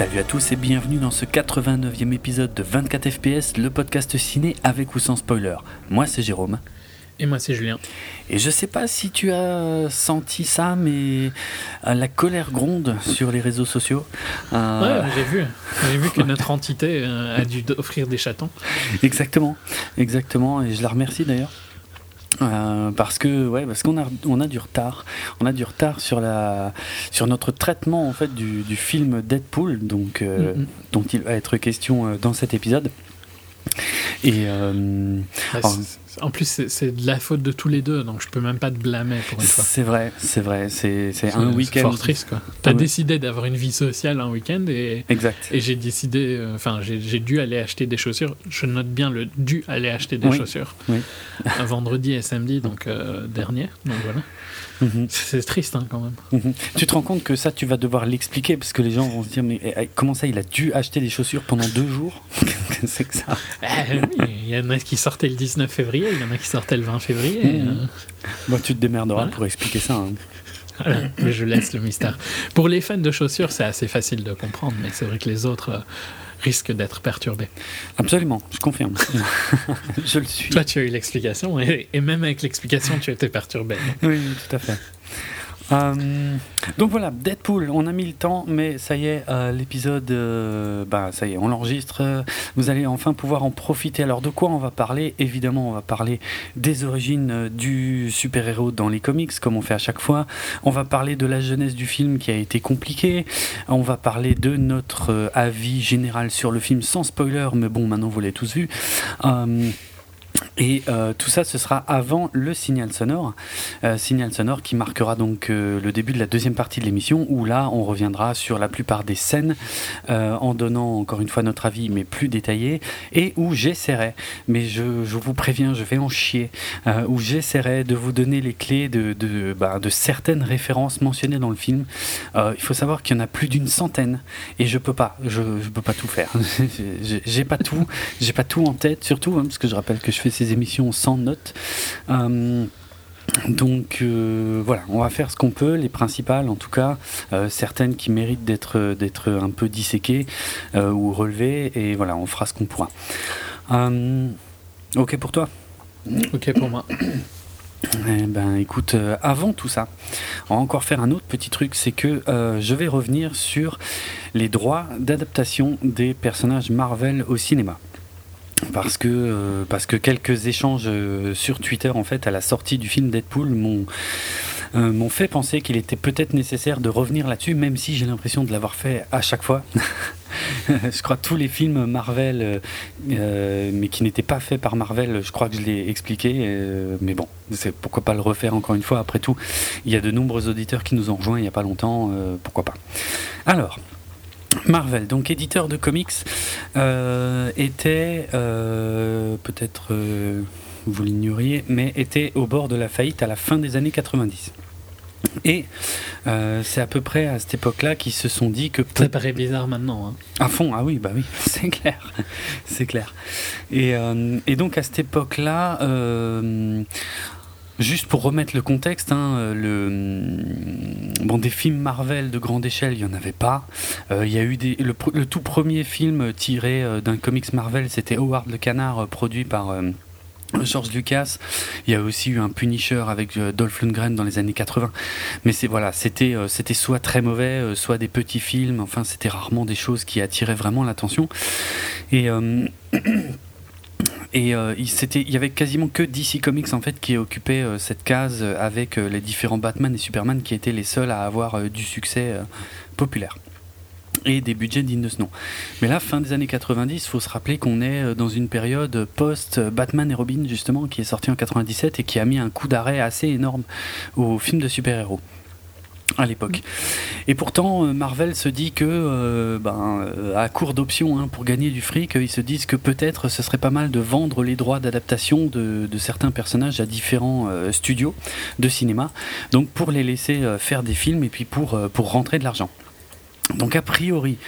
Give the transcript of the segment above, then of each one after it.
Salut à tous et bienvenue dans ce 89e épisode de 24 FPS, le podcast ciné avec ou sans spoiler. Moi c'est Jérôme. Et moi c'est Julien. Et je sais pas si tu as senti ça, mais euh, la colère gronde sur les réseaux sociaux. Euh, ouais, j'ai vu. J'ai vu que notre entité euh, a dû offrir des chatons. Exactement, exactement. Et je la remercie d'ailleurs. Euh, parce que ouais parce qu'on a on a du retard on a du retard sur la sur notre traitement en fait du, du film Deadpool donc euh, mm-hmm. dont il va être question euh, dans cet épisode et bah, en plus, c'est de la faute de tous les deux, donc je peux même pas te blâmer pour une fois. C'est vrai, c'est vrai. C'est un week-end. fort triste, quoi. T'as décidé d'avoir une vie sociale un week-end et. Exact. Et j'ai décidé, euh, enfin, j'ai dû aller acheter des chaussures. Je note bien le dû aller acheter des chaussures. Oui. un vendredi et samedi, donc euh, dernier. Donc voilà. Mhm. C'est triste hein, quand même. Mhm. Tu te rends compte que ça, tu vas devoir l'expliquer parce que les gens vont se dire mais eh, comment ça, il a dû acheter des chaussures pendant deux jours? C'est que ça? Eh il y en a qui sortaient le 19 février, il y en a qui sortaient le 20 février. Mhm. Euh. tu te démerderas pour expliquer ça. Hein. mais je laisse le mystère. Pour les fans de chaussures, c'est assez facile de comprendre, mais c'est vrai que les autres euh, risquent d'être perturbés. Absolument, je confirme. je le suis. Toi, tu as eu l'explication, et, et, même avec l'explication, tu étais perturbé. Oui, tout à fait. Euh, donc voilà, Deadpool, on a mis le temps, mais ça y est, euh, l'épisode, euh, bah ça y est, on l'enregistre. Vous allez enfin pouvoir en profiter. Alors de quoi on va parler? Évidemment, on va parler des origines du super-héros dans les comics, comme on fait à chaque fois. On va parler de la jeunesse du film qui a été compliquée. On va parler de notre avis général sur le film sans spoiler, mais bon, maintenant vous l'avez tous vu. Et euh, tout ça, ce sera avant le signal sonore. Euh, signal sonore qui marquera donc euh, le début de la deuxième partie de l'émission, où là, on reviendra sur la plupart des scènes, en donnant encore une fois notre avis, mais plus détaillé, et où j'essaierai, mais je, vous préviens, je vais en chier, où j'essaierai de vous donner les clés de, bah, certaines références mentionnées dans le film. il faut savoir qu'il y en a plus d'une centaine, et je peux pas, je peux pas tout faire. j'ai pas tout, j'ai pas tout en tête, surtout hein, parce que je rappelle que je fais ces émissions sans notes. Euh, donc euh, voilà, on va faire ce qu'on peut, les principales en tout cas, euh, certaines qui méritent d'être d'être un peu disséquées ou relevées, et voilà, on fera ce qu'on pourra. ok pour toi Ok pour moi. Eh ben, écoute, avant tout ça, on va encore faire un autre petit truc, c'est que je vais revenir sur les droits d'adaptation des personnages Marvel au cinéma parce que euh, parce que quelques échanges euh, sur Twitter en fait à la sortie du film Deadpool m'ont euh, m'ont fait penser qu'il était peut-être nécessaire de revenir là-dessus, même si j'ai l'impression de l'avoir fait à chaque fois. je crois tous les films Marvel, mais qui n'étaient pas faits par Marvel, je crois que je l'ai expliqué. mais bon, c'est pourquoi pas le refaire encore une fois. Après tout, il y a de nombreux auditeurs qui nous ont rejoints il n'y a pas longtemps. pourquoi pas. Alors. Marvel, donc éditeur de comics, euh, était euh, peut-être euh, vous l'ignoriez, mais était au bord de la faillite à la fin des années 90. Et c'est à peu près à cette époque-là qu'ils se sont dit que. Ça paraît bizarre maintenant. Hein. À fond, ah oui, bah oui, c'est clair, c'est clair. Et, et, donc à cette époque-là, Juste pour remettre le contexte, hein, euh, bon, des films Marvel de grande échelle, il n'y en avait pas. Euh, il y a eu le, tout premier film tiré euh, d'un comics Marvel, c'était Howard le Canard, produit par George Lucas. Il y a aussi eu un Punisher avec Dolph Lundgren dans les années 80. Mais c'est voilà, c'était c'était soit très mauvais, soit des petits films. Enfin, c'était rarement des choses qui attiraient vraiment l'attention. Et euh, il, y avait quasiment que DC Comics en fait qui occupait euh, cette case euh, avec les différents Batman et Superman qui étaient les seuls à avoir du succès populaire et des budgets dignes de ce nom. Mais là, fin des années 90, il faut se rappeler qu'on est dans une période post-Batman et Robin, justement, qui est sorti en 97 et qui a mis un coup d'arrêt assez énorme aux films de super-héros à l'époque. Et pourtant, euh, Marvel se dit que, euh, ben, euh, à court d'options hein, pour gagner du fric, ils se disent que peut-être ce serait pas mal de vendre les droits d'adaptation de, certains personnages à différents studios de cinéma, donc pour les laisser faire des films et puis pour, pour rentrer de l'argent. Donc a priori,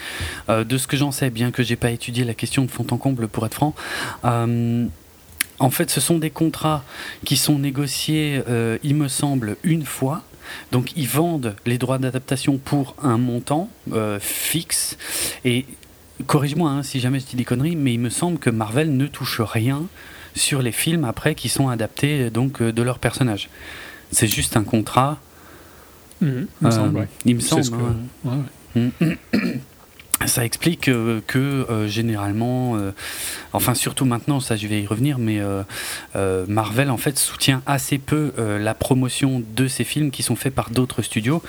de ce que j'en sais, bien que j'ai pas étudié la question de fond en comble pour être franc, en fait, ce sont des contrats qui sont négociés, il me semble, une fois Donc ils vendent les droits d'adaptation pour un montant fixe. Et corrige-moi hein, si jamais je dis des conneries, mais il me semble que Marvel ne touche rien sur les films après qui sont adaptés donc de leurs personnages. C'est juste un contrat. Il me semble. Il me semble. Ça explique euh, que euh, généralement, euh, enfin surtout maintenant, ça je vais y revenir, mais Marvel en fait soutient assez peu la promotion de ces films qui sont faits par d'autres studios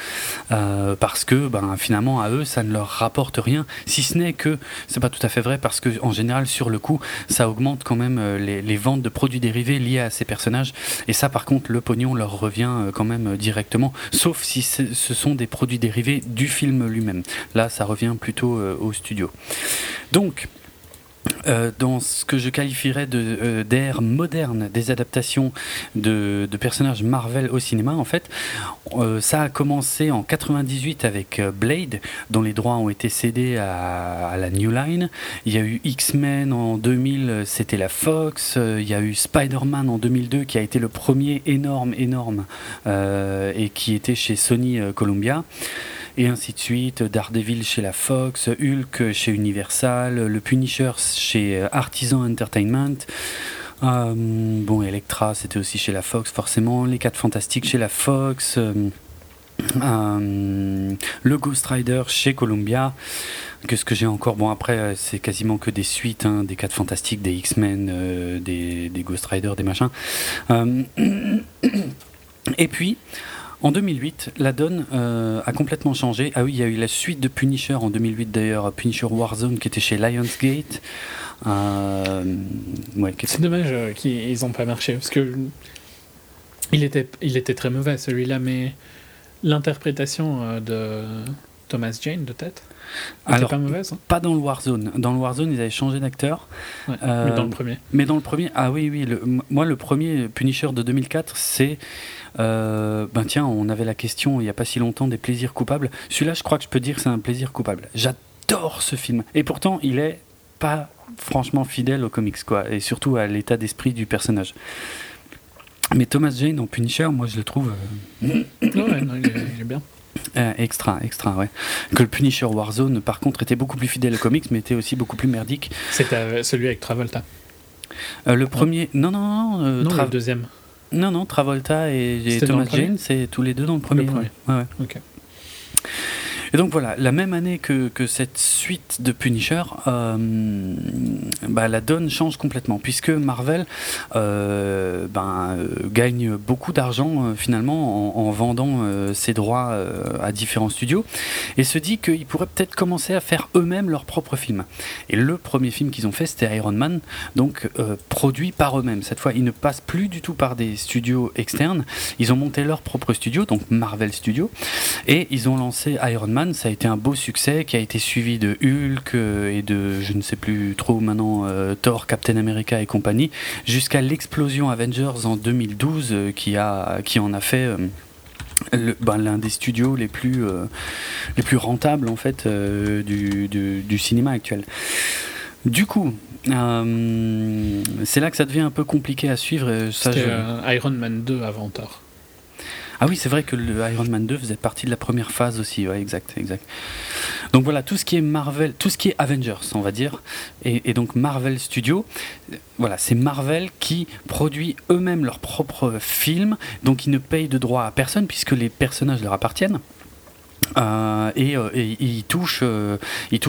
parce que ben, finalement à eux ça ne leur rapporte rien, si ce n'est que c'est pas tout à fait vrai parce que en général sur le coup ça augmente quand même les, ventes de produits dérivés liés à ces personnages et ça par contre le pognon leur revient quand même directement, sauf si ce sont des produits dérivés du film lui-même. Là ça revient plutôt au studio. Donc, euh, dans ce que je qualifierais de euh, d'ère moderne des adaptations de, personnages Marvel au cinéma, en fait, ça a commencé en 98 avec Blade, dont les droits ont été cédés à, la New Line. Il y a eu X-Men en 2000, c'était la Fox. il y a eu Spider-Man en 2002, qui a été le premier énorme, énorme, et qui était chez Sony Columbia et ainsi de suite. Daredevil chez la Fox, Hulk chez Universal, le Punisher chez euh, Artisan Entertainment. Euh, bon, Electra, c'était aussi chez la Fox, forcément. Les 4 Fantastiques chez la Fox. Euh, le Ghost Rider chez Columbia. Qu'est-ce que j'ai encore Bon, après, c'est quasiment que des suites, hein, des 4 Fantastiques, des X-Men, des, des, Ghost Rider, des machins. et puis, en 2008, la donne euh, a complètement changé. Ah oui, il y a eu la suite de Punisher en 2008 d'ailleurs, Punisher Warzone qui était chez Lionsgate. Euh, c'est dommage euh, qu'ils n'ont pas marché parce que il était, il était très mauvais celui-là, mais l'interprétation de Thomas Jane de tête. Alors, pas mauvaise hein Pas dans le Warzone. Dans le Warzone, ils avaient changé d'acteur. mais dans le premier. Mais dans le premier, ah oui, oui. moi, le premier Punisher de 2004, c'est euh, ben tiens, on avait la question il n'y a pas si longtemps des plaisirs coupables. Celui-là, je crois que je peux dire que c'est un plaisir coupable. J'adore ce film. Et pourtant, il est pas franchement fidèle aux comics, quoi. Et surtout à l'état d'esprit du personnage. Mais Thomas Jane en Punisher, moi je le trouve. Euh, ouais, non, il, est, bien. Euh, extra, extra, ouais. Que le Punisher Warzone, par contre, était beaucoup plus fidèle aux comics, mais était aussi beaucoup plus merdique. C'était celui avec Travolta. le premier. Non, non, non. non, le deuxième. Non, non, Travolta et, Thomas Jane, c'est tous les deux dans le premier. Ouais. Ouais, et donc voilà, la même année que, cette suite de Punisher, euh, bah, la donne change complètement, puisque Marvel euh, ben, euh, gagne beaucoup d'argent finalement en, vendant ses droits à différents studios, et se dit qu'ils pourraient peut-être commencer à faire eux-mêmes leurs propres films. Et le premier film qu'ils ont fait, c'était Iron Man, donc produit par eux-mêmes. Cette fois, ils ne passent plus du tout par des studios externes, ils ont monté leur propre studio, donc Marvel Studios, et ils ont lancé Iron Man ça a été un beau succès qui a été suivi de Hulk euh, et de je ne sais plus trop maintenant euh, Thor, Captain America et compagnie, jusqu'à l'explosion Avengers en 2012 euh, qui, a, qui en a fait ben, l'un des studios les plus, les plus rentables en fait du, du, cinéma actuel. Du coup, c'est là que ça devient un peu compliqué à suivre. C'était Iron Man 2 avant Thor. Ah oui, c'est vrai que le Iron Man 2 faisait partie de la première phase aussi, ouais, exact, exact. Donc voilà, tout ce qui est Marvel, tout ce qui est Avengers, on va dire, et, donc Marvel Studios, voilà, c'est Marvel qui produit eux-mêmes leurs propres films, donc ils ne payent de droits à personne puisque les personnages leur appartiennent. Euh, et, euh, ils touchent, euh,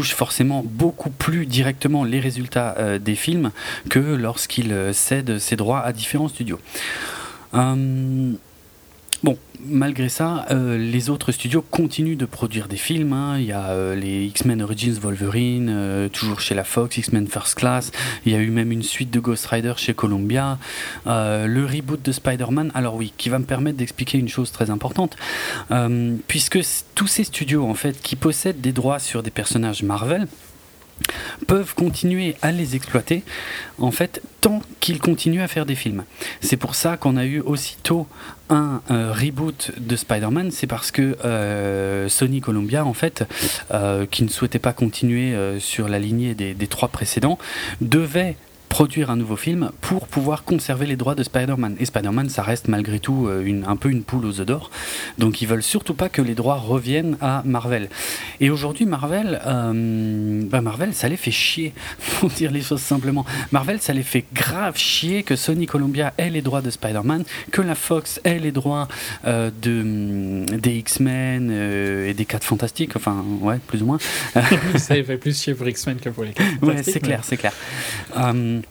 forcément beaucoup plus directement les résultats des films que lorsqu'ils cèdent ces droits à différents studios. Bon, malgré ça, euh, les autres studios continuent de produire des films. Hein. Il y a euh, les X-Men Origins Wolverine, euh, toujours chez la Fox, X-Men First Class. Il y a eu même une suite de Ghost Rider chez Columbia. le reboot de Spider-Man, alors oui, qui va me permettre d'expliquer une chose très importante. puisque tous ces studios, en fait, qui possèdent des droits sur des personnages Marvel, peuvent continuer à les exploiter en fait tant qu'ils continuent à faire des films. C'est pour ça qu'on a eu aussitôt un euh, reboot de Spider-Man, c'est parce que euh, Sony Columbia en fait, euh, qui ne souhaitait pas continuer sur la lignée des, des trois précédents, devait produire un nouveau film pour pouvoir conserver les droits de Spider-Man. Et Spider-Man, ça reste malgré tout une, un peu une poule aux œufs d'or. Donc ils veulent surtout pas que les droits reviennent à Marvel. Et aujourd'hui, Marvel, bah Marvel, ça les fait chier, pour dire les choses simplement. Marvel, ça les fait grave chier que Sony Columbia ait les droits de Spider-Man, que la Fox ait les droits de, des X-Men et des 4 Fantastiques, enfin, ouais, plus ou moins. ça fait plus chier pour X-Men que pour les 4 Ouais, c'est clair, c'est clair. Euh,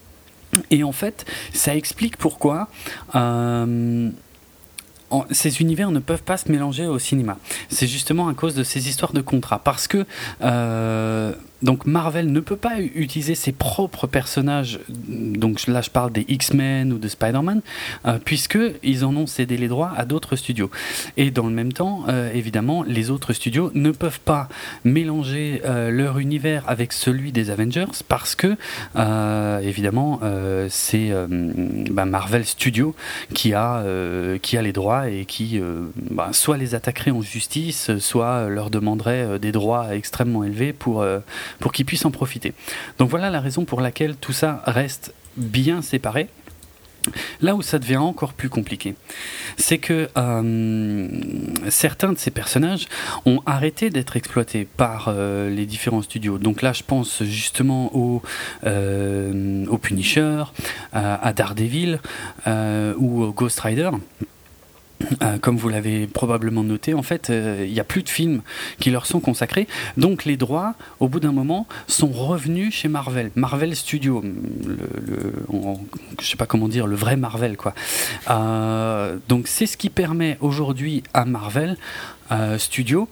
et en fait, ça explique pourquoi euh, ces univers ne peuvent pas se mélanger au cinéma. C'est justement à cause de ces histoires de contrat. Parce que euh, donc Marvel ne peut pas utiliser ses propres personnages, donc là je parle des X-Men ou de Spider-Man, euh, puisqu'ils en ont cédé les droits à d'autres studios. Et dans le même temps, euh, évidemment, les autres studios ne peuvent pas mélanger euh, leur univers avec celui des Avengers, parce que, évidemment, c'est bah, Marvel Studios qui a, qui a les droits et qui bah, soit les attaquerait en justice, soit leur demanderait des droits extrêmement élevés pour pour qu'ils puissent en profiter. Donc voilà la raison pour laquelle tout ça reste bien séparé. Là où ça devient encore plus compliqué, c'est que euh, certains de ces personnages ont arrêté d'être exploités par euh, les différents studios. Donc là, je pense justement au, euh, au Punisher, à Daredevil ou au Ghost Rider. Euh, comme vous l'avez probablement noté, en fait, euh, il n'y a plus de films qui leur sont consacrés. Donc les droits, au bout d'un moment, sont revenus chez Marvel. Marvel Studios, le, je sais pas comment dire, le vrai Marvel, quoi. Euh, donc c'est ce qui permet aujourd'hui à Marvel Studios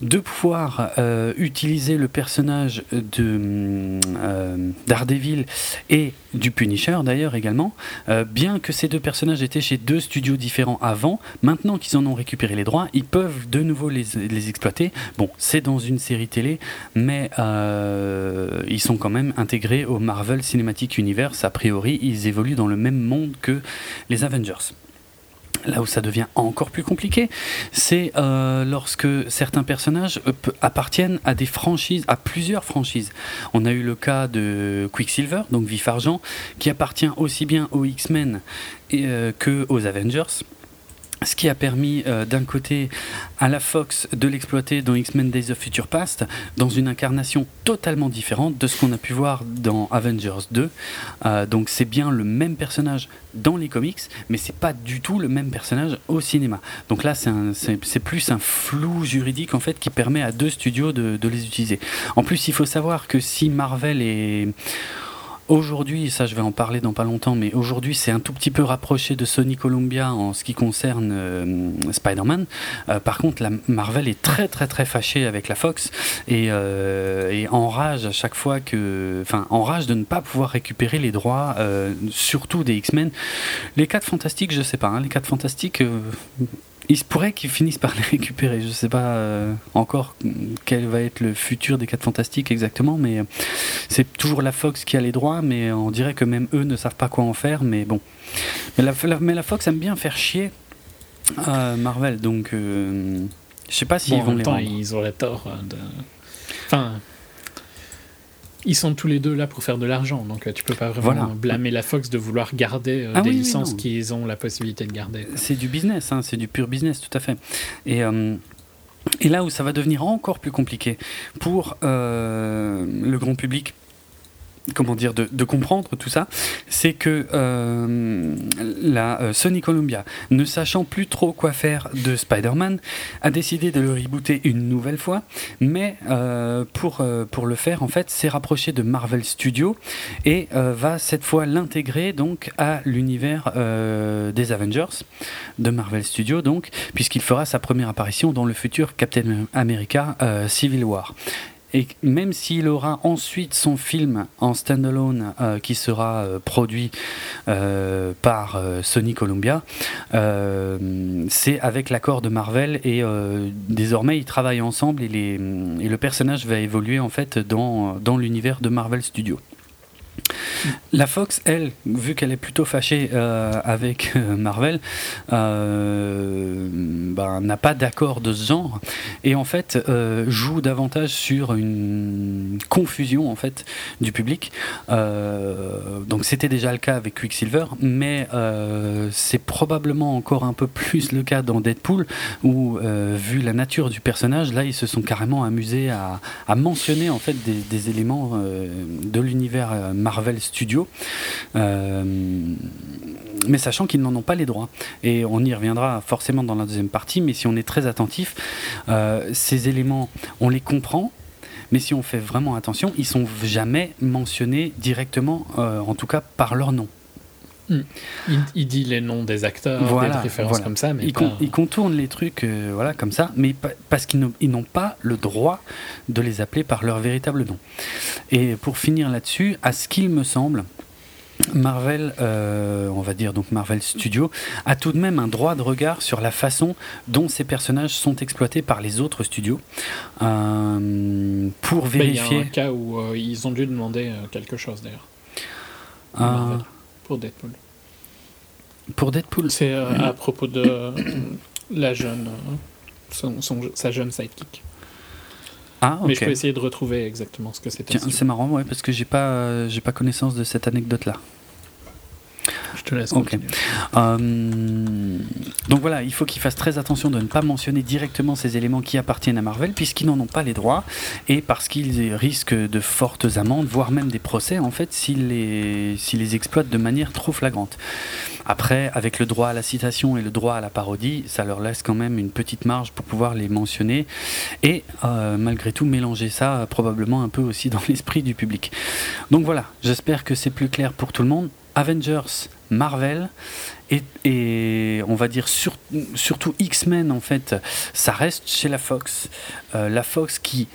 de pouvoir euh, utiliser le personnage de euh, Daredevil et du Punisher d'ailleurs également, euh, bien que ces deux personnages étaient chez deux studios différents avant, maintenant qu'ils en ont récupéré les droits, ils peuvent de nouveau les, les exploiter. Bon, c'est dans une série télé, mais ils sont quand même intégrés au Marvel Cinematic Universe. A priori, ils évoluent dans le même monde que les Avengers. Là où ça devient encore plus compliqué, c'est euh, lorsque certains personnages euh, appartiennent à des franchises, à plusieurs franchises. On a eu le cas de Quicksilver, donc Vif Argent, qui appartient aussi bien aux X-Men euh, que aux Avengers ce qui a permis euh, d'un côté à la Fox de l'exploiter dans X-Men Days of Future Past dans une incarnation totalement différente de ce qu'on a pu voir dans Avengers 2. Euh, donc c'est bien le même personnage dans les comics, mais c'est pas du tout le même personnage au cinéma. Donc là c'est plus un flou juridique en fait qui permet à deux studios de, de les utiliser. En plus il faut savoir que si Marvel est Aujourd'hui, ça je vais en parler dans pas longtemps, mais aujourd'hui c'est un tout petit peu rapproché de Sony Columbia en ce qui concerne euh, Spider-Man. Euh, par contre, la Marvel est très très très fâchée avec la Fox et, euh, et enrage à chaque fois que, enfin, enrage de ne pas pouvoir récupérer les droits, surtout des X-Men. Les 4 fantastiques, je sais pas, hein, les 4 fantastiques il se pourrait qu'ils finissent par les récupérer. Je ne sais pas euh, encore quel va être le futur des 4 Fantastiques exactement, mais euh, c'est toujours la Fox qui a les droits, mais on dirait que même eux ne savent pas quoi en faire. Mais bon, mais la, mais la Fox aime bien faire chier euh, Marvel, donc je sais pas s'ils vont les temps, Ils auraient tort de. Enfin, ils sont tous les deux là pour faire de l'argent, donc euh, tu peux pas vraiment blâmer la Fox de vouloir garder euh, ah des licences qu'ils ont la possibilité de garder. C'est du business, hein, c'est du pur business, tout à fait. Et euh, et là où ça va devenir encore plus compliqué pour le grand public, comment dire, de, comprendre tout ça, c'est que euh, la euh, Sony Columbia, ne sachant plus trop quoi faire de Spider-Man, a décidé de le rebooter une nouvelle fois, mais euh, pour, le faire, en fait, s'est rapproché de Marvel Studios et va cette fois l'intégrer donc à l'univers des Avengers de Marvel Studios, donc, puisqu'il fera sa première apparition dans le futur Captain America Civil War. Et même s'il aura ensuite son film en standalone euh, qui sera euh, produit euh, par Sony Columbia, c'est avec l'accord de Marvel et désormais ils travaillent ensemble et, le personnage va évoluer en fait dans l'univers de Marvel Studios. La Fox, elle, vu qu'elle est plutôt fâchée euh, avec euh, Marvel, euh, ben, n'a pas d'accord de ce genre et en fait joue davantage sur une confusion en fait du public. donc c'était déjà le cas avec Quicksilver, mais c'est probablement encore un peu plus le cas dans Deadpool où, vu la nature du personnage, là ils se sont carrément amusés à, mentionner en fait des, des éléments de l'univers studio, euh, mais sachant qu'ils n'en ont pas les droits. Et on y reviendra forcément dans la deuxième partie, mais si on est très attentif, euh, ces éléments, on les comprend, mais si on fait vraiment attention, ils sont jamais mentionnés directement, euh, en tout cas par leur nom. Hmm. Il, dit les noms des acteurs, des références comme ça, mais il, contourne les trucs, voilà, comme ça, mais parce qu'ils n'ont pas le droit de les appeler par leur véritable nom. Et pour finir là-dessus, à ce qu'il me semble, Marvel, euh, on va dire donc Marvel Studios, a tout de même un droit de regard sur la façon dont ces personnages sont exploités par les autres studios euh, pour vérifier. Il y a un cas où euh, ils ont dû demander quelque chose d'ailleurs. Pour Deadpool. Pour Deadpool? C'est à propos de la jeune, sa jeune sidekick. Ah, Mais je peux essayer de retrouver exactement ce que c'était. C'est marrant, ouais, parce que j'ai pas, j'ai pas connaissance de cette anecdote-là. Je te laisse. Euh, donc voilà, il faut qu'ils fassent très attention de ne pas mentionner directement ces éléments qui appartiennent à Marvel, puisqu'ils n'en ont pas les droits, et parce qu'ils risquent de fortes amendes, voire même des procès, en fait, s'ils les, les exploitent de manière trop flagrante. Après, avec le droit à la citation et le droit à la parodie, ça leur laisse quand même une petite marge pour pouvoir les mentionner, et euh, malgré tout mélanger ça euh, probablement un peu aussi dans l'esprit du public. Donc voilà, j'espère que c'est plus clair pour tout le monde. Avengers, Marvel et, on va dire surtout X-Men en fait, ça reste chez la Fox. Euh, la Fox qui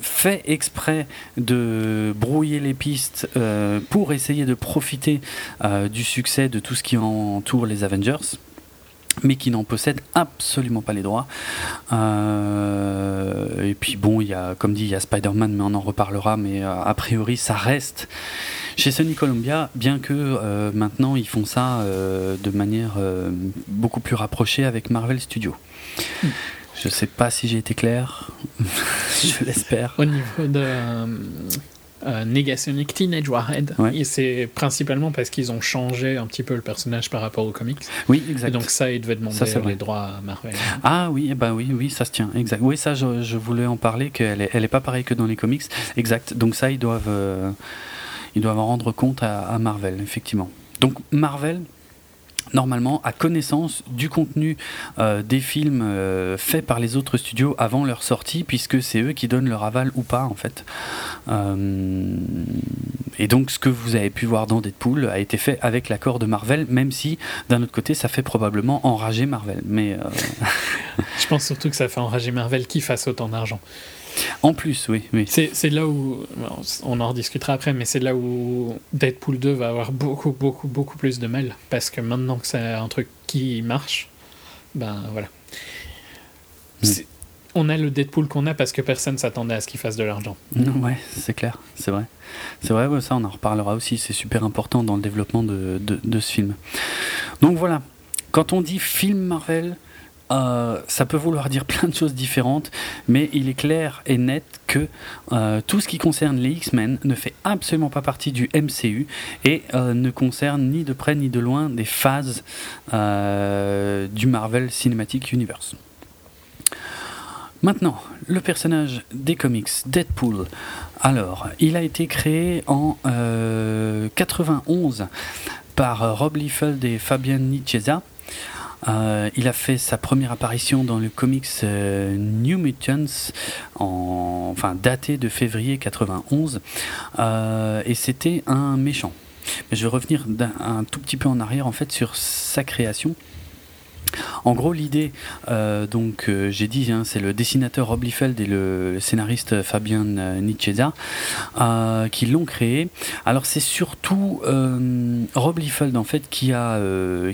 fait exprès de brouiller les pistes euh, pour essayer de profiter euh, du succès de tout ce qui entoure les Avengers mais qui n'en possède absolument pas les droits. et puis bon, il y a, comme dit, il y a Spider-Man, mais on en reparlera, mais a priori ça reste chez Sony Columbia, bien que euh, maintenant ils font ça euh, de manière euh, beaucoup plus rapprochée avec Marvel Studios. Hmm. Je ne sais pas si j'ai été clair, je l'espère. Au niveau de Negationic Teenage Warhead, c'est principalement parce qu'ils ont changé un petit peu le personnage par rapport aux comics. Oui, exact. donc ça, ils devaient demander les droits à Marvel. Ah oui, bah oui, oui, ça se tient, exact. Oui, ça, je, voulais en parler, qu'elle est, elle est pas pareille que dans les comics. Exact. Donc ça, ils doivent ils doivent en rendre compte à, Marvel, effectivement. Donc Marvel, normalement a connaissance du contenu euh, des films euh, faits par les autres studios avant leur sortie, puisque c'est eux qui donnent leur aval ou pas en fait. Euh, et donc ce que vous avez pu voir dans Deadpool a été fait avec l'accord de Marvel, même si d'un autre côté ça fait probablement enrager Marvel. Mais je pense surtout que ça fait enrager Marvel qui fasse autant d'argent. En plus, oui. oui. C'est là où, on en rediscutera après, mais c'est là où Deadpool 2 va avoir beaucoup, beaucoup, beaucoup plus de mal. Parce que maintenant que c'est un truc qui marche, ben voilà. Hmm. On a le Deadpool qu'on a parce que personne s'attendait à ce qu'il fasse de l'argent. Ouais, c'est clair, c'est vrai. C'est vrai, ça on en reparlera aussi, c'est super important dans le développement de, de ce film. Donc voilà, quand on dit film Marvel, euh, ça peut vouloir dire plein de choses différentes, mais il est clair et net que euh, tout ce qui concerne les X-Men ne fait absolument pas partie du MCU et euh, ne concerne ni de près ni de loin des phases du Marvel Cinematic Universe. Maintenant, le personnage des comics, Deadpool. Alors, il a été créé en 91 par Rob Liefeld et Fabian Nicieza. Euh, il a fait sa première apparition dans le comics euh, New Mutants, en, enfin daté de février 91, euh, et c'était un méchant. Je vais revenir un, un, tout petit peu en arrière en fait sur sa création. En gros, l'idée, euh, donc euh, j'ai dit, hein, c'est le dessinateur Rob Liefeld et le, scénariste Nicieza euh, qui l'ont créé. Alors c'est surtout Rob Liefeld en fait qui a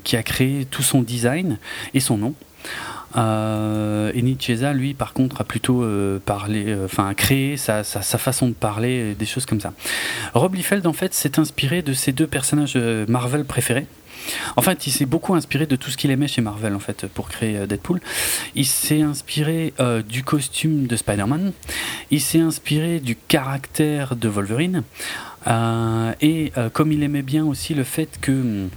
qui créé tout son design et son nom. Et Nietzscheza, lui, par contre, a plutôt parlé, créé sa, sa, sa, façon de parler, des choses comme ça. Rob Liefeld, en fait, s'est inspiré de ses deux personnages Marvel préférés. En fait, il s'est beaucoup inspiré de tout ce qu'il aimait chez Marvel en fait pour créer Deadpool. Il s'est inspiré euh, du costume de Spider-Man. Il s'est inspiré du caractère de Wolverine. Euh, et euh, comme il aimait bien aussi le fait que hum,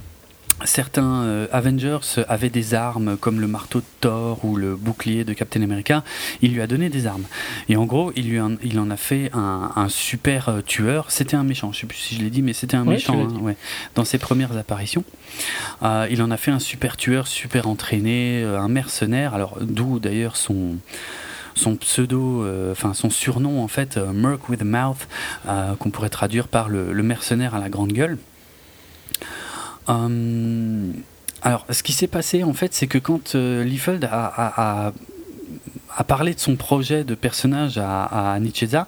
certains euh, Avengers avaient des armes comme le marteau de Thor ou le bouclier de Captain America, il lui a donné des armes. Et en gros, il, lui en, il en a fait un, un super euh, tueur. C'était un méchant, je sais plus si je l'ai dit, mais c'était un méchant hein, ouais. dans ses premières apparitions. Euh, il en a fait un super tueur, super entraîné, un mercenaire. Alors d'où d'ailleurs son son pseudo, euh, enfin son surnom en fait, euh, Merc with a Mouth, euh, qu'on pourrait traduire par le, le mercenaire à la grande gueule. Hum, alors, ce qui s'est passé en fait, c'est que quand euh, Liefeld a, a- parlé de son projet de personnage à, à Nietzscheza,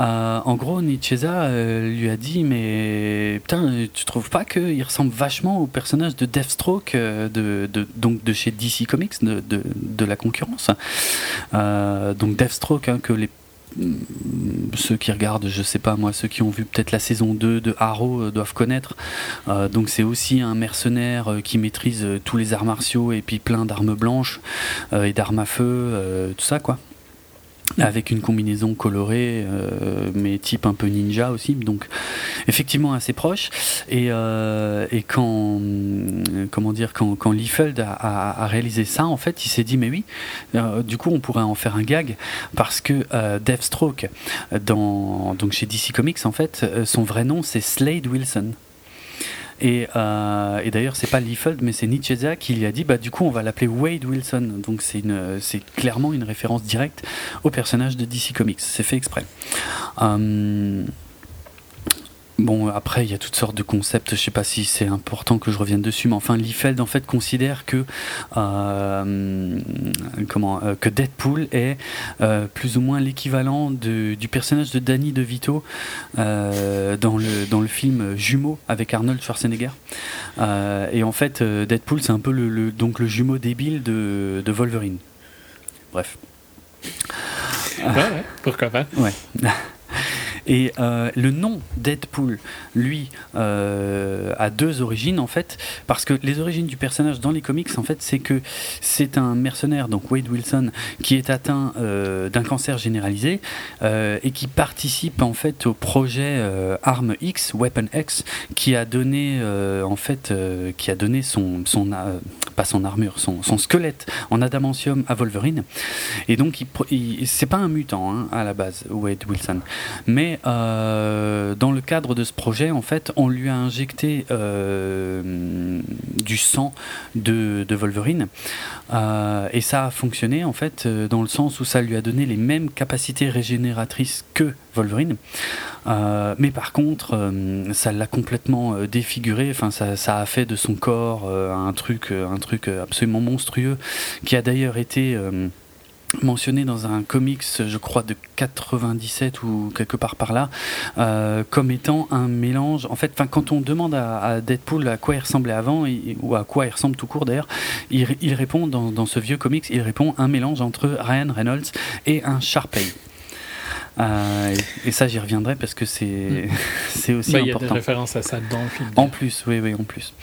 euh, en gros, Nietzscheza euh, lui a dit Mais putain, tu trouves pas qu'il ressemble vachement au personnage de Deathstroke, euh, de, donc de chez DC Comics, de, de- la concurrence? Euh, Donc Deathstroke, hein, que les ceux qui regardent, je sais pas moi, ceux qui ont vu peut-être la saison 2 de Arrow euh, doivent connaître. Euh, donc c'est aussi un mercenaire euh, qui maîtrise tous les arts martiaux et puis plein d'armes blanches et d'armes à feu, tout ça quoi. Avec une combinaison colorée, euh, mais type un peu ninja aussi, donc effectivement assez proche. Et, euh, quand, comment dire, quand, Liefeld a, réalisé ça, en fait, il s'est dit mais oui, euh, du coup on pourrait en faire un gag parce que Deathstroke, dans, donc chez DC Comics, en fait, son vrai nom c'est Slade Wilson. Et, euh, et d'ailleurs, c'est pas Liefeld, mais c'est Nietzscheza qui lui a dit bah, du coup, on va l'appeler Wade Wilson. Donc, c'est clairement une référence directe au personnage de DC Comics. C'est fait exprès. Euh, Bon, après, il y a toutes sortes de concepts. Je sais pas si c'est important que je revienne dessus, mais enfin, Liefeld en fait considère que euh, comment euh, que Deadpool est euh, plus ou moins l'équivalent du personnage de Danny DeVito dans le dans le film Jumeaux avec Arnold Schwarzenegger. Et en fait, Deadpool, c'est un peu le, le- donc le jumeau débile de, de Wolverine. Bref. Ouais, ouais, pourquoi pas. Ouais. Et euh, le nom Deadpool, lui, euh, a deux origines en fait, parce que les origines du personnage dans les comics, en fait, c'est que c'est un mercenaire, donc Wade Wilson, qui est atteint euh, d'un cancer généralisé et qui participe en fait au projet Arme X, Weapon X, qui a donné en fait, qui a donné son, pas son armure, son, squelette en adamantium à Wolverine. Et donc, c'est pas un mutant hein, à la base, Wade Wilson. Mais euh, dans le cadre de ce projet, en fait, on lui a injecté euh, du sang de, Wolverine. Euh, et ça a fonctionné, en fait, dans le sens où ça lui a donné les mêmes capacités régénératrices que Wolverine. Euh, mais par contre, euh, ça l'a complètement euh, défiguré. Enfin, ça, ça a fait de son corps un truc, un truc absolument monstrueux, qui a d'ailleurs été mentionné dans un comics, je crois, de 97 ou quelque part par là, comme étant un mélange. En fait, quand on demande à, Deadpool à quoi il ressemblait avant, ou à quoi il ressemble tout court d'ailleurs, il, il répond dans, dans ce vieux comics, il répond un mélange entre Ryan Reynolds et un Sharpay. Euh, et, et ça, j'y reviendrai parce que c'est c'est aussi Bah, Il y a des important. références à ça dans le film. En plus, oui, oui, en plus.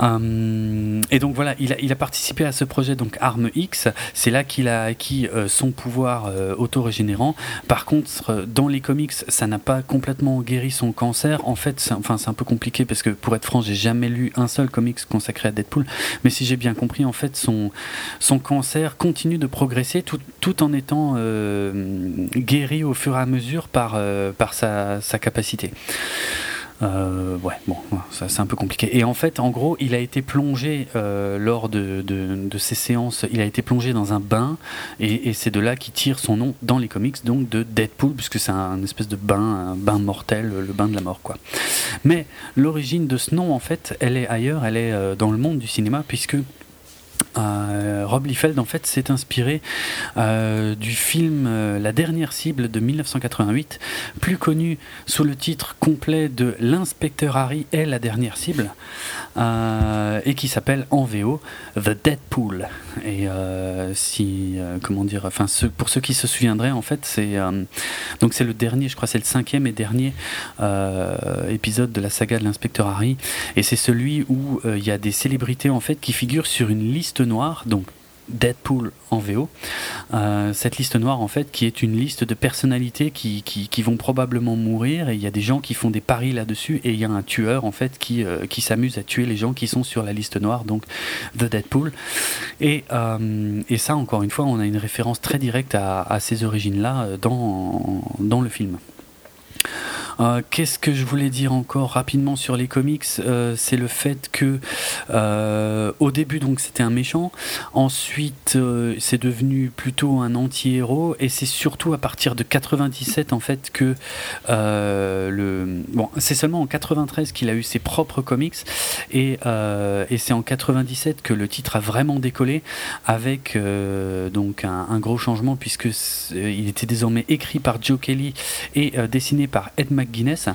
Euh, et donc voilà, il a, il a participé à ce projet, donc Arme X. C'est là qu'il a acquis euh, son pouvoir autorégénérant. Par contre, dans les comics, ça n'a pas complètement guéri son cancer. En fait, c'est, enfin, c'est un peu compliqué parce que pour être franc, j'ai jamais lu un seul comics consacré à Deadpool. Mais si j'ai bien compris, en fait, son, son cancer continue de progresser tout, tout en étant guéri au fur et à mesure par, euh, par sa, sa capacité. Euh, ouais, bon, c'est un peu compliqué. Et en fait, en gros, il a été plongé euh, lors de, de, ces séances, il a été plongé dans un bain, et, c'est de là qu'il tire son nom dans les comics, donc de Deadpool, puisque c'est un, espèce de bain, un bain mortel, le bain de la mort, quoi. Mais l'origine de ce nom, en fait, elle est ailleurs, elle est dans le monde du cinéma, puisque Rob Liefeld en fait s'est inspiré euh, du film euh, La dernière cible de 1988, plus connu sous le titre complet de L'inspecteur Harry est la dernière cible, et qui s'appelle en VO The Deadpool. Et si comment dire, pour ceux qui se souviendraient en fait c'est donc le dernier, je crois c'est le cinquième et dernier épisode de la saga de l'inspecteur Harry, et c'est celui où il y a des célébrités en fait qui figurent sur une liste noire, donc Deadpool en VO. Euh, cette liste noire, en fait, qui est une liste de personnalités qui, qui, vont probablement mourir, et il y a des gens qui font des paris là-dessus, et il y a un tueur, en fait, qui, euh, qui s'amuse à tuer les gens qui sont sur la liste noire, donc The Deadpool. Et, euh, et ça, encore une fois, on a une référence très directe à, à ces origines-là dans, dans le film. Euh, qu'est-ce que je voulais dire encore rapidement sur les comics euh, C'est le fait que euh, au début donc c'était un méchant, ensuite c'est devenu plutôt un anti-héros. Et c'est surtout à partir de 97 en fait que le bon c'est seulement en 93 qu'il a eu ses propres comics. Et, et c'est en 97 que le titre a vraiment décollé avec donc un, gros changement puisque il était désormais écrit par Joe Kelly et dessiné par Ed Guinness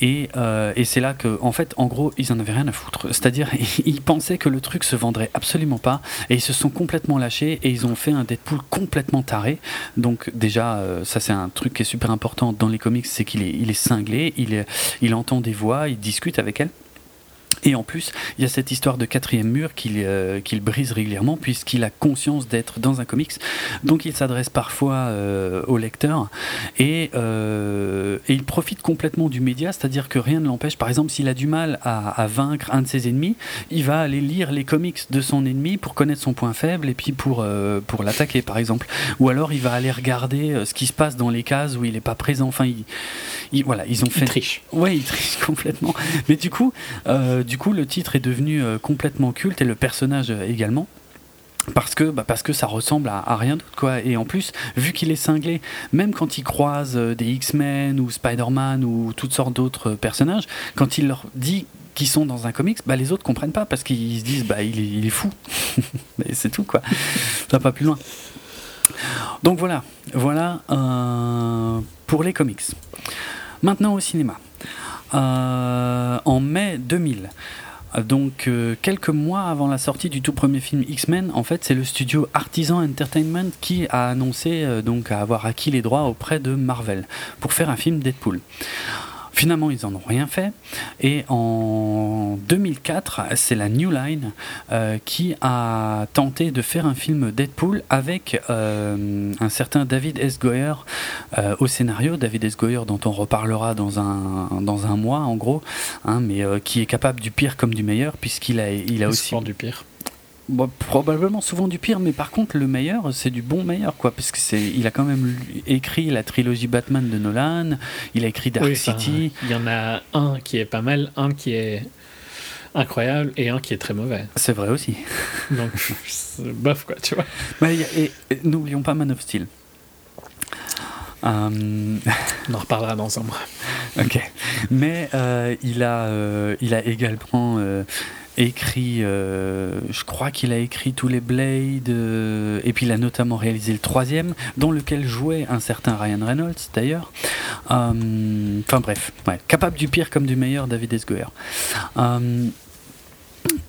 Et, euh, et c'est là que, en fait, en gros, ils en avaient rien à foutre. C'est-à-dire, ils pensaient que le truc se vendrait absolument pas, et ils se sont complètement lâchés, et ils ont fait un Deadpool complètement taré. Donc déjà, euh, ça c'est un truc qui est super important dans les comics, c'est qu'il est, il est cinglé, il, est, il entend des voix, il discute avec elles. Et en plus, il y a cette histoire de quatrième mur qu'il euh, brise régulièrement puisqu'il a conscience d'être dans un comics. Donc il s'adresse parfois euh, au lecteur et, euh, et, il profite complètement du média, c'est-à-dire que rien ne l'empêche. Par exemple, s'il a du mal à, vaincre un de ses ennemis, il va aller lire les comics de son ennemi pour connaître son point faible et puis pour, pour l'attaquer, par exemple. Ou alors il va aller regarder ce qui se passe dans les cases où il n'est pas présent. Enfin, il, voilà, ils ont fait. Il triche. Ouais, il triche complètement. Mais du coup du coup, le titre est devenu euh, complètement culte et le personnage euh, également parce que bah parce que ça ressemble à, rien d'autre quoi. Et en plus vu qu'il est cinglé même quand il croise euh, des X-Men ou Spider-Man ou toutes sortes d'autres personnages quand il leur dit qu'ils sont dans un comics bah les autres comprennent pas parce qu'ils se disent bah il est, fou. Mais c'est tout quoi. Ça va pas plus loin. Donc voilà. Voilà pour les comics. Maintenant au cinéma. euh, en mai 2000. Donc euh, quelques mois avant la sortie du tout premier film X-Men, en fait, c'est le studio Artisan Entertainment qui a annoncé euh, donc avoir acquis les droits auprès de Marvel pour faire un film Deadpool. Finalement, ils n'en ont rien fait. Et en 2004, c'est la New Line euh, qui a tenté de faire un film Deadpool avec euh, un certain David S. Goyer euh, au scénario. David S. Goyer, dont on reparlera dans un, dans un mois, en gros, hein, mais qui est capable du pire comme du meilleur, puisqu'il a, il a aussi. du pire probablement souvent du pire, mais par contre le meilleur, c'est du bon meilleur, quoi, parce que c'est, il a quand même écrit la trilogie Batman de Nolan, il a écrit Dark City. Il y en a un qui est pas mal, un qui est incroyable et un qui est très mauvais. C'est vrai aussi. Donc bof quoi, tu vois. et, n'oublions pas Man of Steel. Euh, On en reparlera dans un mois. ok. Mais euh, il, a, euh, il a également écrit, euh, je crois qu'il a écrit tous les Blades, euh, et puis il a notamment réalisé le troisième, dans lequel jouait un certain Ryan Reynolds d'ailleurs. Euh, enfin bref, capable du pire comme du meilleur, David S.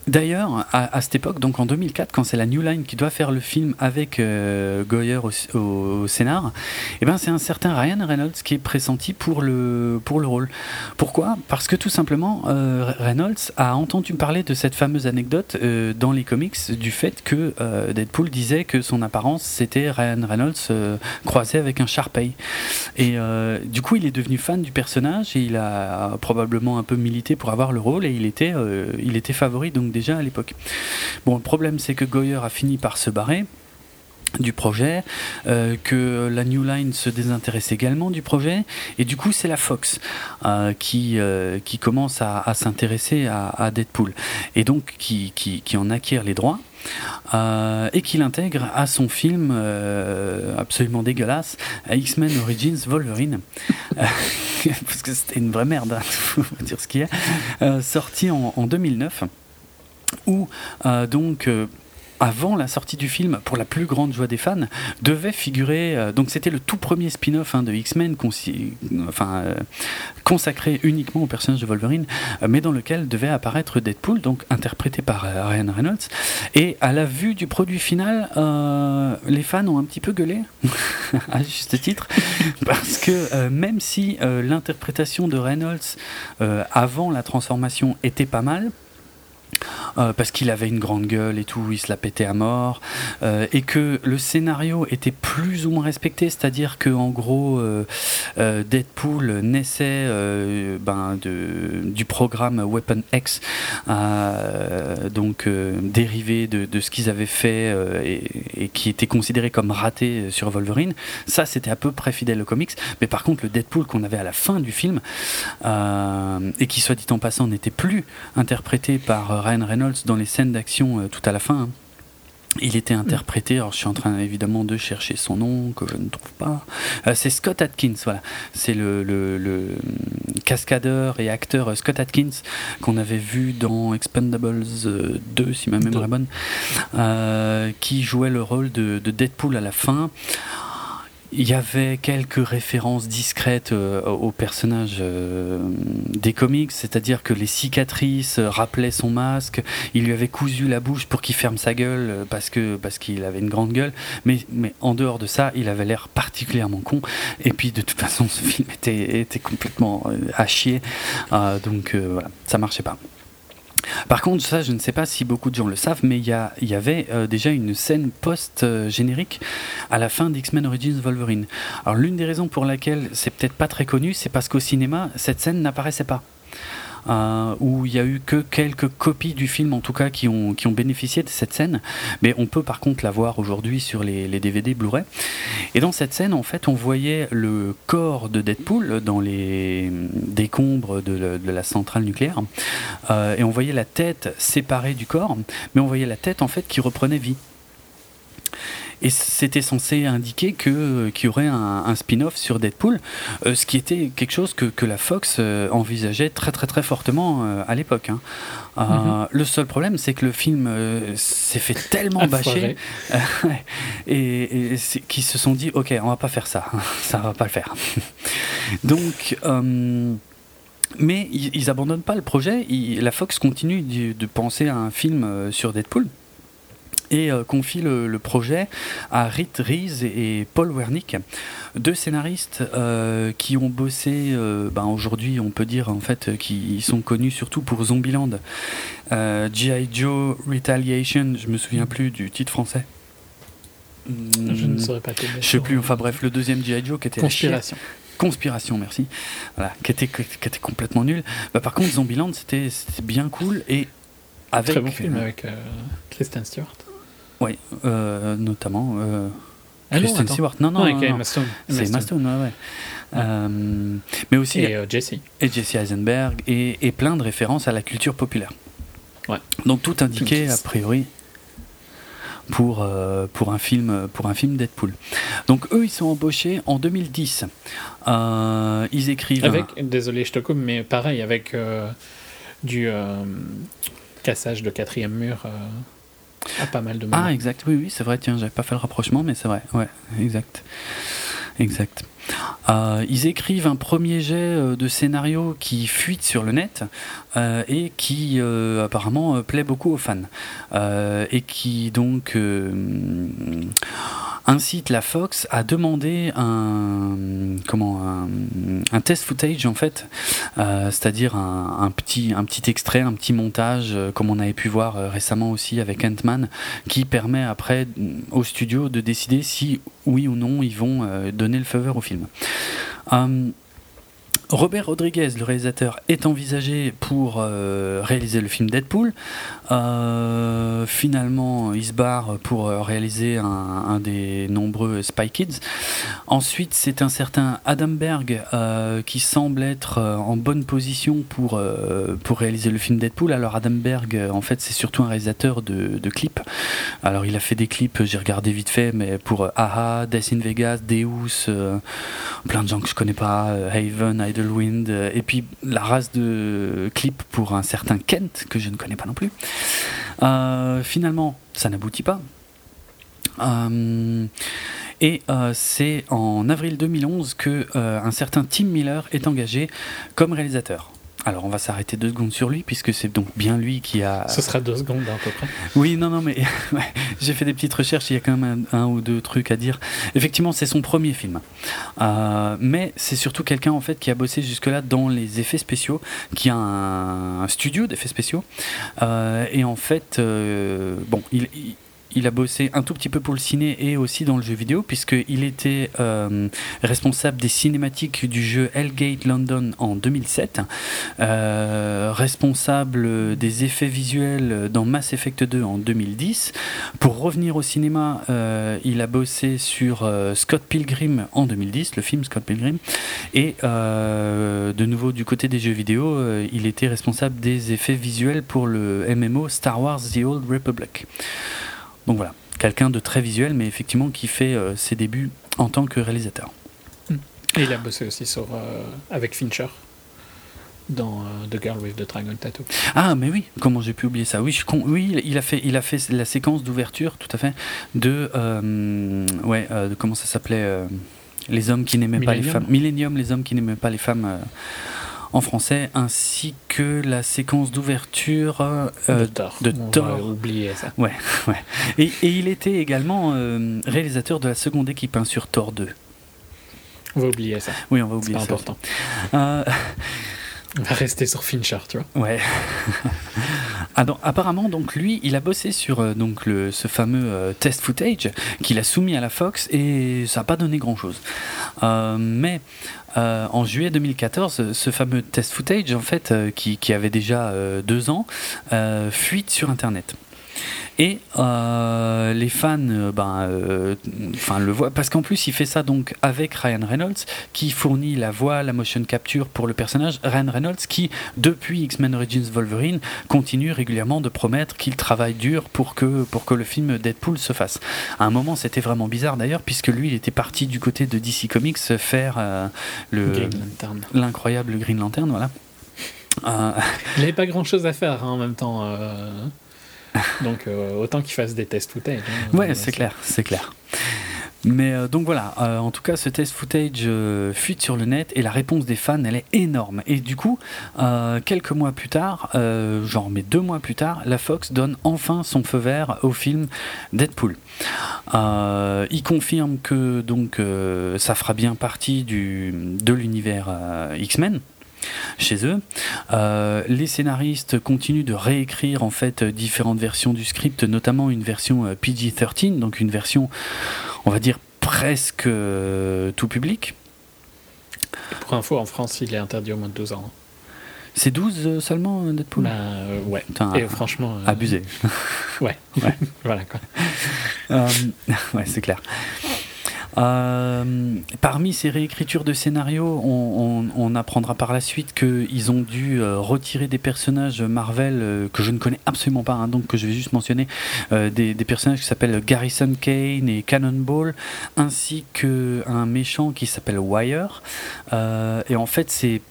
D'ailleurs, à, cette époque, donc en 2004, quand c'est la New Line qui doit faire le film avec euh, Goyer au, scénar, eh ben c'est un certain Ryan Reynolds qui est pressenti pour le, pour le rôle. Pourquoi? Parce que tout simplement, euh, Reynolds a entendu parler de cette fameuse anecdote euh, dans les comics du fait que Deadpool disait que son apparence c'était Ryan Reynolds croisé avec un Sharpei. Et du coup, il est devenu fan du personnage et il a probablement un peu milité pour avoir le rôle et il était, il était favori donc déjà à l'époque. Bon, le problème c'est que Goyer a fini par se barrer du projet, euh, que la New Line se désintéresse également du projet, et du coup c'est la Fox euh, qui, euh, qui commence à, s'intéresser à, Deadpool, et donc qui, qui, en acquiert les droits. et qui l'intègre à son film absolument dégueulasse, X-Men Origins Wolverine, parce que c'était une vraie merde, hein, faut dire ce qu'il y a, sorti en 2009 où euh, donc euh, avant la sortie du film, pour la plus grande joie des fans, devait figurer. Euh, donc c'était le tout premier spin-off hein, de X-Men, enfin consacré uniquement au personnage de Wolverine, mais dans lequel devait apparaître Deadpool, donc interprété par Ryan Reynolds. Et à la vue du produit final, les fans ont un petit peu gueulé, à juste titre, parce que même si l'interprétation de Reynolds avant la transformation était pas mal, euh, parce qu'il avait une grande gueule et tout, il se la pétait à mort, euh, et que le scénario était plus ou moins respecté, c'est-à-dire que en gros, euh, Deadpool naissait ben, du programme Weapon X, donc dérivé de, de ce qu'ils avaient fait et, et, qui était considéré comme raté sur Wolverine. Ça, c'était à peu près fidèle au comics, mais par contre, le Deadpool qu'on avait à la fin du film, et qui, soit dit en passant, n'était plus interprété par Ryan Reynolds dans les scènes d'action euh, tout à la fin. Hein. Il était interprété, alors je suis en train évidemment de chercher son nom, que je ne trouve pas. Euh, c'est Scott Atkins, voilà. C'est le, le, cascadeur et acteur Scott Atkins qu'on avait vu dans Expendables 2, si ma mémoire est bonne, euh, qui jouait le rôle de, de Deadpool à la fin. Il y avait quelques références discrètes euh, aux personnages euh, des comics, c'est-à-dire que les cicatrices rappelaient son masque, il lui avait cousu la bouche pour qu'il ferme sa gueule euh, parce qu'il avait une grande gueule, mais, mais en dehors de ça, il avait l'air particulièrement con. Et puis de toute façon, ce film était, était complètement à chier, donc voilà, ça marchait pas. Par contre, ça, je ne sais pas si beaucoup de gens le savent, mais il y, avait euh, déjà une scène post-générique à la fin d'X-Men Origins Wolverine. Alors, l'une des raisons pour laquelle c'est peut-être pas très connu, c'est parce qu'au cinéma, cette scène n'apparaissait pas. Euh, où il y a eu que quelques copies du film, en tout cas, qui ont, bénéficié de cette scène. Mais on peut par contre la voir aujourd'hui sur les, les DVD Blu-ray. Et dans cette scène, en fait, on voyait le corps de Deadpool dans les décombres de, la centrale nucléaire. Euh, et on voyait la tête séparée du corps, mais on voyait la tête, en fait, qui reprenait vie. Et c'était censé indiquer que qu'il y aurait un, spin-off sur Deadpool, euh, ce qui était quelque chose que, que la Fox euh, envisageait très très très fortement euh, à l'époque. Hein. Mhm. Le seul problème, c'est que le film s'est fait tellement bâcher et, qu'ils se sont dit, ok, on va pas faire ça, ça va pas le faire. Donc mais ils, ils, abandonnent pas le projet. la Fox continue de, de, penser à un film sur Deadpool et euh, confie le, projet à Rit Rees et Paul Wernick, deux scénaristes euh, qui ont bossé, euh, ben aujourd'hui on peut dire en fait qui sont connus surtout pour Zombieland, G.I. Joe Retaliation, je me souviens plus du titre français. Je ne saurais pas Je sais plus, enfin bref, le deuxième G.I. Joe qui était Conspiration. Conspiration, merci. Voilà, qui était, qui était complètement nul. Bah, par contre, Zombieland, c'était bien cool et avec. Très bon film avec Kristen Stewart. Oui, euh, notamment. Euh, ah Kristen Stewart. Non, non, non, c'est Maston, ouais, ouais. Euh, mais aussi. Et Jesse. Et Jesse Eisenberg, et, et, plein de références à la culture populaire. Ouais. Donc tout indiqué, a priori, pour, pour, un film, pour un film Deadpool. Donc eux, ils sont embauchés en 2010. ils écrivent. Avec, désolé, je te coupe, mais pareil, avec du cassage de quatrième mur. Ah, pas mal de Ah, exact, oui, oui, c'est vrai, tiens, j'avais pas fait le rapprochement, mais c'est vrai, ouais, exact. Exact. Euh, ils écrivent un premier jet euh, de scénario qui fuite sur le net euh, et qui apparemment plaît beaucoup aux fans. et qui donc incite la Fox à demander un, comment, un, test footage en fait, c'est-à-dire un, petit, un petit extrait, un petit montage, comme on avait pu voir récemment aussi avec Ant-Man, qui permet après au studio de décider si oui ou non ils vont donner le faveur au film. Um, Robert Rodriguez, le réalisateur, est envisagé pour euh, réaliser le film Deadpool. Euh, finalement, il se barre pour euh, réaliser un, des nombreux Spy Kids. Ensuite, c'est un certain Adam Berg qui semble être en bonne position pour, pour réaliser le film Deadpool. Alors, Adam Berg, en fait, c'est surtout un réalisateur de, clips. Alors, il a fait des clips, j'ai regardé vite fait, mais pour Aha, Death in Vegas, Deus, plein de gens que je connais pas, Haven, Wind, et puis la race de clip pour un certain Kent, que je ne connais pas non plus. finalement, ça n'aboutit pas. et c'est en avril 2011 que un certain Tim Miller est engagé comme réalisateur. Alors on va s'arrêter deux secondes sur lui puisque c'est donc bien lui qui a. Ce sera deux secondes à peu près. Oui, non, non, mais j'ai fait des petites recherches. Il y a quand même un, ou deux trucs à dire. Effectivement, c'est son premier film, euh, mais c'est surtout quelqu'un en fait qui a bossé jusque-là dans les effets spéciaux, qui a un, studio d'effets spéciaux. Euh, et en fait, euh, bon, il il a bossé un tout petit peu pour le ciné et aussi dans le jeu vidéo, puisqu'il était euh, responsable des cinématiques du jeu Hellgate London en 2007, euh, responsable des effets visuels dans Mass Effect 2 en 2010. Pour revenir au cinéma, euh, il a bossé sur Scott Pilgrim en 2010, le film Scott Pilgrim, et de nouveau du côté des jeux vidéo, il était responsable des effets visuels pour le MMO Star Wars The Old Republic. Donc voilà, quelqu'un de très visuel, mais effectivement qui fait euh, ses débuts en tant que réalisateur. Et il a bossé aussi sur, euh, avec Fincher dans euh, The Girl with the Dragon Tattoo. Ah, mais oui, comment j'ai pu oublier ça? Oui, je oui il, a fait, il a fait la séquence d'ouverture, tout à fait, de. ouais, de comment ça s'appelait Les hommes qui n'aimaient pas les femmes. Millennium, les hommes qui n'aimaient pas les femmes en français, ainsi que la séquence d'ouverture euh, de Thor. De On Thor. oublier ça. Ouais, ouais. Et, il était également euh, réalisateur de la seconde équipe hein, sur Thor 2. On va oublier ça. Oui, on va oublier ça. C'est important. Euh, on va rester sur Fincher, tu vois. Ouais. Ah, apparemment, donc lui, il a bossé sur euh, donc le, ce fameux euh, test footage qu'il a soumis à la Fox et ça n'a pas donné grand chose. Euh, en juillet 2014, ce fameux test footage, en fait, qui, qui, avait déjà deux ans, fuite sur Internet. Et euh, les fans, euh, ben, euh, enfin le voient parce qu'en plus il fait ça donc avec Ryan Reynolds qui fournit la voix, la motion capture pour le personnage. Ryan Reynolds qui depuis X-Men Origins Wolverine continue régulièrement de promettre qu'il travaille dur pour que pour que le film Deadpool se fasse. À un moment c'était vraiment bizarre d'ailleurs puisque lui il était parti du côté de DC Comics faire le l'incroyable Green Lantern voilà. il n'avait pas grand chose à faire hein, en même temps. Donc euh, autant qu'il fasse des tests footage. Hein, ouais, c'est clair, c'est clair. Mais euh, donc voilà, euh, en tout cas, ce test footage fuite sur le net et la réponse des fans, elle est énorme. Et du coup, quelques mois plus tard, genre mais deux mois plus tard, la Fox donne enfin son feu vert au film Deadpool. il confirme que donc ça fera bien partie du, de l'univers X-Men chez eux. Euh, les scénaristes continuent de réécrire en fait différentes versions du script, notamment une version euh, PG-13, donc une version, on va dire presque euh, tout public. pour info, en France, il est interdit au moins de 12 ans. C'est 12 seulement Deadpool? Bah, Ouais. Et franchement. Abusé. ouais. voilà quoi. ouais, c'est clair. Euh, parmi ces réécritures de scénarios, on, apprendra par la suite qu'ils ont dû euh, retirer des personnages Marvel euh, que je ne connais absolument pas, hein, donc que je vais juste mentionner, des, personnages qui s'appellent Garrison Kane et Cannonball, ainsi qu'un méchant qui s'appelle Wire. et en fait, c'est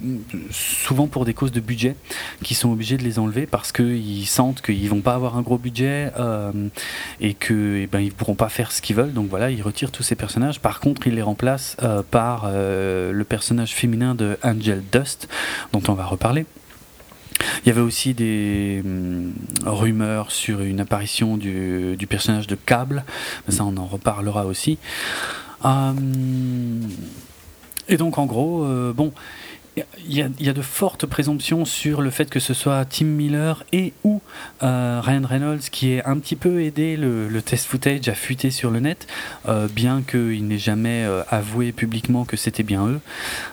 souvent pour des causes de budget qu'ils sont obligés de les enlever parce qu'ils sentent qu'ils vont pas avoir un gros budget et qu'ils eh ben, ils pourront pas faire ce qu'ils veulent. Donc voilà, ils retirent tous ces personnages par contre, il les remplace euh, par euh, le personnage féminin de Angel Dust, dont on va reparler. Il y avait aussi des hum, rumeurs sur une apparition du, personnage de Cable, mais ça on en reparlera aussi. Hum, et donc en gros, euh, bon, il y, a, de fortes présomptions sur le fait que ce soit Tim Miller et ou euh, Ryan Reynolds qui ait un petit peu aidé le, test footage à fuiter sur le net, euh, bien qu'il n'ait jamais euh, avoué publiquement que c'était bien eux,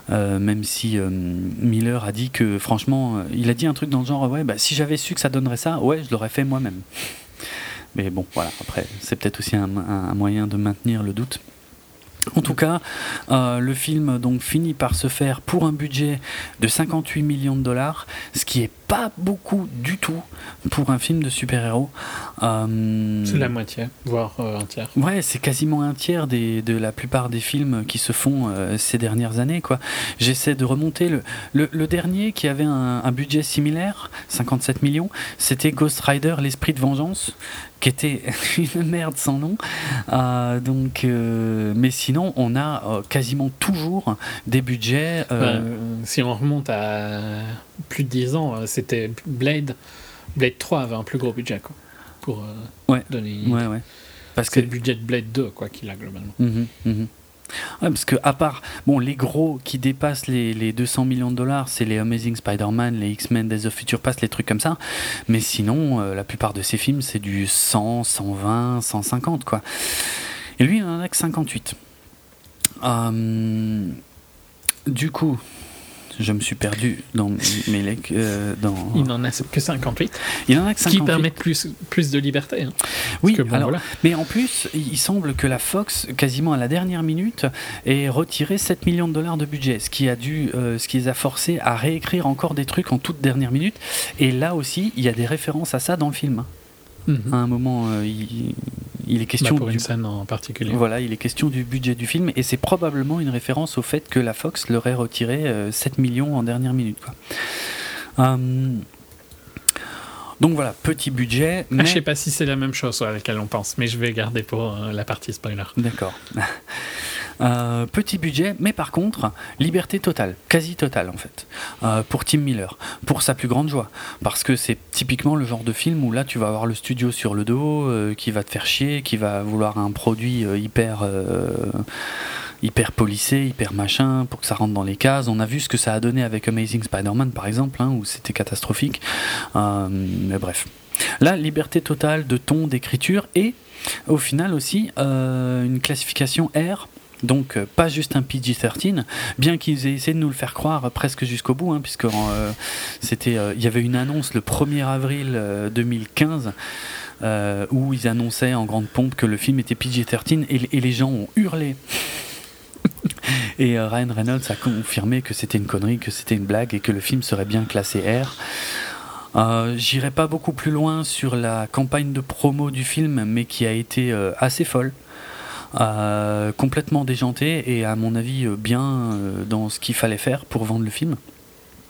même si Miller a dit que franchement, il a dit un truc dans le genre, ouais, bah, si j'avais su que ça donnerait ça, ouais, je l'aurais fait moi-même. Mais bon, voilà, après, c'est peut-être aussi un moyen de maintenir le doute. En tout cas, euh, le film donc finit par se faire pour un budget de 58 millions de dollars, ce qui est pas beaucoup du tout pour un film de super-héros. Euh, C'est la moitié, voire euh, un tiers. Ouais, c'est quasiment un tiers des, de la plupart des films qui se font ces dernières années. quoi. J'essaie de remonter. Le, le, le dernier qui avait un, un budget similaire, 57 millions, c'était Ghost Rider, l'esprit de vengeance, qui était une merde sans nom. Euh, donc, euh, mais sinon, on a euh, quasiment toujours des budgets. si on remonte à plus de 10 ans, c'était Blade. Blade 3 avait un plus gros budget, quoi. Pour Ouais. donner. ouais, ouais. Parce que C'est le budget de Blade 2, quoi, qu'il a globalement. Mhm, mhm. Parce que à part bon les gros qui dépassent les, les 200 millions de dollars, c'est les Amazing Spider-Man, les X-Men, Days of Future Past, les trucs comme ça. Mais sinon, euh, la plupart de ces films, c'est du 100, 120, 150 quoi. Et lui, il en a que 58. Euh, du coup, je me suis perdu dans mes legs, euh, dans. Il n'en a que 58, Il en a que ce qui 58. permet plus, plus de liberté. hein. Oui, Parce que bon, alors, voilà. mais en plus, il semble que la Fox, quasiment à la dernière minute, ait retiré 7 millions de dollars de budget, ce qui a dû, euh, ce qui les a forcés à réécrire encore des trucs en toute dernière minute. Et là aussi, il y a des références à ça dans le film. Mhm. À un moment, euh, il, il est Bah, question pour du, une scène en particulier. voilà, il est question du budget du film, et c'est probablement une référence au fait que la Fox leur ait retiré euh, 7 millions en dernière minute. Quoi. Euh, donc voilà, petit budget, Ah, mais je sais pas si c'est la même chose à laquelle on pense, mais je vais garder pour euh, la partie spoiler. D'accord. Euh, petit budget, mais par contre, liberté totale, quasi totale en fait, euh, pour Tim Miller, pour sa plus grande joie. Parce que c'est typiquement le genre de film où là tu vas avoir le studio sur le dos, euh, qui va te faire chier, qui va vouloir un produit hyper. hyper policé, hyper machin, pour que ça rentre dans les cases. On a vu ce que ça a donné avec Amazing Spider-Man par exemple, hein, où c'était catastrophique. Mais bref. Là, liberté totale de ton, d'écriture et au final aussi une classification R. Donc euh, pas juste un PG-13, bien qu'ils aient essayé de nous le faire croire presque jusqu'au bout, hein, puisque euh, c'était, euh, il y avait une annonce le 1er avril euh, 2015 euh, où ils annonçaient en grande pompe que le film était PG-13 et, les gens ont hurlé. et Ryan Reynolds a confirmé que c'était une connerie, que c'était une blague et que le film serait bien classé R. J'irai pas beaucoup plus loin sur la campagne de promo du film, mais qui a été assez folle, euh, complètement déjantée et à mon avis euh, bien euh, dans ce qu'il fallait faire pour vendre le film.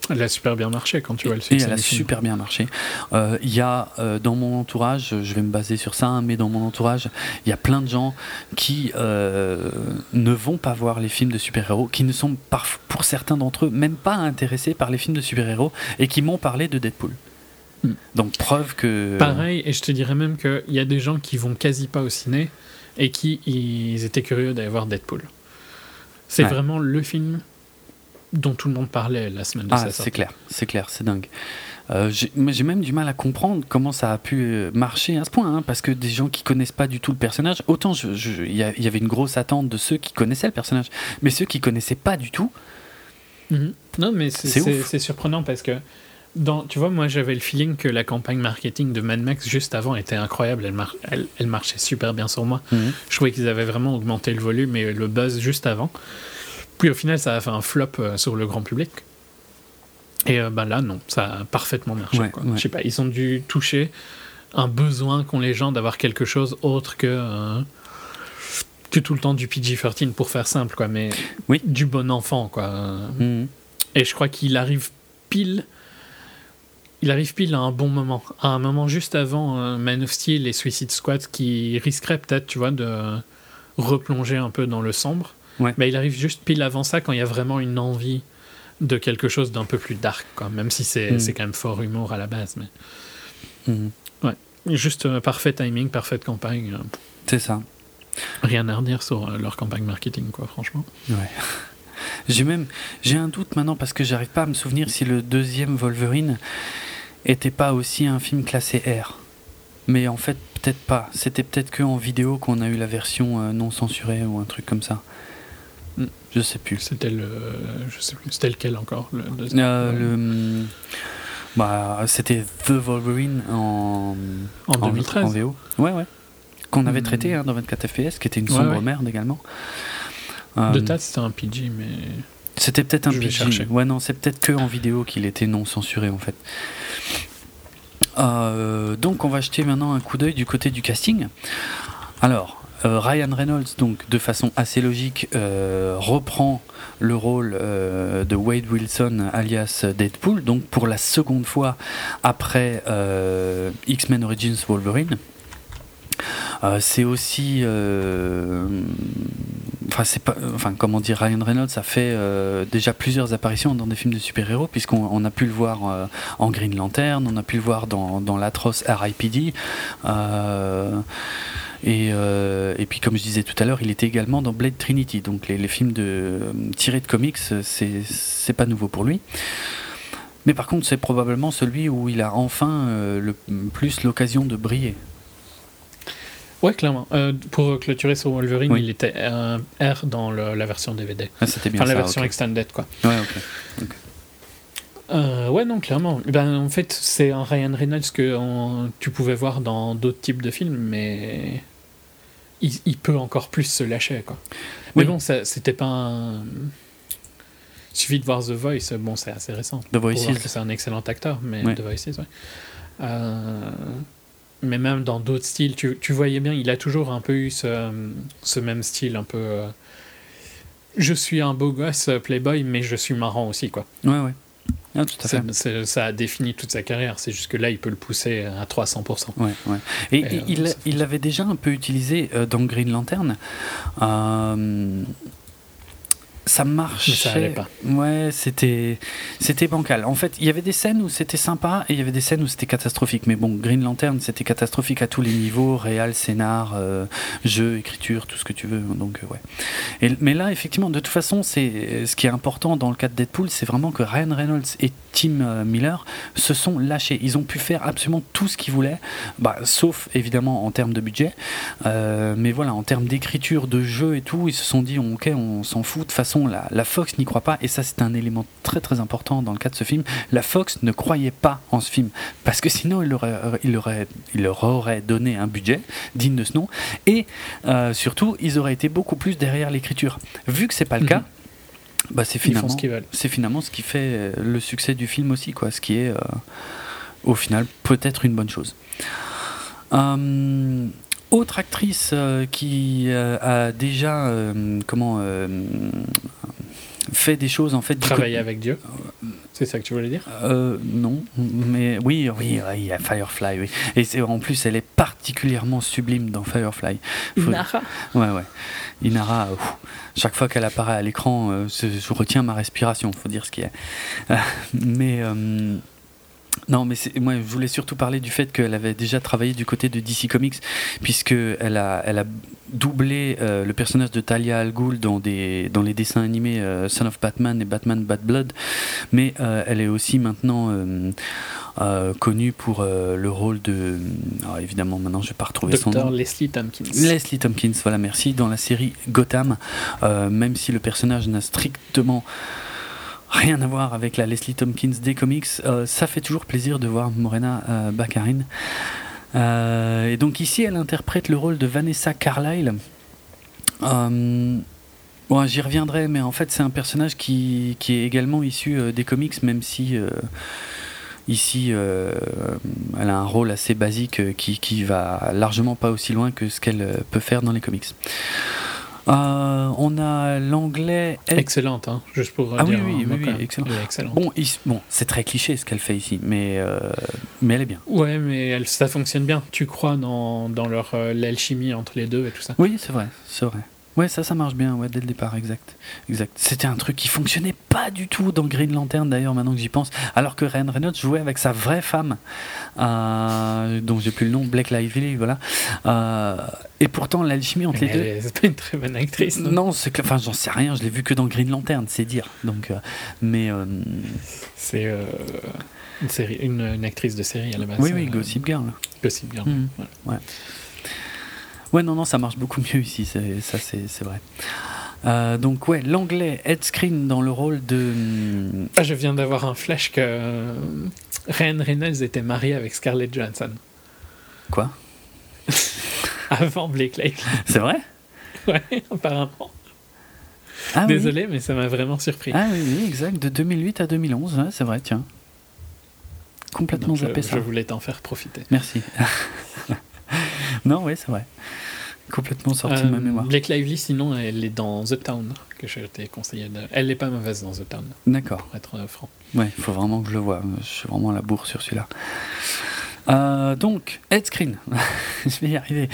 Elle a super bien marché quand tu vois le Et succès elle a super bien marché. Euh, Il y a euh, dans mon entourage, je vais me baser sur ça, hein, mais dans mon entourage, il y a plein de gens qui euh, ne vont pas voir les films de super-héros, qui ne sont pour certains d'entre eux même pas intéressés par les films de super-héros et qui m'ont parlé de Deadpool. Hmm. Donc preuve que. Pareil, et je te dirais même qu'il y a des gens qui vont quasi pas au ciné et qui ils étaient curieux d'aller voir Deadpool. C'est Ouais. vraiment le film dont tout le monde parlait la semaine de Ah, sa c'est sortie. clair, c'est clair, c'est dingue. Euh, j'ai même du mal à comprendre comment ça a pu euh, marcher à ce point, hein, parce que des gens qui connaissent pas du tout le personnage, autant il y, avait une grosse attente de ceux qui connaissaient le personnage, mais ceux qui connaissaient pas du tout, Mhm. Non, mais c'est- C'est c'est c'est surprenant parce que, dans, tu vois, moi j'avais le feeling que la campagne marketing de Mad Max juste avant était incroyable. Elle, mar- elle, elle marchait super bien sur moi. Je trouvais qu'ils avaient vraiment augmenté le volume et le buzz juste avant. Puis au final, ça a fait un flop euh, sur le grand public. Et euh, ben là, non, ça a parfaitement marché. Ouais, quoi. ouais. Je sais pas, ils ont dû toucher un besoin qu'ont les gens d'avoir quelque chose autre que, euh, que tout le temps du PG-13 pour faire simple, quoi, mais Oui. du bon enfant, quoi. Mhm. et je crois qu'il arrive pile. Il arrive pile à un bon moment. À un moment juste avant euh, Man of Steel et Suicide Squad qui risquerait peut-être, tu vois, de replonger un peu dans le sombre. Ouais. Mais il arrive juste pile avant ça quand il y a vraiment une envie de quelque chose d'un peu plus dark, quoi. Même si c'est Mm. c'est quand même fort humour à la base. Mais Mhm. juste euh, parfait timing, parfaite campagne. euh, c'est ça. rien à redire sur euh, leur campagne marketing, quoi, franchement. Ouais. J'ai même j'ai un doute maintenant parce que j'arrive pas à me souvenir si le deuxième Wolverine était pas aussi un film classé R. Mais en fait, peut-être pas. C'était peut-être que en vidéo qu'on a eu la version euh, non censurée ou un truc comme ça. Mm. Je sais plus. C'était le. Je sais plus, c'était lequel encore le Euh, le, bah, c'était The Wolverine en, En 2013. en VO. Ouais, ouais. Qu'on avait Hmm. traité hein, dans 24 FPS, qui était une sombre ouais. merde également. Euh, De tas, c'était un PG, mais. C'était peut-être un PG. Ouais, non, c'est peut-être que en vidéo qu'il était non censuré en fait. Euh, donc, on va jeter maintenant un coup d'œil du côté du casting. Alors, euh, Ryan Reynolds, donc de façon assez logique, euh, reprend le rôle euh, de Wade Wilson alias Deadpool, donc pour la seconde fois après X-Men Origins Wolverine. Euh, c'est aussi, euh, enfin c'est pas, enfin comment dire, Ryan Reynolds a fait euh, déjà plusieurs apparitions dans des films de super-héros puisqu'on on a pu le voir en Green Lantern, on a pu le voir dans, l'atroce R.I.P.D. Et, puis comme je disais tout à l'heure, il était également dans Blade Trinity, donc les, films de, tirés de comics, c'est pas nouveau pour lui. Mais par contre, c'est probablement celui où il a enfin le plus l'occasion de briller. Ouais, clairement. Euh, pour clôturer sur Wolverine, Oui. il était un R dans le- la version DVD. Ah, C'était bien Enfin, la ça, version ok. extended, quoi. Ouais, ok. Euh, ouais, non, clairement. Ben, en fait, c'est un Ryan Reynolds que on- tu pouvais voir dans d'autres types de films, mais il, il peut encore plus se lâcher, quoi. Mais bon, ça- c'était pas un... Il suffit de voir The Voice, bon, c'est assez récent. The que c'est un excellent acteur, mais Ouais. The Voices, ouais. Euh, mais même dans d'autres styles, tu, tu voyais bien, il a toujours un peu eu ce, ce même style, un peu... euh, je suis un beau gosse euh, playboy, mais je suis marrant aussi, quoi. Ouais, ouais. Ah, tout à fait. Ça a défini toute sa carrière. C'est juste que là, il peut le pousser à 300%. Ouais, ouais. Et, euh, il l'avait déjà un peu utilisé dans Green Lantern. Euh, ça marchait. Mais ça allait pas. Ouais, c'était c'était bancal. En fait, il y avait des scènes où c'était sympa et il y avait des scènes où c'était catastrophique. Mais bon, Green Lantern, c'était catastrophique à tous les niveaux, réal, scénar, euh, jeu, écriture, tout ce que tu veux. Donc euh, ouais. Et, mais là, effectivement, de toute façon, c'est ce qui est important dans le cas de Deadpool, c'est vraiment que Ryan Reynolds et Tim euh, Miller se sont lâchés. Ils ont pu faire absolument tout ce qu'ils voulaient, bah, sauf évidemment en termes de budget. Euh, mais voilà, en termes d'écriture, de jeu et tout, ils se sont dit ok, on s'en fout. De toute façon, la, la Fox n'y croit pas. Et ça, c'est un élément très très important dans le cas de ce film. La Fox ne croyait pas en ce film parce que sinon, il leur aurait, il leur aurait, il leur aurait donné un budget digne de ce nom. Et euh, surtout, ils auraient été beaucoup plus derrière l'écriture. Vu que c'est pas le Mhm. cas. Bah, c'est finalement ce finalement qui fait euh, le succès du film aussi, quoi. Ce qui est, euh, au final, peut-être une bonne chose. Euh, autre actrice euh, qui euh, a déjà, euh, comment, euh, fait des choses en fait. Travailler avec Dieu. C'est ça que tu voulais dire? Euh, non, mais oui, oui, il y a Firefly, oui. Et c'est- en plus, elle est particulièrement sublime dans Firefly. Faut- Nara. Ouais, ouais. Inara, ouf, chaque fois qu'elle apparaît à l'écran, euh, je, je retiens ma respiration, faut dire ce qui est. Euh, mais euh, non, mais moi, je voulais surtout parler du fait qu'elle avait déjà travaillé du côté de DC Comics, puisque elle a, elle a doublé euh, le personnage de Talia al Ghul dans des dans les dessins animés euh, Son of Batman et Batman Bad Blood, mais euh, elle est aussi maintenant connue pour le rôle de, alors, évidemment maintenant je vais pas retrouver son nom. Leslie Tompkins. Leslie Tompkins, voilà, merci, dans la série Gotham, même si le personnage n'a strictement rien à voir avec la Leslie Tompkins des comics, euh, ça fait toujours plaisir de voir Morena euh, Baccarin. Euh, et donc ici, elle interprète le rôle de Vanessa Carlyle. Euh, bon, J'y reviendrai, mais en fait, c'est un personnage qui, qui est également issu euh, des comics, même si euh, ici, euh, elle a un rôle assez basique euh, qui, qui va largement pas aussi loin que ce qu'elle euh, peut faire dans les comics. Euh, on a l'anglais. Excellente, hein, juste pour Ah oui, dire oui, un oui, oui, excellent. Excellente. Bon, il- bon c'est très cliché ce qu'elle fait ici, mais, euh, mais elle est bien. Ouais, mais elle, ça fonctionne bien. Tu crois dans, dans leur euh, l'alchimie entre les deux et tout ça. Oui, c'est vrai, c'est vrai. Ouais, ça, ça marche bien, ouais, dès le départ, exact. exact. C'était un truc qui fonctionnait pas du tout dans Green Lantern, d'ailleurs, maintenant que j'y pense. Alors que Ryan Reynolds jouait avec sa vraie femme, euh, dont j'ai plus le nom, Blake Lively, voilà. Euh, et pourtant, l'alchimie entre Mais les deux. C'est pas une très bonne actrice. Non, Non, c'est que, enfin, j'en sais rien, je l'ai vu que dans Green Lantern, c'est dire. Donc, euh, mais euh, C'est une, série, une, une actrice de série à la base. oui, oui, Gossip Girl. Gossip Girl. Mhm. Voilà. Ouais, non, non, ça marche beaucoup mieux ici, c'est- ça c'est vrai. Euh, donc, ouais, l'anglais Ed Screen dans le rôle de. Ah, je viens d'avoir un flash que euh, Ryan Reynolds était marié avec Scarlett Johansson Quoi? Avant Blake Lively. C'est vrai? Ouais, apparemment. Ah, oui. Désolé, mais ça m'a vraiment surpris. Ah oui, oui, exact, de 2008 à 2011, ouais, c'est vrai, tiens. Complètement Donc, je, zappé je ça. voulais t'en faire profiter. Merci. non, oui, c'est vrai. Complètement sorti de ma Euh, mémoire. Blake Lively, sinon, elle est dans The Town, que je t'ai conseillé. De... Elle n'est pas mauvaise dans The Town, D'accord. pour être euh, franc. Ouais, il faut vraiment que je le vois. Je suis vraiment à la bourre sur celui-là. Euh, donc, Ed Screen, je vais y arriver.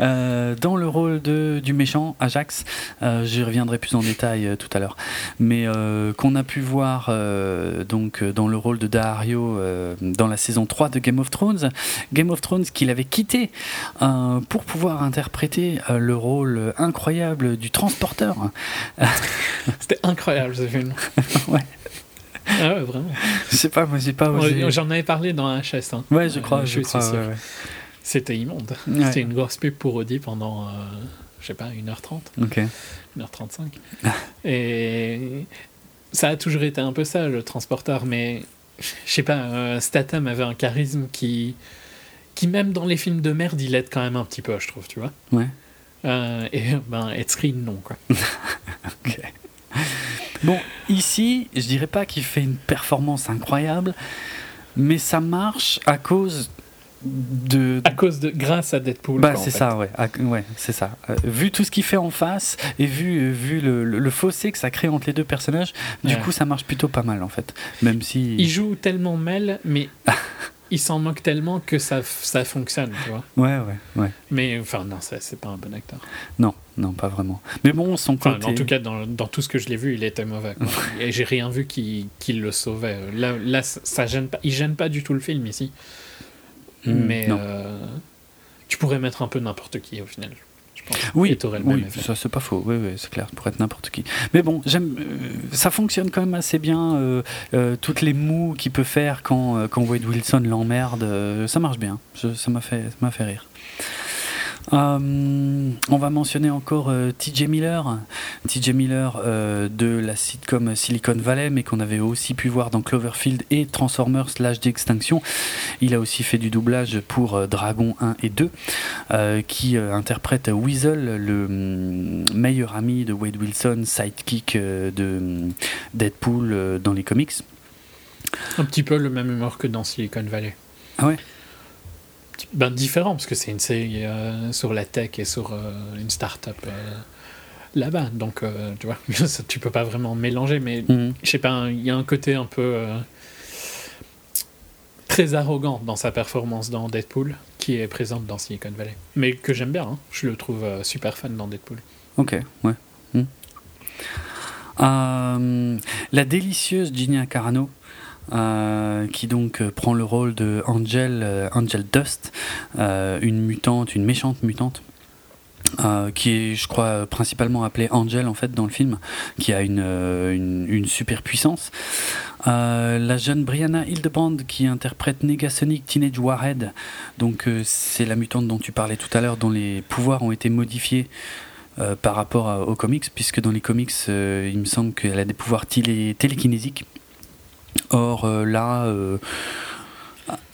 Euh, dans le rôle de, du méchant, Ajax, euh, j'y reviendrai plus en détail euh, tout à l'heure, mais qu'on a pu voir donc, dans le rôle de Dario dans la saison 3 de Game of Thrones. Game of Thrones qu'il avait quitté pour pouvoir interpréter le rôle incroyable du transporteur. C'était incroyable ce film. Ouais. Ah ouais, vraiment. Je sais pas, moi j'ai pas J'en avais paré dans HS. Hein. Ouais, je Euh, crois, je suis crois. sûr. ouais, ouais. C'était immonde. C'était une grosse pub pour Audi pendant, euh, je sais pas, 1h30, Ok. 1h35. Et ça a toujours été un peu ça, le transporteur, mais je sais pas, euh, Statham avait un charisme qui, qui, même dans les films de merde, il aide quand même un petit peu, je trouve, tu vois. Ouais. Euh, et ben, Ed Screen, non, quoi. Ok. Bon, ici, je dirais pas qu'il fait une performance incroyable, mais ça marche à cause de. À cause de, grâce à Deadpool. Bah, c'est ça, ouais. À- ouais, c'est ça. Euh, vu tout ce qu'il fait en face et vu, vu le, le- le fossé que ça crée entre les deux personnages, du Ouais. coup, ça marche plutôt pas mal en fait. Même si. Il joue tellement mal, mais il s'en moque tellement que ça, ça fonctionne, tu vois. Ouais, ouais, ouais. Mais enfin, non, c'est pas un bon acteur. Non, non, pas vraiment. Mais bon, son Enfin, côté. en tout cas, dans, dans tout ce que je l'ai vu, il était mauvais. quoi. Et j'ai rien vu qui, qui le sauvait. Là, là, ça gêne pas. Il gêne pas du tout le film ici. Hmm, mais euh, tu pourrais mettre un peu n'importe qui au final. Pense. Oui, oui ça c'est pas faux, oui, oui, c'est clair, pour être n'importe qui. Mais bon, j'aime, euh, ça fonctionne quand même assez bien, euh, euh, toutes les mous qu'il peut faire quand, quand Wade Wilson l'emmerde, ça marche bien, Je- ça m'a fait, ça m'a fait rire. Euh, on va mentionner encore euh, TJ Miller, TJ Miller euh, de la sitcom Silicon Valley, mais qu'on avait aussi pu voir dans Cloverfield et Transformers l'âge d'extinction. Il a aussi fait du doublage pour Dragon 1 et 2, euh, qui interprète Weasel, le hum, meilleur ami de Wade Wilson, sidekick de hum, Deadpool dans les comics. Un petit peu le même humour que dans Silicon Valley. Ah ouais? Ben, différent, parce que c'est une série euh, sur la tech et sur euh, une start-up euh, là-bas. Donc, tu vois, ça, tu peux pas vraiment mélanger, mais Mhm. je sais pas, il y a un côté un peu très arrogant dans sa performance dans Deadpool, qui est présente dans Silicon Valley. Mais que j'aime bien, hein. je le trouve super fan dans Deadpool. Ok, ouais. Hmm. Euh, la délicieuse Gina Carano, euh, qui donc euh, prend le rôle de Angel, euh, Angel Dust, une mutante, une méchante mutante. qui est, je crois, principalement appelée Angel en fait dans le film, qui a une, une, super puissance. La jeune Brianna Hildebrand qui interprète Negasonic Teenage Warhead, donc c'est la mutante dont tu parlais tout à l'heure, dont les pouvoirs ont été modifiés par rapport aux comics, puisque dans les comics, il me semble qu'elle a des pouvoirs télé- télékinésiques. Or euh, là, euh,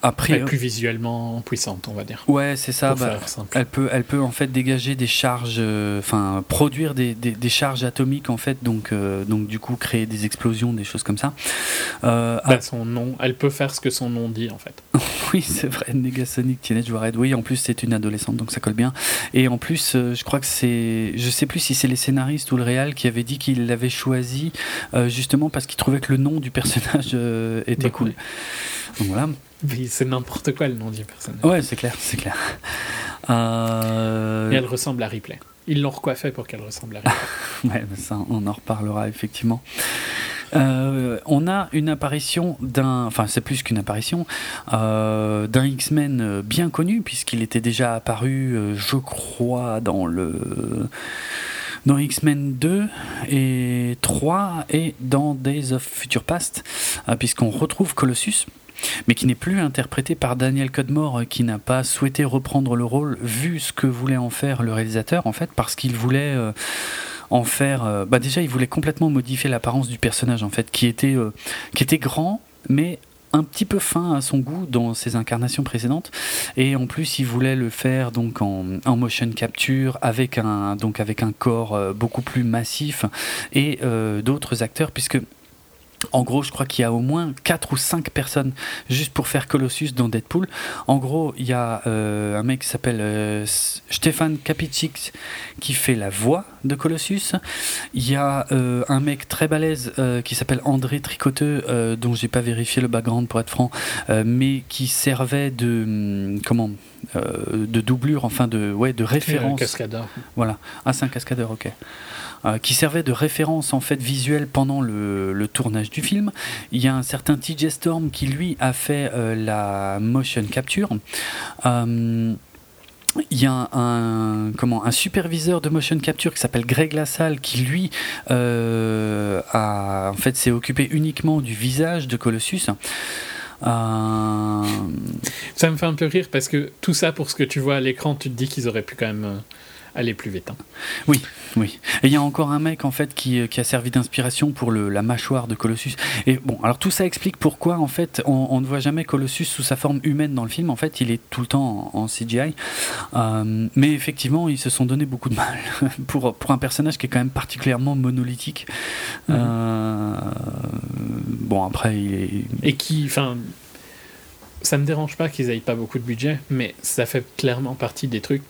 après, Elle est plus visuellement puissante, on va dire. ouais, c'est ça. bah, elle peut, elle peut en fait dégager des charges, euh, enfin produire des, des, des charges atomiques en fait, donc, euh, donc du coup créer des explosions, des choses comme ça. Euh, Bah, son nom, elle peut faire ce que son nom dit en fait. Oui, c'est vrai, Negasonic Teenage Warhead. Oui, en plus, c'est une adolescente, donc ça colle bien. Et en plus, euh, je crois que c'est. Je sais plus si c'est les scénaristes ou le réal qui avait dit qu'il l'avait choisi justement parce qu'il trouvait que le nom du personnage était Bah, cool. Donc voilà. C'est n'importe quoi le nom du personnage. Ouais, c'est clair, c'est clair. Euh, Et elle ressemble à Ripley. Ils l'ont recoiffée pour qu'elle ressemble à Ripley. Ouais, ça, on en reparlera effectivement. Euh, on a une apparition d'un, enfin c'est plus qu'une apparition, euh, d'un X-Men bien connu puisqu'il était déjà apparu, euh, je crois, dans le dans X-Men 2 et 3 et dans Days of Future Past, puisqu'on retrouve Colossus. Mais qui n'est plus interprété par Daniel Cudmore, euh, qui n'a pas souhaité reprendre le rôle, vu ce que voulait en faire le réalisateur, en fait, parce qu'il voulait euh, en faire. euh, bah déjà, il voulait complètement modifier l'apparence du personnage, qui était, grand, mais un petit peu fin à son goût dans ses incarnations précédentes et en plus il voulait le faire donc en, motion capture avec un corps beaucoup plus massif et d'autres acteurs puisque en gros, je crois qu'il y a au moins 4 ou 5 personnes juste pour faire Colossus dans Deadpool. En gros, il y a euh, un mec qui s'appelle euh, Stefan Kapicic qui fait la voix de Colossus. Il y a euh, un mec très balèze qui s'appelle André Tricoteux, dont j'ai pas vérifié le background pour être franc, mais qui servait de hum, comment de doublure, enfin de ouais de référence. Un cascadeur. Voilà. Ah, c'est un cascadeur, ok. Euh, qui servait de référence en fait visuelle pendant le, tournage du film. Il y a un certain TJ Storm qui lui a fait euh, la motion capture. Euh, il y a un, comment, un superviseur de motion capture qui s'appelle Greg Lassalle qui lui a, en fait s'est occupé uniquement du visage de Colossus. Ça me fait un peu rire parce que tout ça pour ce que tu vois à l'écran, tu te dis qu'ils auraient pu quand même aller plus vite. Hein. Oui, oui. Et il y a encore un mec en fait qui, euh, qui a servi d'inspiration pour le, la mâchoire de Colossus. Et bon, alors tout ça explique pourquoi en fait on, ne voit jamais Colossus sous sa forme humaine dans le film. En fait, il est tout le temps en, CGI. Euh, mais effectivement, ils se sont donné beaucoup de mal pour, pour un personnage qui est quand même particulièrement monolithique. Mhm. Euh, bon, après, il est. Et qui, enfin ça me dérange pas qu'ils aient pas beaucoup de budget, mais ça fait clairement partie des trucs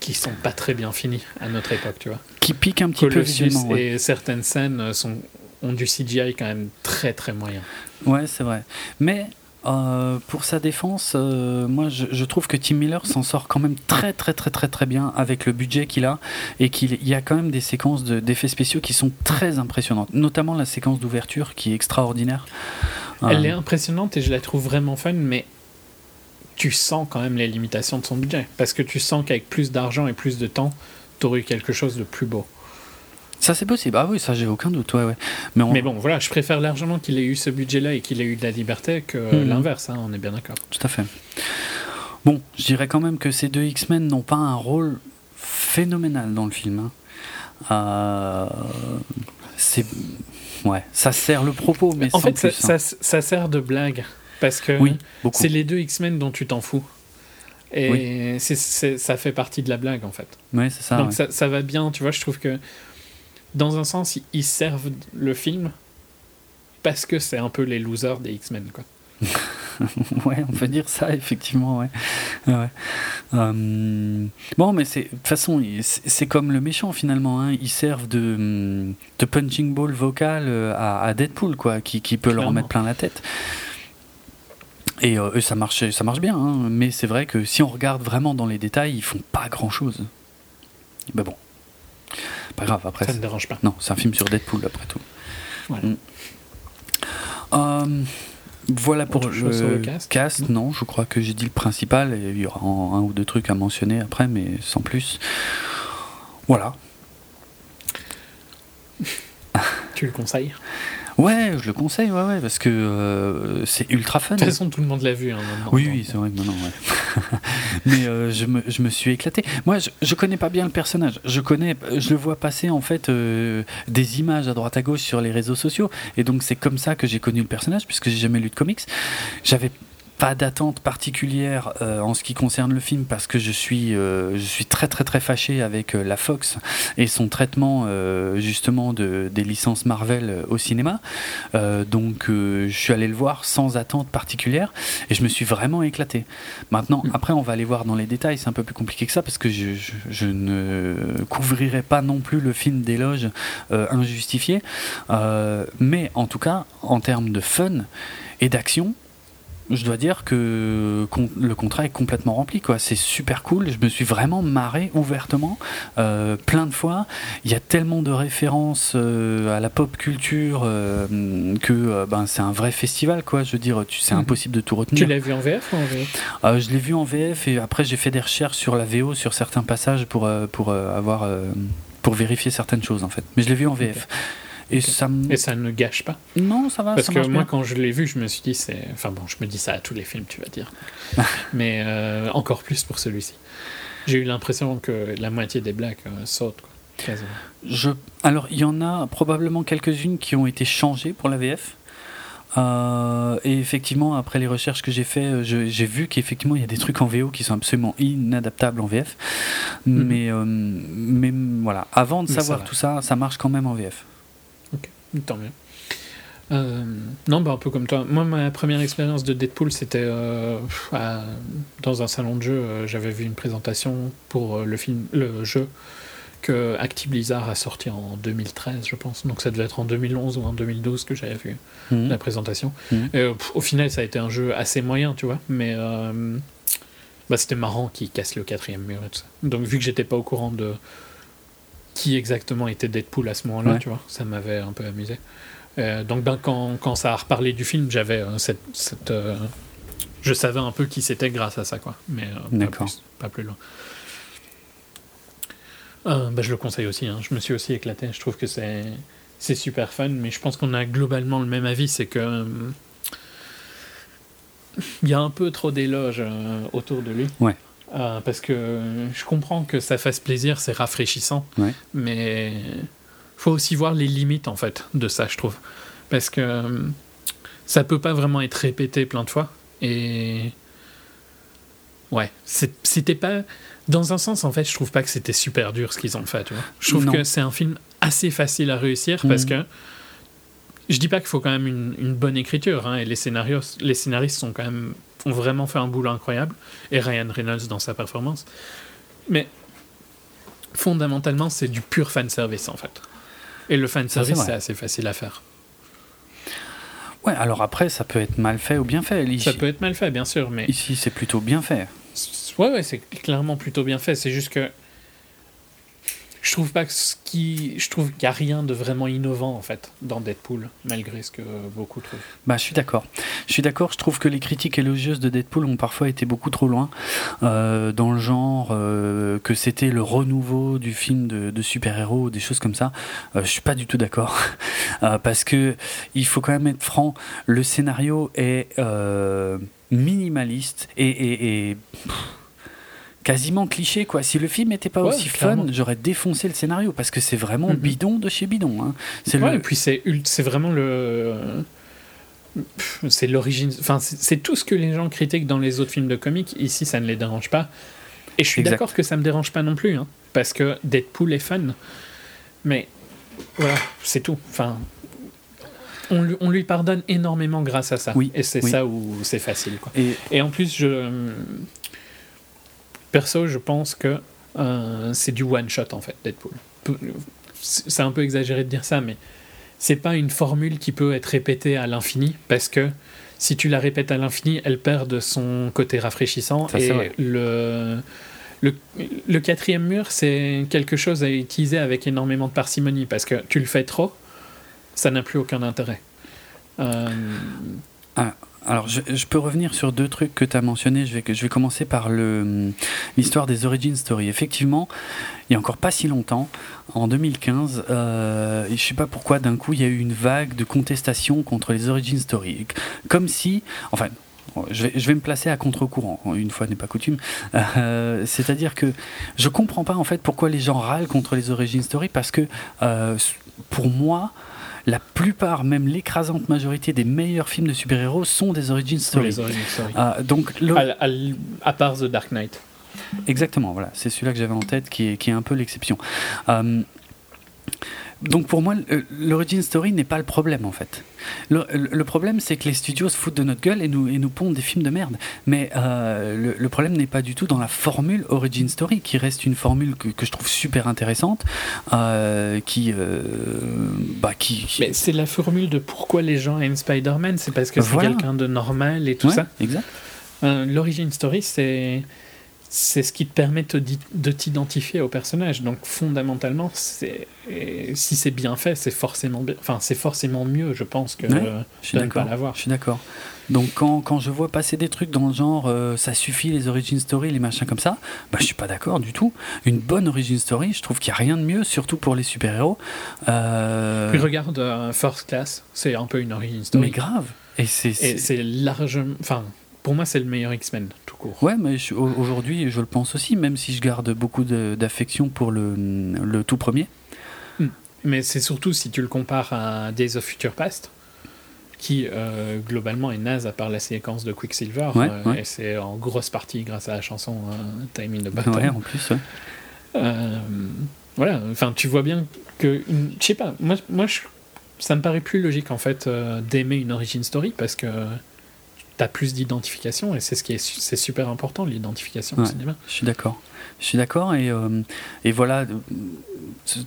qui sont pas très bien finis à notre époque, tu vois. Qui piquent un petit peu visuellement. Et certaines scènes sont, ont du CGI quand même très très moyen. Ouais, c'est vrai. Mais euh, pour sa défense, euh, moi je, trouve que Tim Miller s'en sort quand même très très très très très bien avec le budget qu'il a et qu'il y a quand même des séquences d'effets spéciaux qui sont très impressionnantes, notamment la séquence d'ouverture qui est extraordinaire. Elle euh, est impressionnante et je la trouve vraiment fun, mais tu sens quand même les limitations de son budget. Parce que tu sens qu'avec plus d'argent et plus de temps, tu aurais eu quelque chose de plus beau. Ça, c'est possible. Ah oui, ça, j'ai aucun doute. Ouais, ouais. Mais, Mais, bon, voilà, je préfère largement qu'il ait eu ce budget-là et qu'il ait eu de la liberté que mhm. l'inverse, hein, on est bien d'accord. Tout à fait. Bon, je dirais quand même que ces deux X-Men n'ont pas un rôle phénoménal dans le film. Hein. Euh, c'est. Ouais, ça sert le propos, mais en fait, ça, hein. ça, sert de blague. Parce que c'est les deux X-Men dont tu t'en fous. Et ça fait partie de la blague, en fait. Oui, c'est ça. Donc ça, ça, va bien, tu vois, je trouve que dans un sens, ils servent le film parce que c'est un peu les losers des X-Men, quoi. ouais, on peut dire ça, effectivement, ouais. ouais. Euh, bon, mais de toute façon, c'est comme le méchant, finalement. Hein. Ils servent de, de punching ball vocal euh, à, Deadpool, quoi, qui, qui peut leur en mettre plein la tête. Et euh, ça, marche, ça marche bien, hein. mais c'est vrai que si on regarde vraiment dans les détails, ils font pas grand chose. Mais bon, pas grave, après. Ça ne dérange pas. Non, c'est un film sur Deadpool, après tout. Mm. Euh, voilà pour le, cast. Mm. Non, je crois que j'ai dit le principal, et il y aura un, ou deux trucs à mentionner après, mais sans plus. Voilà. tu le conseilles? Ouais, je le conseille, ouais, ouais, parce que euh, c'est ultra fun. De toute façon, tout le monde l'a vu. Hein, oui, oui, c'est vrai, maintenant, ouais. Mais euh, je, me, je, me, suis éclaté. Moi, je, je connais pas bien le personnage. Je connais, je le vois passer en fait euh, des images à droite à gauche sur les réseaux sociaux, et donc c'est comme ça que j'ai connu le personnage, puisque j'ai jamais lu de comics. J'avais pas d'attente particulière euh, en ce qui concerne le film parce que je suis, euh, je suis très très très fâché avec euh, la Fox et son traitement justement de, des licences Marvel au cinéma. donc je suis allé le voir sans attente particulière et je me suis vraiment éclaté. Maintenant, mm. après on va aller voir dans les détails, c'est un peu plus compliqué que ça parce que je, je, je ne couvrirai pas non plus le film d'éloge injustifié. mais en tout cas, en termes de fun et d'action, je dois dire que le contrat est complètement rempli. Quoi. C'est super cool. Je me suis vraiment marré ouvertement, euh, plein de fois. Il y a tellement de références euh, à la pop culture euh, que ben, c'est un vrai festival. Quoi. Je veux dire, c'est mhm. impossible de tout retenir. Tu l'as vu en VF ou en VF Je l'ai vu en VF et après j'ai fait des recherches sur la VO, sur certains passages pour, pour, avoir, pour vérifier certaines choses en fait. Mais je l'ai vu en VF. Et, ça ça ne gâche pas Non, ça va. Parce que moi, quand je l'ai vu, je me suis dit, c'est. Enfin bon, je me dis ça à tous les films, tu vas dire. Mais euh, encore plus pour celui-ci. J'ai eu l'impression que la moitié des blagues euh, sautent, Je... Alors, il y en a probablement quelques-unes qui ont été changées pour la VF. Euh, et effectivement, après les recherches que j'ai fait, euh, j'ai vu qu'effectivement il y a des trucs en VO qui sont absolument inadaptables en VF. Mhm. Mais, euh, mais voilà, avant de Mais savoir tout ça, ça marche quand même en VF. Tant mieux. Euh, non, bah un peu comme toi. Moi, ma première expérience de Deadpool, c'était euh, à- dans un salon de jeu. euh, J'avais vu une présentation pour le film, le jeu que Acti Blizzard a sorti en 2013, je pense. Donc ça devait être en 2011 ou en 2012 que j'avais vu Mhm. la présentation. Et, pff, au final, ça a été un jeu assez moyen, tu vois. Mais euh, bah, c'était marrant qu'il casse le quatrième mur et tout ça. Donc vu que j'étais pas au courant de qui exactement était Deadpool à ce moment-là, Ouais. tu vois, ça m'avait un peu amusé. Euh, donc ben, quand, quand ça a reparlé du film, j'avais euh, cette... cette, euh, je savais un peu qui c'était grâce à ça, quoi. Mais pas, plus, pas plus loin. Bah, je le conseille aussi, hein. je me suis aussi éclaté. Je trouve que c'est c'est super fun, mais je pense qu'on a globalement le même avis, c'est que il y a un peu trop d'éloges autour de lui. Ouais. Euh, parce que je comprends que ça fasse plaisir, c'est rafraîchissant, Ouais. mais faut aussi voir les limites en fait de ça, je trouve, parce que euh, ça peut pas vraiment être répété plein de fois et ouais, c'était pas dans un sens en fait, je trouve pas que c'était super dur ce qu'ils ont fait, tu vois. Je trouve Non. que c'est un film assez facile à réussir parce Mhm. que je dis pas qu'il faut quand même une, une bonne écriture, hein, et les scénarios, les scénaristes sont quand même ont vraiment fait un boulot incroyable, et Ryan Reynolds dans sa performance. Mais fondamentalement, c'est du pur fan service en fait. Et le fan Ça, c'est service, vrai. c'est assez facile à faire. Ouais, alors après, ça peut être mal fait ou bien fait. Ici, Ça peut être mal fait, bien sûr, mais ici c'est plutôt bien fait. ouais, ouais, c'est clairement plutôt bien fait. C'est juste que je trouve pas que ce qui, je trouve qu'il y a rien de vraiment innovant en fait dans Deadpool, malgré ce que beaucoup trouvent. Bah, je suis d'accord. Je suis d'accord. Je trouve que les critiques élogieuses de Deadpool ont parfois été beaucoup trop loin euh, dans le genre euh, que c'était le renouveau du film de, super-héros, des choses comme ça. Euh, je suis pas du tout d'accord Euh, parce que il faut quand même être franc. Le scénario est minimaliste et, et- quasiment cliché quoi. Si le film n'était pas Ouais, aussi clairement. fun, j'aurais défoncé le scénario parce que c'est vraiment Mhm. bidon de chez bidon. hein. C'est Ouais, le- et puis c'est vraiment le Pff, c'est l'origine enfin c'est tout ce que les gens critiquent dans les autres films de comics ici ça ne les dérange pas et je suis d'accord que ça me dérange pas non plus hein, parce que Deadpool est fun mais voilà c'est tout enfin on lui, on lui pardonne énormément grâce à ça Oui, et c'est oui. ça où c'est facile quoi et et en plus je perso je pense que euh, c'est du one shot en fait Deadpool c'est un peu exagéré de dire ça mais c'est pas une formule qui peut être répétée à l'infini parce que si tu la répètes à l'infini elle perd de son côté rafraîchissant Ça, et le le, le quatrième mur, c'est quelque chose à utiliser avec énormément de parcimonie parce que tu le fais trop, ça n'a plus aucun intérêt. Euh, Alors, je, peux revenir sur deux trucs que tu as mentionnés. Je vais, commencer par le- l'histoire des origin story. Effectivement, il y a encore pas si longtemps, en 2015, euh, je sais pas pourquoi, d'un coup, il y a eu une vague de contestation contre les origin story. Comme si, enfin, je vais, me placer à contre-courant, une fois n'est pas coutume. Euh, C'est-à-dire que je comprends pas en fait pourquoi les gens râlent contre les origin story parce que euh, pour moi, la plupart, même l'écrasante majorité des meilleurs films de super-héros sont des origin sur story. Ah, donc le- À, à- à part The Dark Knight. exactement, voilà, c'est celui-là que j'avais en tête qui est, qui est un peu l'exception. Euh, donc pour moi, l'origin story n'est pas le problème en fait. Le, le problème, c'est que les studios se foutent de notre gueule et nous, et nous pondent des films de merde. Mais euh, le, le problème n'est pas du tout dans la formule origin story, qui reste une formule que, que je trouve super intéressante, euh, qui, euh, bah, qui, qui- Mais c'est la formule de pourquoi les gens aiment Spider-Man, c'est parce que c'est Voilà. quelqu'un de normal et tout Ouais, ça. exact. L'origin story, c'est c'est ce qui te permet te de t'identifier au personnage. Donc fondamentalement, c'est si c'est bien fait, c'est forcément. Enfin, c'est forcément mieux, je pense, que Ouais, Je suis d'accord. l'avoir. Je suis d'accord. Donc quand, quand je vois passer des trucs dans le genre euh, ça suffit les origin story, les machins comme ça, bah je suis pas d'accord du tout. Une bonne origin story, je trouve qu'il y a rien de mieux, surtout pour les super héros. Euh, Puis regarde euh, First Class, c'est un peu une origin story. mais grave. Et c'est largement. Enfin, pour moi, c'est le meilleur X-Men, ouais, mais aujourd'hui je le pense aussi, même si je garde beaucoup d'affection pour le, le tout premier. Mais c'est surtout si tu le compares à Days of Future Past. qui euh, globalement est naze à part la séquence de Quicksilver. Ouais, euh, ouais. Et c'est en grosse partie grâce à la chanson euh, Time in the Battle. Ouais, en plus. Euh, voilà, enfin, tu vois bien que. Je sais pas, moi, moi je- ça me paraît plus logique en fait d'aimer une origin story parce que t'as plus d'identification et c'est ce qui est, c'est super important l'identification au Ouais. cinéma. Je suis d'accord. Je suis d'accord et, euh, et voilà,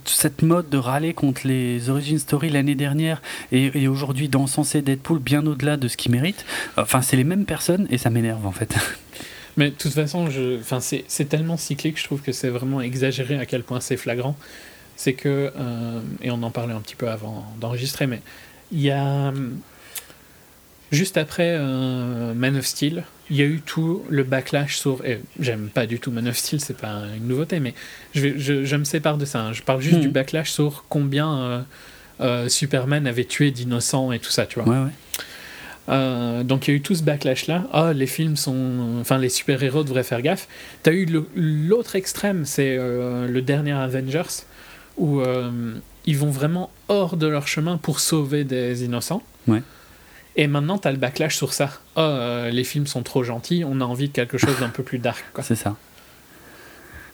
cette mode de râler contre les origin story l'année dernière et, et aujourd'hui d'encenser Deadpool bien au-delà de ce qu'il mérite, enfin c'est les mêmes personnes et ça m'énerve en fait. Mais de toute façon, je, enfin, c'est, c'est tellement cyclique, je trouve que c'est vraiment exagéré à quel point c'est flagrant. C'est que, euh, et on en parlait un petit peu avant d'enregistrer, mais il y a. Juste après euh, Man of Steel, il y a eu tout le backlash sur. Et j'aime pas du tout Man of Steel, c'est pas une nouveauté, mais je, vais, je, je me sépare de ça. hein. Je parle juste du backlash sur combien euh, euh, Superman avait tué d'innocents et tout ça, tu vois. Ouais, ouais. Euh, donc il y a eu tout ce backlash là. Ah, les films sont. Enfin, les super-héros devraient faire gaffe. T'as eu le- l'autre extrême, c'est le dernier Avengers, où ils vont vraiment hors de leur chemin pour sauver des innocents. Ouais. Et maintenant, t'as le backlash sur ça. Euh, les films sont trop gentils, on a envie de quelque chose d'un peu plus dark. C'est ça.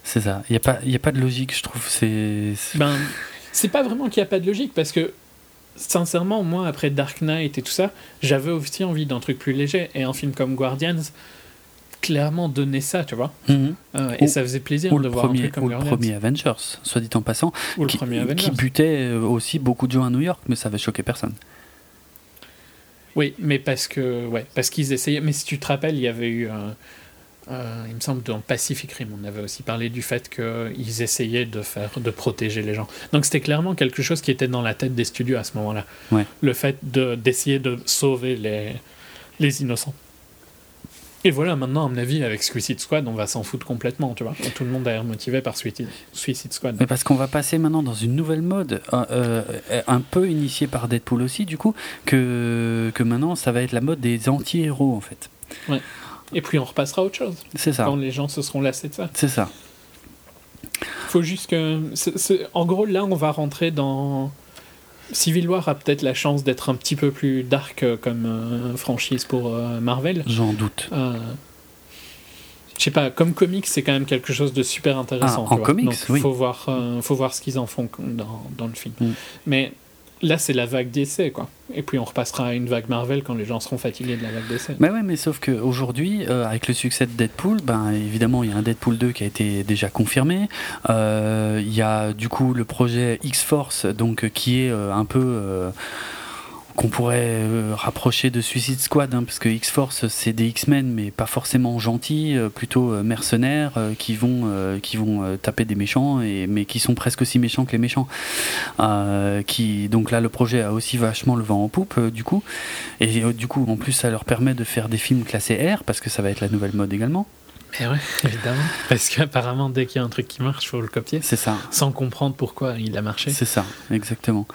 C'est ça. Il n'y a, pas- y a pas de logique, je trouve. C'est. Ben, pas vraiment qu'il n'y a pas de logique, parce que sincèrement, moi, après Dark Knight et tout ça, j'avais aussi envie d'un truc plus léger. Et un film comme Guardians, clairement donnait ça, tu vois. Mhm. Euh, et Ou- ça faisait plaisir de le, voir un premier, truc comme ou le premier Avengers, soit dit en passant, Ou le qui, premier Avengers. qui butait euh, aussi beaucoup de gens à New York, mais ça avait choqué personne. Oui, mais parce que ouais, parce qu'ils essayaient. Mais si tu te rappelles, il y avait eu, il me semble dans Pacific Rim, on avait aussi parlé du fait qu'ils essayaient de faire, de protéger les gens. Donc c'était clairement quelque chose qui était dans la tête des studios à ce moment-là. Ouais. Le fait de d'essayer de sauver les les innocents. Et voilà, maintenant, à mon avis, avec Suicide Squad, on va s'en foutre complètement, tu vois. Tout le monde a l'air motivé par Suicide, Squad. Mais parce qu'on va passer maintenant dans une nouvelle mode, euh, un peu initiée par Deadpool aussi, du coup, que, que maintenant ça va être la mode des anti-héros en fait. Et puis on repassera à autre chose, C'est ça. quand les gens se seront lassés de ça. C'est ça. faut juste que. En gros, là, on va rentrer dans. Civil War a peut-être la chance d'être un petit peu plus dark euh, comme euh, franchise pour euh, Marvel. J'en doute. Je sais pas, comme comics, c'est quand même quelque chose de super intéressant. Ah, tu en vois. comics, Donc, oui. Faut voir, euh, faut voir ce qu'ils en font dans, dans le film. Mm. Mais là, c'est la vague d'essai, quoi. Et puis on repassera à une vague Marvel quand les gens seront fatigués de la vague d'essai. Mais ouais, mais sauf qu'aujourd'hui, euh, avec le succès de Deadpool, ben évidemment, il y a un Deadpool 2 qui a été déjà confirmé. Euh, Il y a du coup le projet X-Force, donc euh, qui est euh, un peu. Qu'on pourrait euh, rapprocher de Suicide Squad, hein, parce que X-Force c'est des X-Men, mais pas forcément gentils, euh, plutôt euh, mercenaires, qui vont, qui vont taper des méchants, et, mais qui sont presque aussi méchants que les méchants. Euh, qui, donc là, le projet a aussi vachement le vent en poupe, euh, du coup. Et euh, du coup, en plus, ça leur permet de faire des films classés R, parce que ça va être la nouvelle mode également. Mais ouais, évidemment. Parce qu'apparemment, dès qu'il y a un truc qui marche, faut le copier. C'est ça. Sans comprendre pourquoi il a marché. C'est ça, exactement.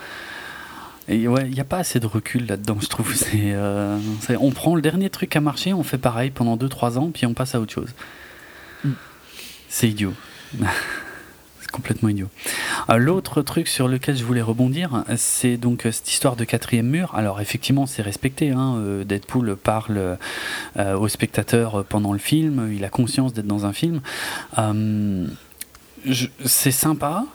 Et ouais, il n'y a pas assez de recul là-dedans, je trouve. C'est, euh, on prend le dernier truc à marcher, on fait pareil pendant 2-3 ans, puis on passe à autre chose. Mm. C'est idiot. c'est complètement idiot. Euh, L'autre truc sur lequel je voulais rebondir, c'est donc euh, cette histoire de quatrième mur. Alors effectivement, c'est respecté. Hein. Deadpool parle euh, au spectateur pendant le film, il a conscience d'être dans un film. Euh, c'est sympa,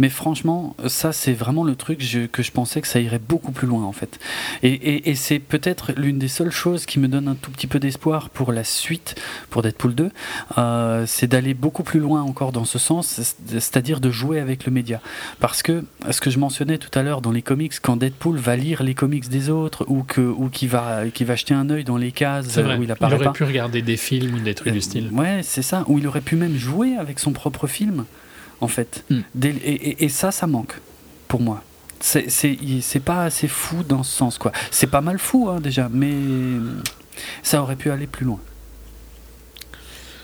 mais franchement, ça c'est vraiment le truc je- que je pensais que ça irait beaucoup plus loin en fait. Et, et- et c'est peut-être l'une des seules choses qui me donne un tout petit peu d'espoir pour la suite, pour Deadpool 2, euh, c'est d'aller beaucoup plus loin encore dans ce sens, c'est- c'est-à-dire de jouer avec le média. Parce que ce que je mentionnais tout à l'heure dans les comics, quand Deadpool va lire les comics des autres ou que ou qui va qui va jeter un œil dans les cases où il il apparaît aurait pas. pu regarder des films ou des trucs du Euh, style. Ouais, c'est ça. Où il aurait pu même jouer avec son propre film, en fait. Mm. Dès- et, et- et ça, ça manque, pour moi. C'est- pas assez fou dans ce sens, quoi. C'est pas mal fou, hein, déjà, mais ça aurait pu aller plus loin.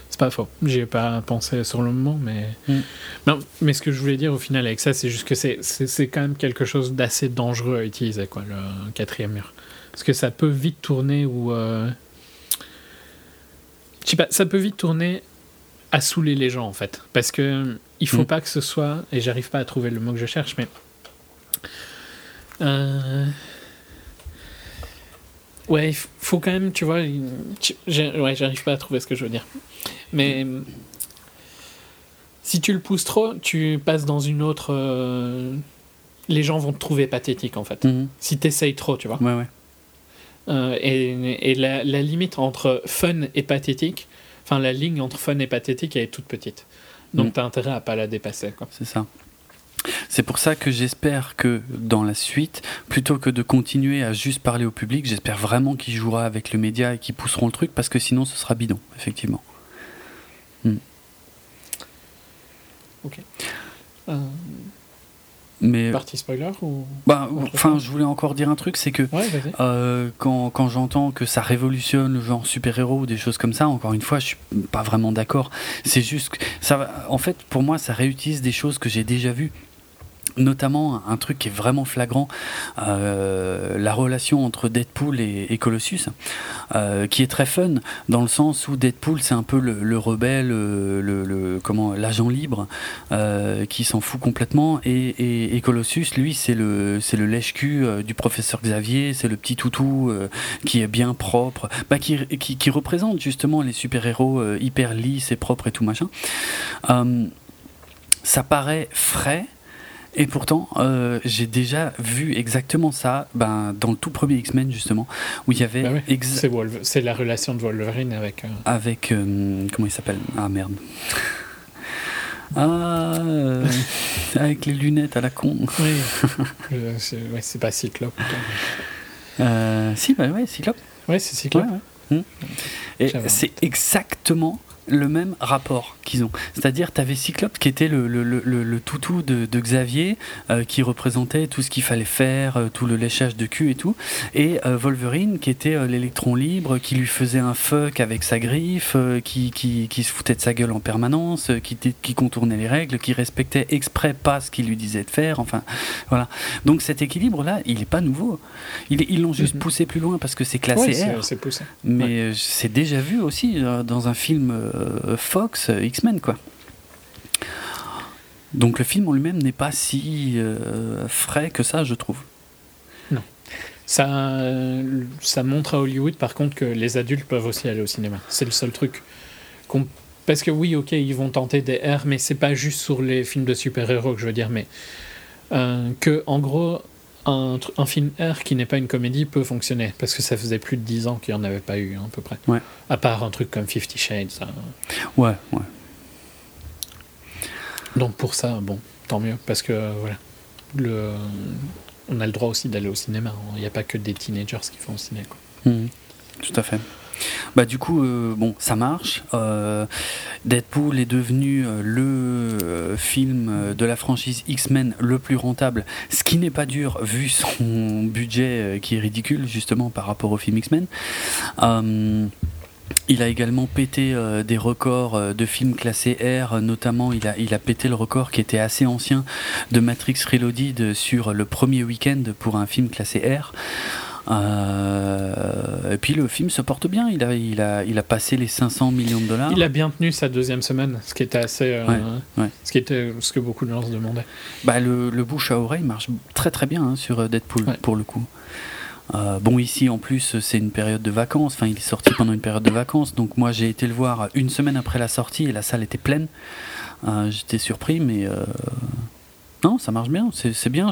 C'est pas faux. J'y ai pas pensé sur le moment, mais. Mm. Non, mais ce que je voulais dire au final avec ça, c'est juste que c'est quand même quelque chose d'assez dangereux à utiliser, quoi, le quatrième mur. Parce que ça peut vite tourner ou. euh, Je sais pas, ça peut vite tourner à saouler les gens, en fait. Parce que il faut Mm. pas que ce soit. Et j'arrive pas à trouver le mot que je cherche, mais. Euh, Ouais, il faut quand même, tu vois. Ouais, j'arrive pas à trouver ce que je veux dire. Mais si tu le pousses trop, tu passes dans une autre. Euh, les gens vont te trouver pathétique en fait. Mhm. Si tu essayes trop, tu vois. Ouais, ouais. Euh, et, et la, la, limite entre fun et pathétique, enfin la ligne entre fun et pathétique, elle est toute petite. Donc mhm. tu as intérêt à pas la dépasser. C'est ça. C'est pour ça que j'espère que dans la suite, plutôt que de continuer à juste parler au public, j'espère vraiment qu'ils jouera avec le média et qu'ils pousseront le truc parce que sinon ce sera bidon, effectivement. Hmm. Ok. Euh, mais partie spoiler ou bah, enfin je voulais encore dire un truc c'est que euh, quand, quand j'entends que ça révolutionne le genre super héros ou des choses comme ça encore une fois je suis pas vraiment d'accord. C'est juste que ça en fait pour moi ça réutilise des choses que j'ai déjà vues notamment un truc qui est vraiment flagrant, euh, la relation entre Deadpool et, Colossus, euh, qui est très fun dans le sens où Deadpool c'est un peu le, rebelle, le, comment l'agent libre euh, qui s'en fout complètement et, Colossus lui c'est le c'est le lèche-cul du professeur Xavier, c'est le petit toutou qui est bien propre, bah, qui, qui, qui, représente justement les super héros hyper lisses et propres et tout machin. ça paraît frais et pourtant, euh, j'ai déjà vu exactement ça ben, dans le tout premier X-Men, justement, où il y avait. Bah c'est la relation de Wolverine avec. Euh, avec. Euh, comment il s'appelle? Ah merde. Ah, avec les lunettes à la con. Oui, c'est pas Cyclope. si, bah ouais, Cyclope. Ouais, c'est Cyclope. Hmm. Et c'est exactement le même rapport qu'ils ont. C'est-à-dire, tu avais Cyclope qui était le, le, le, le toutou de, de Xavier, euh, qui représentait tout ce qu'il fallait faire, euh, tout le léchage de cul et tout, et euh, Wolverine qui était l'électron libre, qui lui faisait un fuck avec sa griffe, qui, qui, qui, se foutait de sa gueule en permanence, qui, qui contournait les règles, qui respectait exprès pas ce qu'il lui disait de faire, enfin, voilà. Donc cet équilibre-là, il n'est pas nouveau. Ils l'ont juste mhm. poussé plus loin parce que c'est classé R. Mais c'est déjà vu aussi dans un film Fox, euh, X-Men, quoi. Donc le film en lui-même n'est pas si euh, frais que ça, je trouve. Non. Ça, ça montre à Hollywood, par contre, que les adultes peuvent aussi aller au cinéma. C'est le seul truc. Parce que oui, ok, ils vont tenter des R, mais c'est pas juste sur les films de super-héros que je veux dire, mais que, en gros, un, un, film R qui n'est pas une comédie peut fonctionner parce que ça faisait plus de 10 ans qu'il n'y en avait pas eu à peu près. Ouais. À part un truc comme Fifty Shades. Ouais, ouais. Donc pour ça, bon, tant mieux parce que voilà, le, on a le droit aussi d'aller au cinéma. Il n'y a pas que des teenagers qui font au cinéma. Mmh. tout à fait. Bah du coup, euh, bon, ça marche. Euh, Deadpool est devenu euh, le film de la franchise X-Men le plus rentable, ce qui n'est pas dur vu son budget qui est ridicule justement par rapport au film X-Men. Il a également pété des records de films classés R, notamment il a, il a pété le record qui était assez ancien de Matrix Reloaded sur le premier week-end pour un film classé R. Euh, et puis le film se porte bien. Il a, il, a, il a passé les 500 millions de dollars. Il a bien tenu sa deuxième semaine, ce qui était assez. Euh, ce qui était ce que beaucoup de gens se demandaient. Bah, le, le bouche à oreille marche très très bien hein, sur Deadpool pour le coup. Euh, bon, ici en plus, c'est une période de vacances. Enfin, il est sorti pendant une période de vacances. Donc, moi, j'ai été le voir une semaine après la sortie et la salle était pleine. J'étais surpris, mais non, ça marche bien, c'est bien.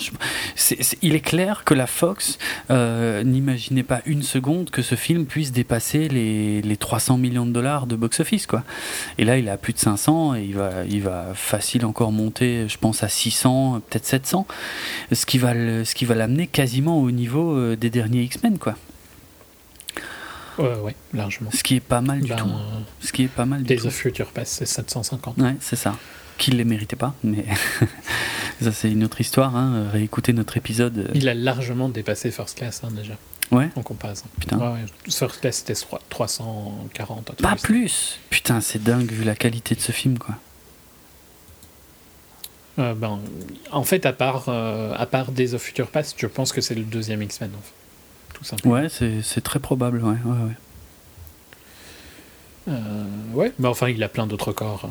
il est clair que la Fox euh, n'imaginait pas une seconde que ce film puisse dépasser les, les 300 millions de dollars de box-office. quoi. Et là, il a plus de 500 et il va, il va facile encore monter, je pense, à 600, peut-être 700, ce qui va, l'amener quasiment au niveau euh, des derniers X-Men. quoi. Ouais, ouais, largement. Ce qui est pas mal du ben, tout. Ce qui est pas mal du Days tout. of Future Pass, c'est 750. Ouais, c'est ça qu'il les méritait pas, mais ça c'est une autre histoire. Hein. Réécouter notre épisode. Il a largement dépassé First Class hein, déjà. Ouais. En comparaison. Putain. First Class c'était 340. Pas plus. Putain, c'est dingue vu la qualité de ce film quoi. Euh, ben, en fait, à part, euh, à part Days of Future Past, je pense que c'est le deuxième X-Men. En fait. Tout simplement. Ouais, c'est très probable. Ouais, ouais, ouais. Euh, ouais, mais enfin, il a plein d'autres corps.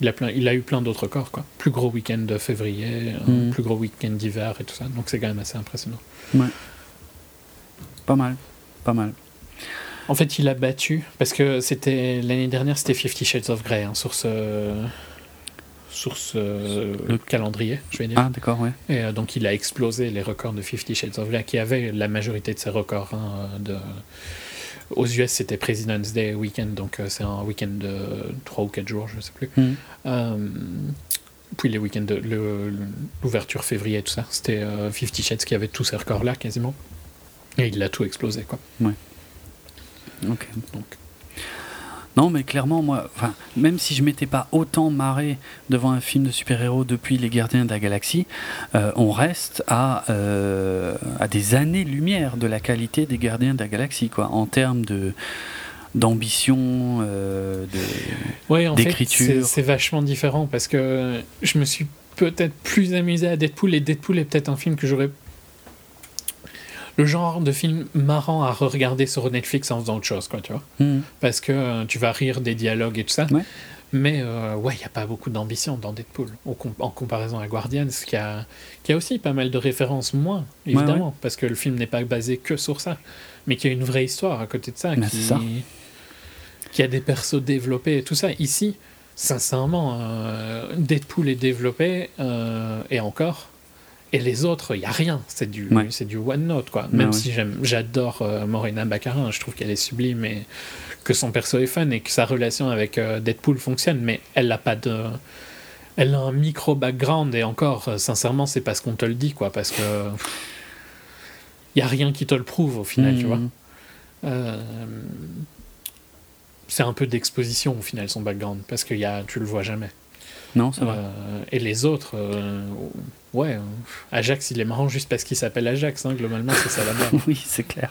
Il a, plein, il a eu plein d'autres corps, quoi. Plus gros week-end de février, mm. plus gros week-end d'hiver et tout ça. Donc c'est quand même assez impressionnant. Ouais. pas mal, pas mal. En fait, il a battu, parce que c'était l'année dernière, c'était Fifty Shades of Grey hein, sur ce, sur ce Le- calendrier, je vais dire. Ah, d'accord, ouais. Et euh, donc, il a explosé les records de Fifty Shades of Grey, qui avait la majorité de ses records. hein, de... Aux US, c'était President's Day weekend, donc euh, c'est un week-end de 3 ou 4 jours, je sais plus. Mhm. Euh, puis les week-ends, l'ouverture février, tout ça, c'était euh, Fifty Shades qui avait tous ces records-là quasiment. Et il a tout explosé, quoi. Ok. Donc, Non, mais clairement, moi, même si je m'étais pas autant marré devant un film de super-héros depuis Les Gardiens de la Galaxie, euh, on reste à, euh, à des années-lumière de la qualité des Gardiens de la Galaxie, quoi, en termes de d'ambition, euh. Ouais, d'écriture. c'est- c'est vachement différent parce que je me suis peut-être plus amusé à Deadpool et Deadpool est peut-être un film que j'aurais. Le genre de film marrant à re-regarder sur Netflix en faisant autre chose, quoi, tu vois. Mhm. Parce que euh, tu vas rire des dialogues et tout ça. Ouais. Mais euh, ouais, il n'y a pas beaucoup d'ambition dans Deadpool com- en comparaison à Guardians, qui a, qui a aussi pas mal de références moins, évidemment, parce que le film n'est pas basé que sur ça, mais qui a une vraie histoire à côté de ça, qui, c'est ça. qui a des persos développés et tout ça. Ici, sincèrement, euh, Deadpool est développé, euh, et encore. Et les autres, il n'y a rien. C'est du, Ouais. c'est du one note, quoi. Même ouais. si j'aime, j'adore euh, Morena Baccarin, je trouve qu'elle est sublime et que son perso est fun et que sa relation avec euh, Deadpool fonctionne, mais elle n'a pas de. Elle a un micro background et encore, euh, sincèrement, c'est parce qu'on te le dit, quoi. Parce que. Il n'y a rien qui te le prouve au final, tu Mhm. vois. Euh, c'est un peu d'exposition au final son background parce que y a, tu le vois jamais. Non, vrai. Euh, et les autres, ouais, euh, Ajax il est marrant juste parce qu'il s'appelle Ajax, hein, globalement c'est ça la base. Oui, c'est clair.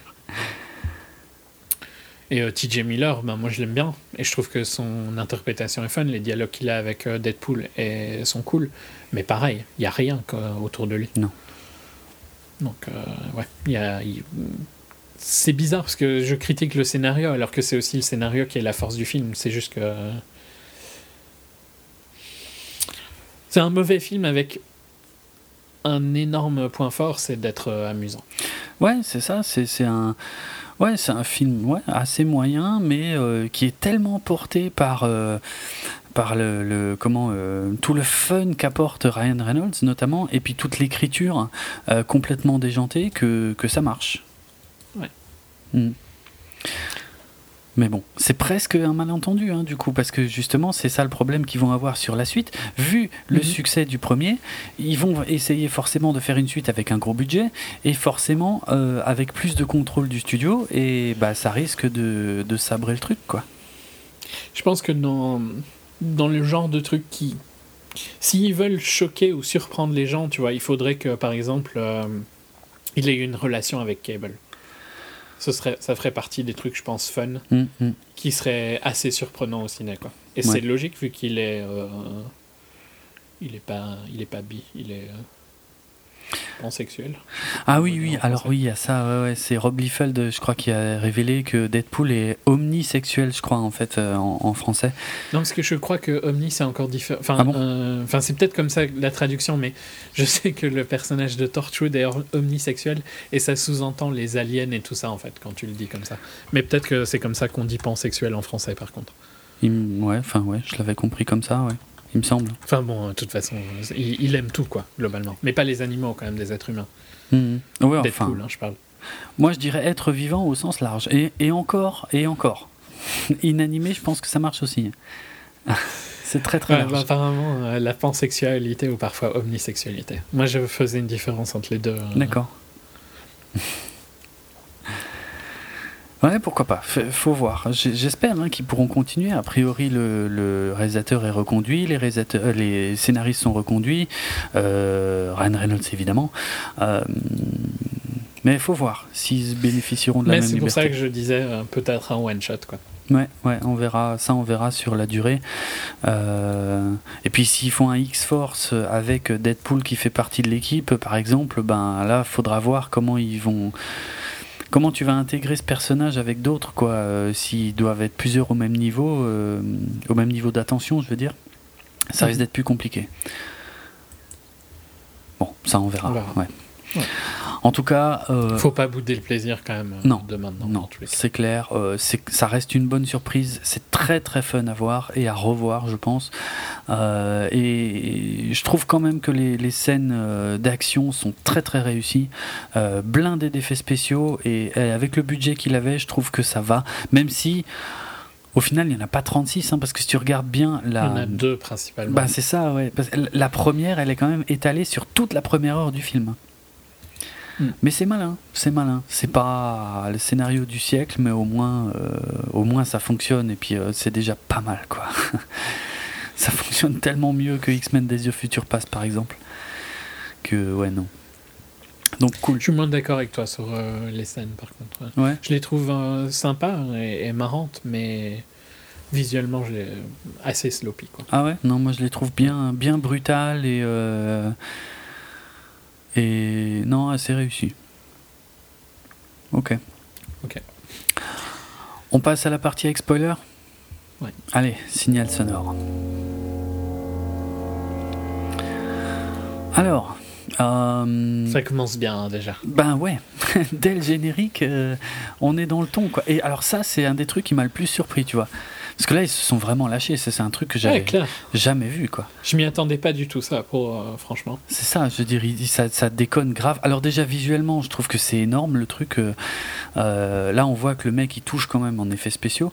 Et euh, TJ Miller, ben, moi je l'aime bien et je trouve que son interprétation est fun, les dialogues qu'il a avec euh, Deadpool et, sont cool, mais pareil, il y a rien quoi, autour de lui. Non. Donc euh, ouais, il y a, c'est bizarre parce que je critique le scénario alors que c'est aussi le scénario qui est la force du film. C'est juste que c'est un mauvais film avec un énorme point fort, c'est d'être euh, amusant. Ouais, c'est ça. C'est un, ouais, c'est un film ouais, assez moyen, mais euh, qui est tellement porté par, euh, par le, le- comment, euh, tout le fun qu'apporte Ryan Reynolds notamment, et puis toute l'écriture complètement déjantée que, que ça marche. Ouais. Mm. Mais bon, c'est presque un malentendu hein, du coup, parce que justement c'est ça le problème qu'ils vont avoir sur la suite. Vu le Mhm. succès du premier, ils vont essayer forcément de faire une suite avec un gros budget et forcément euh, avec plus de contrôle du studio et bah ça risque de, de sabrer le truc quoi. Je pense que dans, dans le genre de truc qui. S'ils veulent choquer ou surprendre les gens, tu vois, il faudrait que, par exemple, euh, il ait une relation avec Cable. Ce serait, ça ferait partie des trucs, je pense, fun, Mm, mm. qui seraient assez surprenants au ciné, quoi. Et Ouais. c'est logique vu qu'il est. euh, il est pas, il est pas bi, il est euh, pansexuel. Ah oui oui alors oui il y a ça ouais, ouais, c'est Rob Liefeld je crois qui a révélé que Deadpool est omnisexuel je crois en fait euh, en, en français. Non, parce que je crois que Omni, c'est encore différent. Enfin, Ah bon euh, enfin, c'est peut-être comme ça la traduction, mais je sais que le personnage de Torchwood est omnisexuel et ça sous-entend les aliens et tout ça, en fait, quand tu le dis comme ça. Mais peut-être que c'est comme ça qu'on dit pansexuel en français, par contre. Il ouais enfin ouais je l'avais compris comme ça ouais il me semble. Enfin, bon, de toute façon, il, il aime tout, quoi, globalement. Mais pas les animaux, quand même, des êtres humains. Mm, mm. Ouais enfin hein, je parle. moi je dirais être vivant au sens large et, et encore et encore. Inanimé je pense que ça marche aussi. c'est très très Ouais, large. bah, apparemment, euh, la pansexualité ou parfois omnisexualité. Moi, je faisais une différence entre les deux. euh, D'accord. Ouais, pourquoi pas. F- faut voir. J'espère hein, qu'ils pourront continuer. A priori, le, le réalisateur est reconduit, les, réalisateurs, euh, les scénaristes sont reconduits, euh, Ryan Reynolds évidemment. Euh, mais il faut voir s'ils bénéficieront de la Mais même c'est pour liberté. ça que je disais euh, peut-être un one-shot, quoi. Ouais, ouais, on verra. Ça, on verra sur la durée. Euh, et puis, s'ils font un X-Force avec Deadpool qui fait partie de l'équipe, par exemple, ben là, faudra voir comment ils vont. Comment tu vas intégrer ce personnage avec d'autres, quoi euh, S'ils doivent être plusieurs au même niveau, euh, au même niveau d'attention, je veux dire, ça risque d'être plus compliqué. Bon, ça, on verra. On verra. ouais. Ouais. En tout cas, euh, Faut pas bouder le plaisir quand même euh, Non. de maintenant. non, c'est clair. euh, ça reste une bonne surprise. C'est très très fun à voir et à revoir, je pense. Euh, et je trouve quand même que les, les scènes euh, d'action sont très très réussies, blindées d'effets spéciaux et, et avec le budget qu'il avait, je trouve que ça va. Même si, au final, il n'y en a pas 36, hein, parce que si tu regardes bien Il la, y en a deux principalement. bah, c'est ça, ouais. Parce que la première, elle est quand même étalée sur toute la première heure du film. Mm. Mais c'est malin, c'est malin. C'est pas le scénario du siècle, mais au moins, euh, au moins ça fonctionne et puis euh, c'est déjà pas mal, quoi. ça fonctionne tellement mieux que X-Men Days of Future Past, par exemple. Que ouais, non. Donc cool. Je suis moins d'accord avec toi sur euh, les scènes par contre. Ouais. Je les trouve sympas et, et marrantes, mais visuellement, je les... assez sloppy. Quoi. Ah ouais? Non, moi je les trouve bien, bien brutales et euh, et non assez réussies. Ok. Ok. On passe à la partie avec spoiler? Ouais. Allez, signal sonore. Alors, euh, Ça commence bien hein, déjà. ben ouais, dès le générique, euh, on est dans le ton quoi. Et alors ça, c'est un des trucs qui m'a le plus surpris, tu vois. Parce que là, ils se sont vraiment lâchés. C'est un truc que j'avais Ouais, jamais vu, quoi. Je m'y attendais pas du tout, ça, pour, euh, franchement. C'est ça, je veux dire, il- ça, ça déconne grave. Alors déjà visuellement, je trouve que c'est énorme le truc. euh, euh, là, on voit que le mec, il touche quand même en effets spéciaux.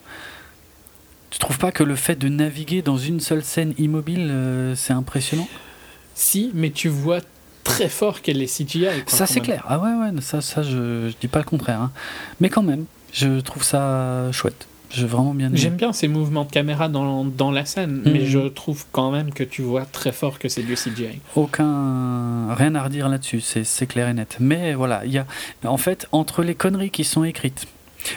Tu trouves pas que le fait de naviguer dans une seule scène immobile, euh, c'est impressionnant? Si, mais tu vois très fort qu'elle est CGI. quoi, Ça, c'est clair. Ah ouais, ouais, ça, ça je, je dis pas le contraire. hein. Mais quand même, je trouve ça chouette. J'ai vraiment bien aimé. J'aime bien ces mouvements de caméra dans, dans la scène, mais Mhm. je trouve quand même que tu vois très fort que c'est du CGI. Aucun. Rien à redire là-dessus, c'est c'est clair et net. Mais voilà, il y a. En fait, entre les conneries qui sont écrites.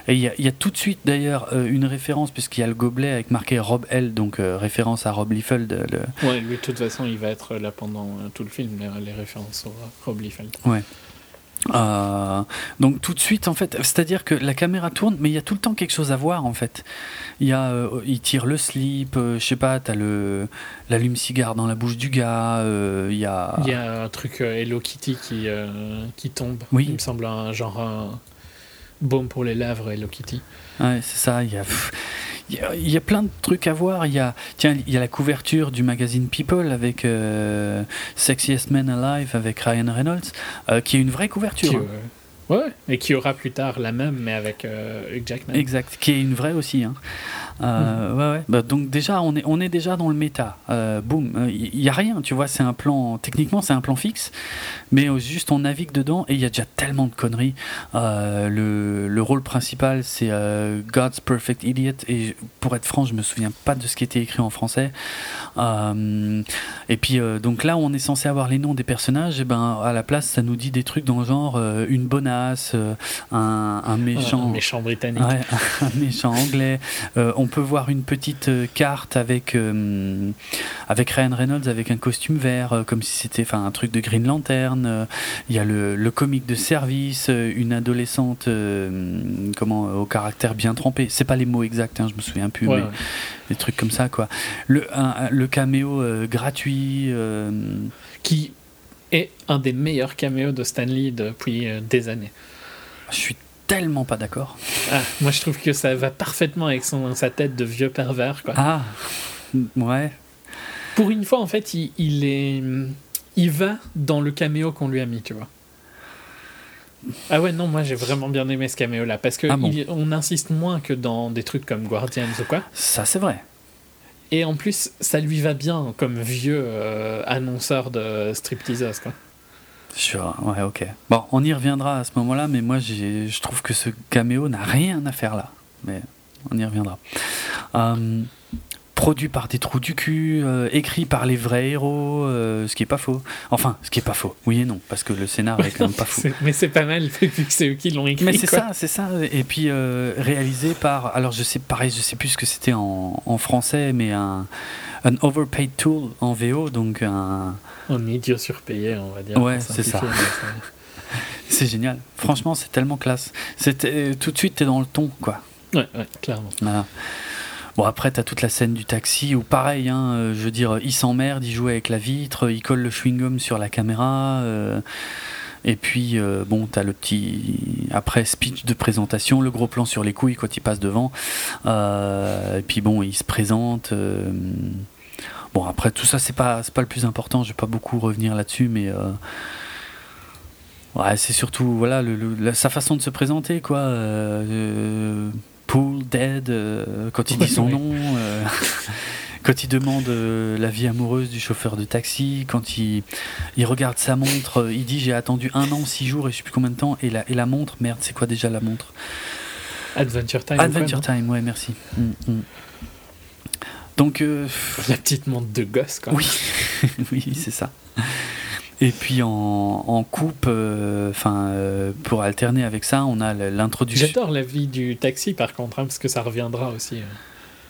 Et il y, a- il y a tout de suite d'ailleurs euh, une référence, puisqu'il y a le gobelet avec marqué Rob L, donc euh, référence à Rob Liefeld. Le... Ouais, lui, de toute façon, il va être là pendant euh, tout le film, les, les références euh, Rob Liefeld. Euh, donc tout de suite, en fait, c'est-à-dire que la caméra tourne, mais il y a tout le temps quelque chose à voir, en fait. Il y a, euh, il tire le slip, euh, je sais pas, t'as le l'allume-cigare dans la bouche du gars, euh, il y a. Il y a un truc euh, Hello Kitty qui, qui tombe. Oui. Il me semble un genre un baume pour les lèvres Hello Kitty. Ouais, c'est ça. Il y a, il y a, il y a plein de trucs à voir. Il y a, tiens, il y a la couverture du magazine People avec euh, Sexiest Man Alive avec Ryan Reynolds, euh, qui est une vraie couverture. Qui, hein. ouais, et qui aura plus tard la même, mais avec euh, Hugh Jackman. Exact, qui est une vraie aussi. Hein. Euh, ouais, ouais. Bah, donc déjà, on est, on est déjà dans le méta. Euh, boum, il y, a rien, tu vois. C'est un plan. Techniquement, c'est un plan fixe, mais euh, juste on navigue dedans et il y a déjà tellement de conneries. Euh, le, le rôle principal, c'est euh, God's Perfect Idiot. Et pour être franc, je me souviens pas de ce qui était écrit en français. Euh, et puis euh, donc là, où on est censé avoir les noms des personnages. Et ben à la place, ça nous dit des trucs dans le genre euh, une bonasse, euh, un, un méchant. Un méchant britannique. Ouais, un méchant anglais. Euh, on peut voir une petite euh, carte avec euh, avec Ryan Reynolds avec un costume vert, euh, comme si c'était enfin un truc de Green Lantern. Il y a le, le comique de service, une adolescente euh, comment au caractère bien trempé. C'est pas les mots exacts, hein, je me souviens plus, Ouais, mais ouais. des trucs comme ça quoi. Le un- le caméo euh, gratuit. Qui est un des meilleurs caméos de Stanley depuis des années. je suis tellement pas d'accord. Ah, moi, je trouve que ça va parfaitement avec son, sa tête de vieux pervers. Quoi. Ah ouais. Pour une fois, en fait, il, il est, il va dans le caméo qu'on lui a mis, tu vois. Ah ouais, non, moi j'ai vraiment bien aimé ce caméo-là, parce que Ah bon on insiste moins que dans des trucs comme Guardians ou quoi. Ça c'est vrai. Et en plus, ça lui va bien comme vieux euh, annonceur de stripteaseuse, quoi. Sure, ouais, ok. Bon, on y reviendra à ce moment-là, mais moi, je trouve que ce caméo n'a rien à faire là. Mais on y reviendra. Euh, produit par des trous du cul, euh, écrit par les vrais héros, euh, ce qui est pas faux. Enfin, ce qui est pas faux. Oui et non, parce que le scénario est quand même pas faux. Mais c'est pas mal, vu que c'est eux qui l'ont écrit. Mais c'est ça, c'est ça. Et puis euh, réalisé par, alors je sais, pareil, je sais plus ce que c'était en, en français, mais un, un overpaid tool en VO, donc un, Un idiot surpayé, on va dire. Ouais, c'est ça. c'est génial. Franchement, c'est tellement classe. C'était tout de suite, t'es dans le ton, quoi. Ouais, ouais, clairement. Voilà. Bon, après, t'as toute la scène du taxi où, pareil, hein, euh, je veux dire, il s'emmerde, il joue avec la vitre, il colle le chewing-gum sur la caméra. euh, Et puis, euh, bon, t'as le petit. Après, speech de présentation, le gros plan sur les couilles quand il passe devant. Euh, et puis, bon, il se présente. euh, Bon, après, tout ça, c'est pas, pas le plus important. Je vais pas beaucoup revenir là-dessus, mais. euh, Ouais, c'est surtout voilà sa façon de se présenter quoi. Euh, euh, Pool Dead euh, quand il dit son nom, euh, quand il demande euh, la vie amoureuse du chauffeur de taxi, quand il, il regarde sa montre, il dit j'ai attendu un an, six jours et je sais plus combien de temps et la, et la montre, merde c'est quoi déjà la montre? Adventure Time. quoi, Adventure Time, ouais merci. Mm, mm. Donc La petite montre de gosse, quoi. oui, oui, c'est ça. Et puis en, en coupe, euh, enfin euh, pour alterner avec ça, on a l'introduction. J'adore la vie du taxi, par contre, hein, parce que ça reviendra aussi. euh,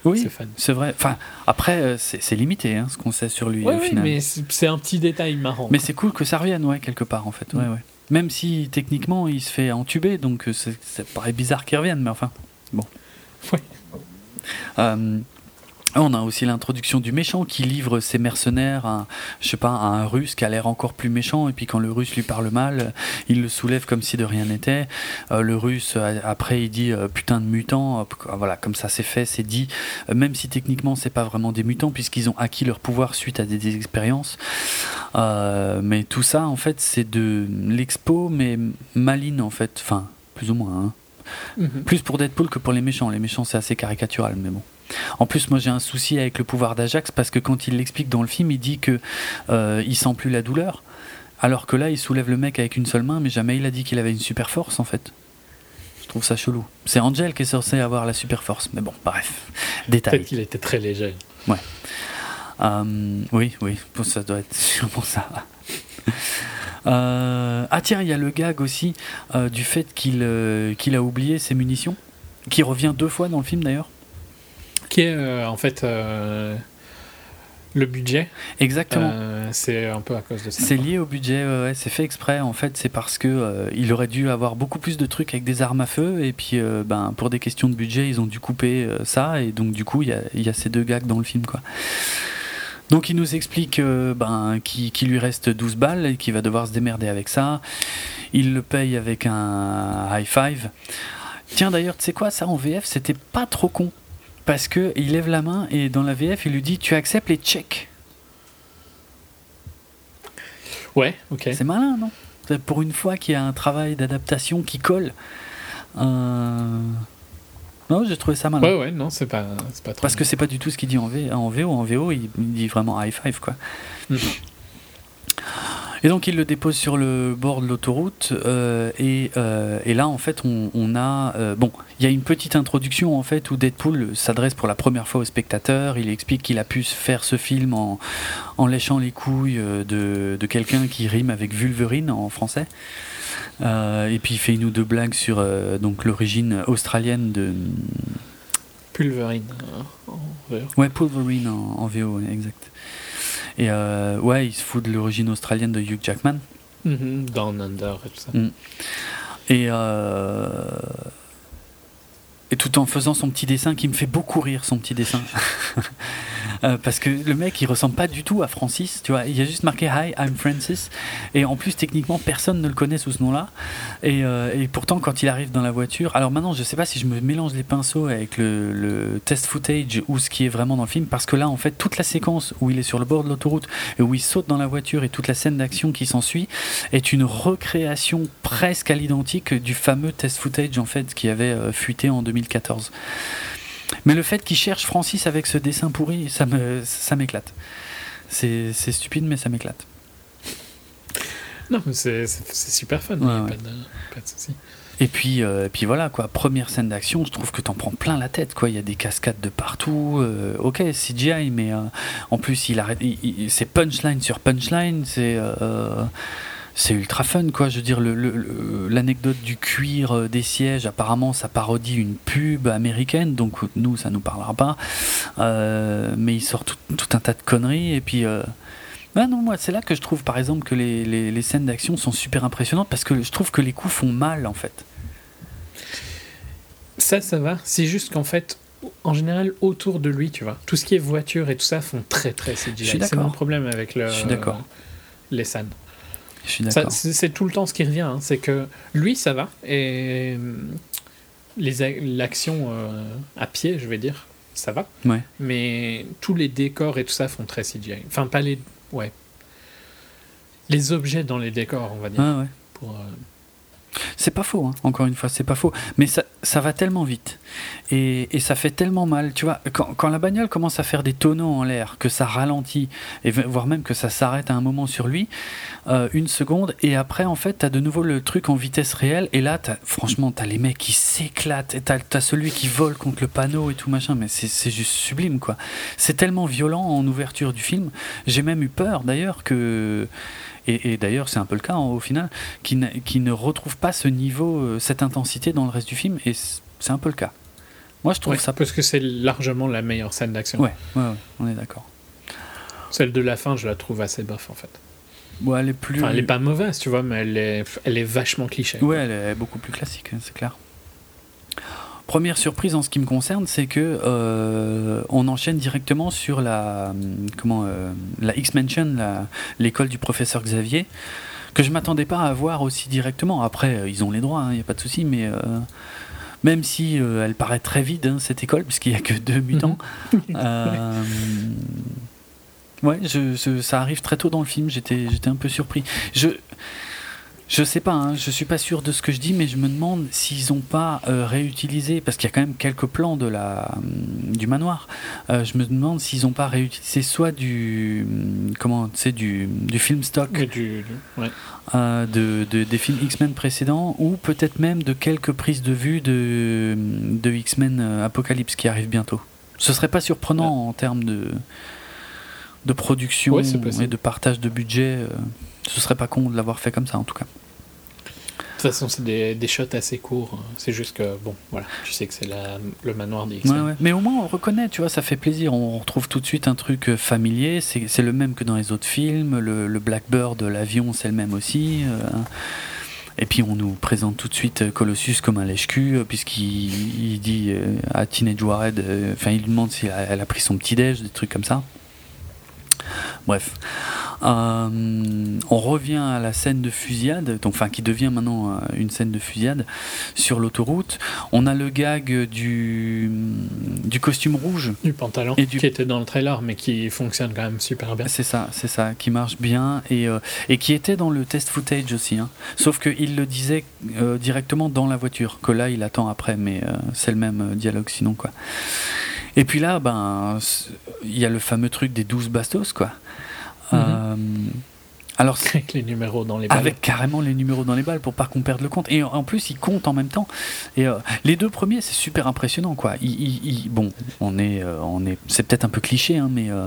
Oui, C'est vrai. Enfin, après, euh, c'est limité hein, ce qu'on sait sur lui Ouais, au ouais, final. mais c'est un petit détail marrant. Mais c'est cool que ça revienne, ouais, quelque part en fait. Ouais, Mm. ouais. Même si techniquement il se fait entuber, donc ça paraît bizarre qu'il revienne, mais enfin, bon. Ouais. Euh, on a aussi l'introduction du méchant qui livre ses mercenaires à, je sais pas, à un russe qui a l'air encore plus méchant, et puis quand le russe lui parle mal, il le soulève comme si de rien n'était. Euh, le russe, euh, après, il dit euh, putain de mutant, voilà, comme ça c'est fait, c'est dit, même si techniquement c'est pas vraiment des mutants, puisqu'ils ont acquis leur pouvoir suite à des, des expériences. Euh, mais tout ça, en fait, c'est de l'expo, mais maline, en fait, enfin, plus ou moins. hein. Mhm. Plus pour Deadpool que pour les méchants. Les méchants, c'est assez caricatural, mais bon. En plus, moi, j'ai un souci avec le pouvoir d'Ajax parce que quand il l'explique dans le film, il dit que euh, il sent plus la douleur, alors que là, il soulève le mec avec une seule main, mais jamais il a dit qu'il avait une super force, en fait. Je trouve ça chelou. C'est Angel qui est censé avoir la super force, mais bon, bref, détail. Peut-être qu'il était très léger. Euh, oui, oui, bon, ça doit être sûrement ça. Euh, ah tiens, il y a le gag aussi euh, du fait qu'il euh, qu'il a oublié ses munitions, qui revient deux fois dans le film d'ailleurs. Est euh, en fait euh, le budget. Exactement. euh, c'est un peu à cause de ça. C'est lié au budget, ouais, ouais, c'est fait exprès. En fait, c'est parce que euh, il aurait dû avoir beaucoup plus de trucs avec des armes à feu, et puis euh, ben, pour des questions de budget, ils ont dû couper ça, et donc du coup, il y a, il y a ces deux gags dans le film, quoi. Donc il nous explique ben, qu'il qu'il lui reste 12 balles et qu'il va devoir se démerder avec ça. Il le paye avec un high five. Tiens d'ailleurs, tu sais quoi, ça en VF, c'était pas trop con. Parce que il lève la main et dans la VF, il lui dit Tu acceptes les checks Ouais, ok. C'est malin, non? Pour une fois qu'il y a un travail d'adaptation qui colle. Euh, Non, j'ai trouvé ça malin. Ouais, ouais, non, c'est pas, c'est pas trop. Parce que c'est pas du tout ce qu'il dit en, v... en VO. En VO, il il dit vraiment high five, quoi. Mhm. Et donc, il le dépose sur le bord de l'autoroute. euh, et, euh, et là, en fait, on, on a. euh, bon, il y a une petite introduction, en fait, où Deadpool s'adresse pour la première fois au spectateur. Il explique qu'il a pu faire ce film en, en léchant les couilles de, de quelqu'un qui rime avec Vulverine en français. Et puis il fait une ou deux blagues sur donc l'origine australienne de Pulverine. en VO. ouais Wolverine en, en VO exact et euh, ouais il se fout de l'origine australienne de Hugh Jackman Mhm, Down Under et tout ça. Mm. et euh, et tout en faisant son petit dessin qui me fait beaucoup rire son petit dessin Euh, parce que le mec il ressemble pas du tout à Francis tu vois. Il y a juste marqué Hi I'm Francis. Et en plus techniquement personne ne le connaît sous ce nom là et, euh, et pourtant quand il arrive dans la voiture alors maintenant je sais pas si je me mélange les pinceaux avec le, le test footage ou ce qui est vraiment dans le film parce que là en fait toute la séquence où il est sur le bord de l'autoroute et où il saute dans la voiture et toute la scène d'action qui s'ensuit est une recréation presque à l'identique du fameux test footage en fait qui avait euh, fuité en 2014 mais le fait qu'il cherche Francis avec ce dessin pourri, ça me, ça m'éclate. C'est, c'est stupide, mais ça m'éclate. Non, mais c'est, c'est, super fun. Ouais, ouais. Pas, de, pas de souci. Et puis, euh, et puis voilà, quoi. Première scène d'action, je trouve que t'en prends plein la tête, quoi. Il y a des cascades de partout. euh, ok, CGI, mais euh, en plus, il arrête. il- il- c'est punchline sur punchline. C'est. C'est ultra fun, quoi. Je veux dire, l'anecdote du cuir euh, des sièges, apparemment, ça parodie une pub américaine, donc nous, ça nous parlera pas. Euh, mais il sort tout, tout un tas de conneries, et puis. euh, ah non, moi, c'est là que je trouve, par exemple, que les, les- les scènes d'action sont super impressionnantes, parce que je trouve que les coups font mal, en fait. Ça, ça va. C'est juste qu'en fait, en général, autour de lui, tu vois, tout ce qui est voiture et tout ça font très très CGI. Je suis C'est mon problème avec le, Je suis d'accord. les scènes. Je suis Ça, d'accord. C'est tout le temps ce qui revient. hein. C'est que lui, ça va. Et les a- l'action euh, à pied, je vais dire, ça va. Ouais. Mais tous les décors et tout ça font très CGI. Enfin, pas les. Ouais. Les objets dans les décors, on va dire. Ouais, ouais. Pour, euh, C'est pas faux, hein. encore une fois, c'est pas faux. Mais ça, ça va tellement vite. Et, et ça fait tellement mal. Tu vois, quand, quand la bagnole commence à faire des tonneaux en l'air, que ça ralentit, et voire même que ça s'arrête à un moment sur lui, euh, une seconde, et après, en fait, t'as de nouveau le truc en vitesse réelle, et là, franchement, t'as les mecs qui s'éclatent, et t'as as celui qui vole contre le panneau et tout machin, mais c'est juste sublime, quoi. C'est tellement violent en ouverture du film. J'ai même eu peur, d'ailleurs, que. Et, et d'ailleurs, c'est un peu le cas hein, au final, qui, ne retrouve pas ce niveau, euh, cette intensité dans le reste du film, et c'est un peu le cas. Moi, je trouve ouais, ça. Parce que c'est largement la meilleure scène d'action. Ouais, ouais, ouais, on est d'accord. Celle de la fin, je la trouve assez bof en fait. Ouais, elle est plus. Enfin, elle est pas mauvaise, tu vois, mais elle est, elle est vachement cliché. Ouais, elle est beaucoup plus classique, hein, c'est clair. Première surprise en ce qui me concerne, c'est que euh, on enchaîne directement sur la hum, comment euh, la X-Mansion, l'école du professeur Xavier, que je m'attendais pas à voir aussi directement. Après, euh, ils ont les droits, il n'y a pas de souci, mais euh, même si euh, elle paraît très vide hein, cette école, puisqu'il n'y a que deux mutants. euh, ouais, je, je- ça arrive très tôt dans le film. J'étais, j'étais un peu surpris. Je je sais pas, hein, je suis pas sûr de ce que je dis, mais je me demande s'ils ont pas euh, réutilisé, parce qu'il y a quand même quelques plans de la, hum, du manoir. Euh, je me demande s'ils ont pas réutilisé soit du, hum, comment, du, du film stock Et du- du- ouais. euh, de, de- des films X-Men précédents, ou peut-être même de quelques prises de vue de, de X-Men Apocalypse qui arrive bientôt. Ce serait pas surprenant en termes de, de production Ouais, et de partage de budget. ce serait pas con de l'avoir fait comme ça en tout cas. De toute façon, c'est des, des shots assez courts. C'est juste que, bon, voilà, tu sais que c'est le manoir des. Mais au moins on reconnaît, tu vois, ça fait plaisir. On retrouve tout de suite un truc euh, familier. C'est le même que dans les autres films. Le, le Blackbird, l'avion, c'est le même aussi. euh. Et puis on nous présente tout de suite euh, Colossus comme un lèche-cul, puisqu'il il dit à Teenage Warhead, enfin il lui demande si elle, elle a pris son petit-déj, des trucs comme ça. Bref. Euh, on revient à la scène de fusillade, donc, enfin qui devient maintenant euh, une scène de fusillade sur l'autoroute. On a le gag du, du costume rouge. Du pantalon Et du- qui était dans le trailer, mais qui fonctionne quand même super bien. C'est ça, c'est ça, qui marche bien et, euh, et qui était dans le test footage aussi. hein. Sauf qu'il le disait euh, directement dans la voiture, que là il attend après, mais c'est le même dialogue sinon quoi. Et puis là, ben, il y a le fameux truc des 12 bastos quoi. Euh, alors Avec les numéros dans les balles. avec carrément les numéros dans les balles pour pas qu'on perde le compte. Et en- plus, ils comptent en même temps. Et euh, les deux premiers, c'est super impressionnant, quoi. Ils- ils- ils- bon, on est, euh, on est, c'est peut-être un peu cliché, hein, mais euh,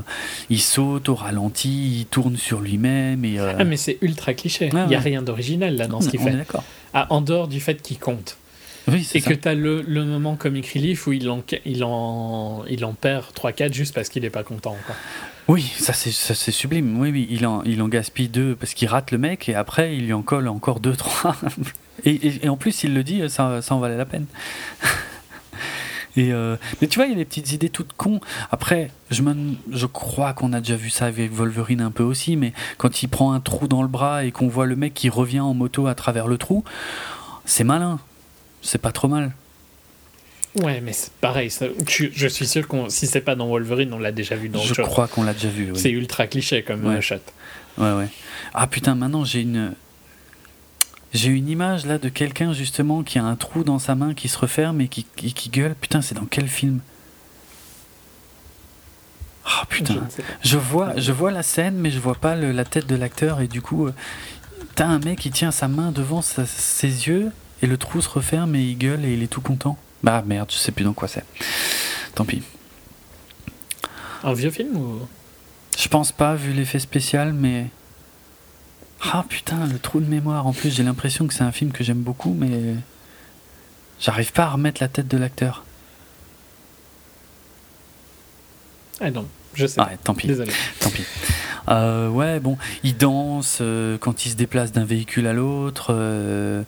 il saute au ralenti, il tourne sur lui-même et. Ah, mais c'est ultra cliché. Il n'y a ouais. rien d'original là dans ce qu'il on est fait. d'accord. Ah, en dehors du fait qu'il compte. Oui, c'est Et ça. que tu as le, le moment comic relief où il en, il en, il en perd 3-4 juste parce qu'il n'est pas content. Quoi. Oui, ça c'est, ça c'est sublime. Oui, oui, il en, il en gaspille deux parce qu'il rate le mec et après il lui en colle encore deux, trois. Et, et- et en plus, il le dit, ça, ça en valait la peine. Et euh, mais tu vois, il y a des petites idées toutes cons. Après, je, me, je crois qu'on a déjà vu ça avec Wolverine un peu aussi, mais quand il prend un trou dans le bras et qu'on voit le mec qui revient en moto à travers le trou, c'est malin. C'est pas trop mal. Ouais, mais c'est pareil. ça- je, je suis sûr que si c'est pas dans Wolverine, on l'a déjà vu dans je autre crois qu'on l'a déjà vu. oui. C'est ultra cliché comme Ouais. shot. Ouais, ouais. Ah putain, maintenant j'ai une. J'ai une image là de quelqu'un justement qui a un trou dans sa main qui se referme et qui, qui, qui gueule. Putain, c'est dans quel film? Ah Je putain. Je vois, je vois la scène, mais je vois pas le- la tête de l'acteur et du coup, euh, t'as un mec qui tient sa main devant sa- ses yeux et le trou se referme et il gueule et il est tout content. Bah merde, je sais plus dans quoi c'est. Tant pis. Un vieux film ou? Je pense pas vu l'effet spécial, mais. Ah putain, le trou de mémoire. En plus, j'ai l'impression que c'est un film que j'aime beaucoup, mais. J'arrive pas à remettre la tête de l'acteur. Ah non, je sais. Ah, tant pis, Désolé. tant pis. Euh, ouais, bon, il danse euh, quand il se déplace d'un véhicule à l'autre. euh,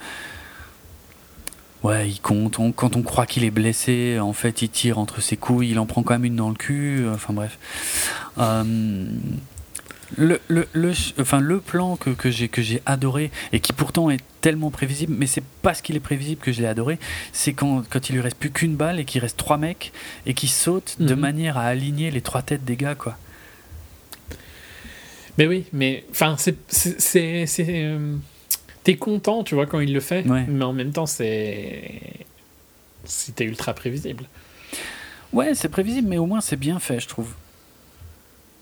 Ouais, il compte. On- quand on croit qu'il est blessé, en fait, il tire entre ses couilles. Il en prend quand même une dans le cul. euh, Enfin bref. Euh, Le, le, le, enfin, le plan que, que j'ai adoré et qui pourtant est tellement prévisible, mais c'est parce qu'il est prévisible que je l'ai adoré, c'est quand, quand il lui reste plus qu'une balle et qu'il reste trois mecs et qui sautent de Mhm. manière à aligner les trois têtes des gars, quoi. Mais oui, mais enfin, c'est. T'es content, tu vois, quand il le fait, Ouais. mais en même temps, c'est. C'était ultra prévisible. Ouais, c'est prévisible, mais au moins c'est bien fait, je trouve.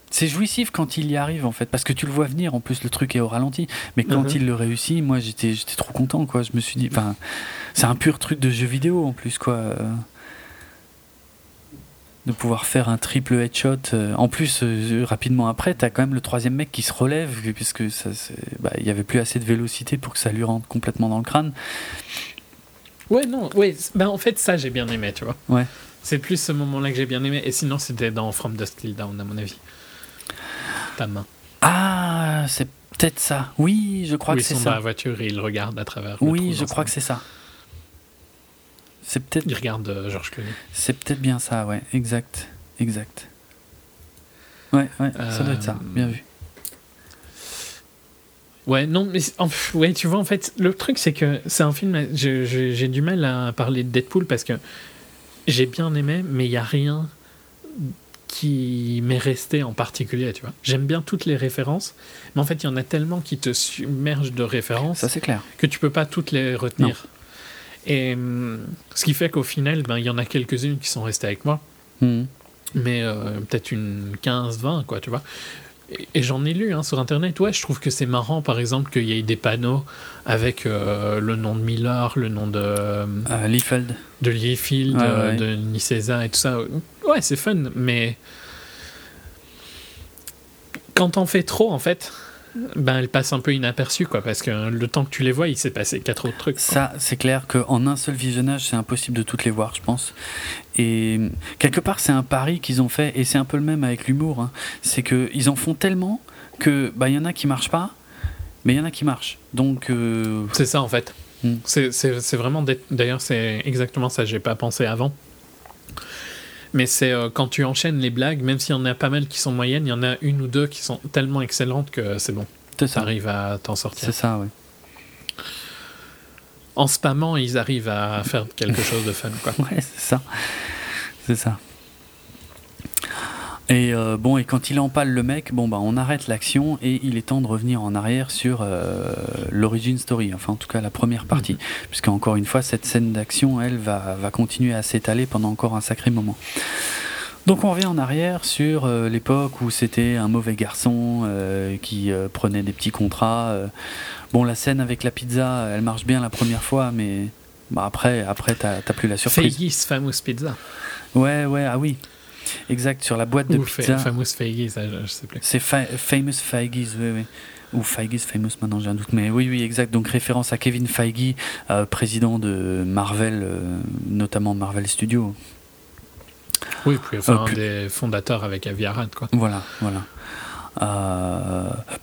C'est jouissif quand il y arrive en fait, parce que tu le vois venir. En plus, le truc est au ralenti. Mais quand Mhm. il le réussit, moi j'étais, j'étais trop content, quoi. Je me suis dit, enfin, c'est un pur truc de jeu vidéo en plus, quoi. De pouvoir faire un triple headshot. euh, En plus, euh, rapidement après, t'as quand même le troisième mec qui se relève, puisque bah, il y avait plus assez de vélocité pour que ça lui rentre complètement dans le crâne. Ouais, non, ouais, ben en fait, ça, j'ai bien aimé, tu vois. Ouais. C'est plus ce moment-là que j'ai bien aimé, et sinon, c'était dans From Dust Till Down, à mon avis. Ta main. Ah, c'est peut-être ça. Oui, je crois Où que ils c'est sont ça. dans la voiture et ils regardent à travers. Oui, je crois que c'est ça. C'est peut-être, Ils regardent euh, George Clooney. c'est peut-être bien ça, ouais, exact, exact. Ouais, ouais, ça doit être ça. Euh, Bien vu. Ouais, non, mais en- ouais, tu vois, en fait, le truc, c'est que c'est un film. J'ai du mal à parler de Deadpool parce que j'ai bien aimé, mais il n'y a rien qui m'est resté en particulier, tu vois. J'aime bien toutes les références, mais en fait, il y en a tellement qui te submergent de références Ça c'est clair. que tu peux pas toutes les retenir. Et hum, ce qui fait qu'au final, ben, il y en a quelques-unes qui sont restées avec moi, Mhm. mais euh, peut-être une 15-20, quoi, tu vois. Et, et j'en ai lu hein, sur Internet, ouais, je trouve que c'est marrant, par exemple, qu'il y ait des panneaux avec euh, le nom de Miller, le nom de, Euh, Liefeld. de Liefeld, euh, ouais. de Nicesa et tout ça. Ouais, c'est fun, mais quand t'en fais trop, en fait, ben, elle passe un peu inaperçue, quoi, parce que le temps que tu les vois, il s'est passé quatre autres trucs. quoi. Ça, c'est clair qu'en un seul visionnage, c'est impossible de toutes les voir, je pense. Et quelque part, c'est un pari qu'ils ont fait, et c'est un peu le même avec l'humour. hein. C'est qu'ils en font tellement que bah il y en a qui marchent pas, mais il y en a qui marchent. Donc euh, C'est ça en fait. Hmm. C'est- vraiment. D'ailleurs, c'est exactement ça. J'ai pas pensé avant. Mais c'est euh, quand tu enchaînes les blagues, même s'il y en a pas mal qui sont moyennes, il y en a une ou deux qui sont tellement excellentes que c'est bon. Tu arrives à t'en sortir. C'est ça, ouais. En spammant, ils arrivent à faire quelque chose de fun. Quoi. Ouais, c'est ça. C'est ça. Et euh, bon, et quand il empale le mec, bon bah on arrête l'action et il est temps de revenir en arrière sur euh, l'origin story, enfin en tout cas la première partie, puisque encore une fois cette scène d'action, elle va, va continuer à s'étaler pendant encore un sacré moment. Donc on revient en arrière sur euh, l'époque où c'était un mauvais garçon euh, qui euh, prenait des petits contrats. Bon, la scène avec la pizza, elle marche bien la première fois, mais bah, après, après t'as t'as plus la surprise. Feigi's Famous Pizza. Ouais, ouais, ah oui. Exact, sur la boîte de Ou pizza. Fa- Famous Feigi's, ça, je, je sais plus. C'est fa- Famous Feige's, oui, oui. Ou Feige's Famous, maintenant j'ai un doute. Mais oui, oui, exact. Donc référence à Kevin Feige, euh, président de Marvel, euh, notamment Marvel Studios. Oui, puis enfin, Euh, un des fondateurs avec Avi Arad, quoi. Voilà, voilà.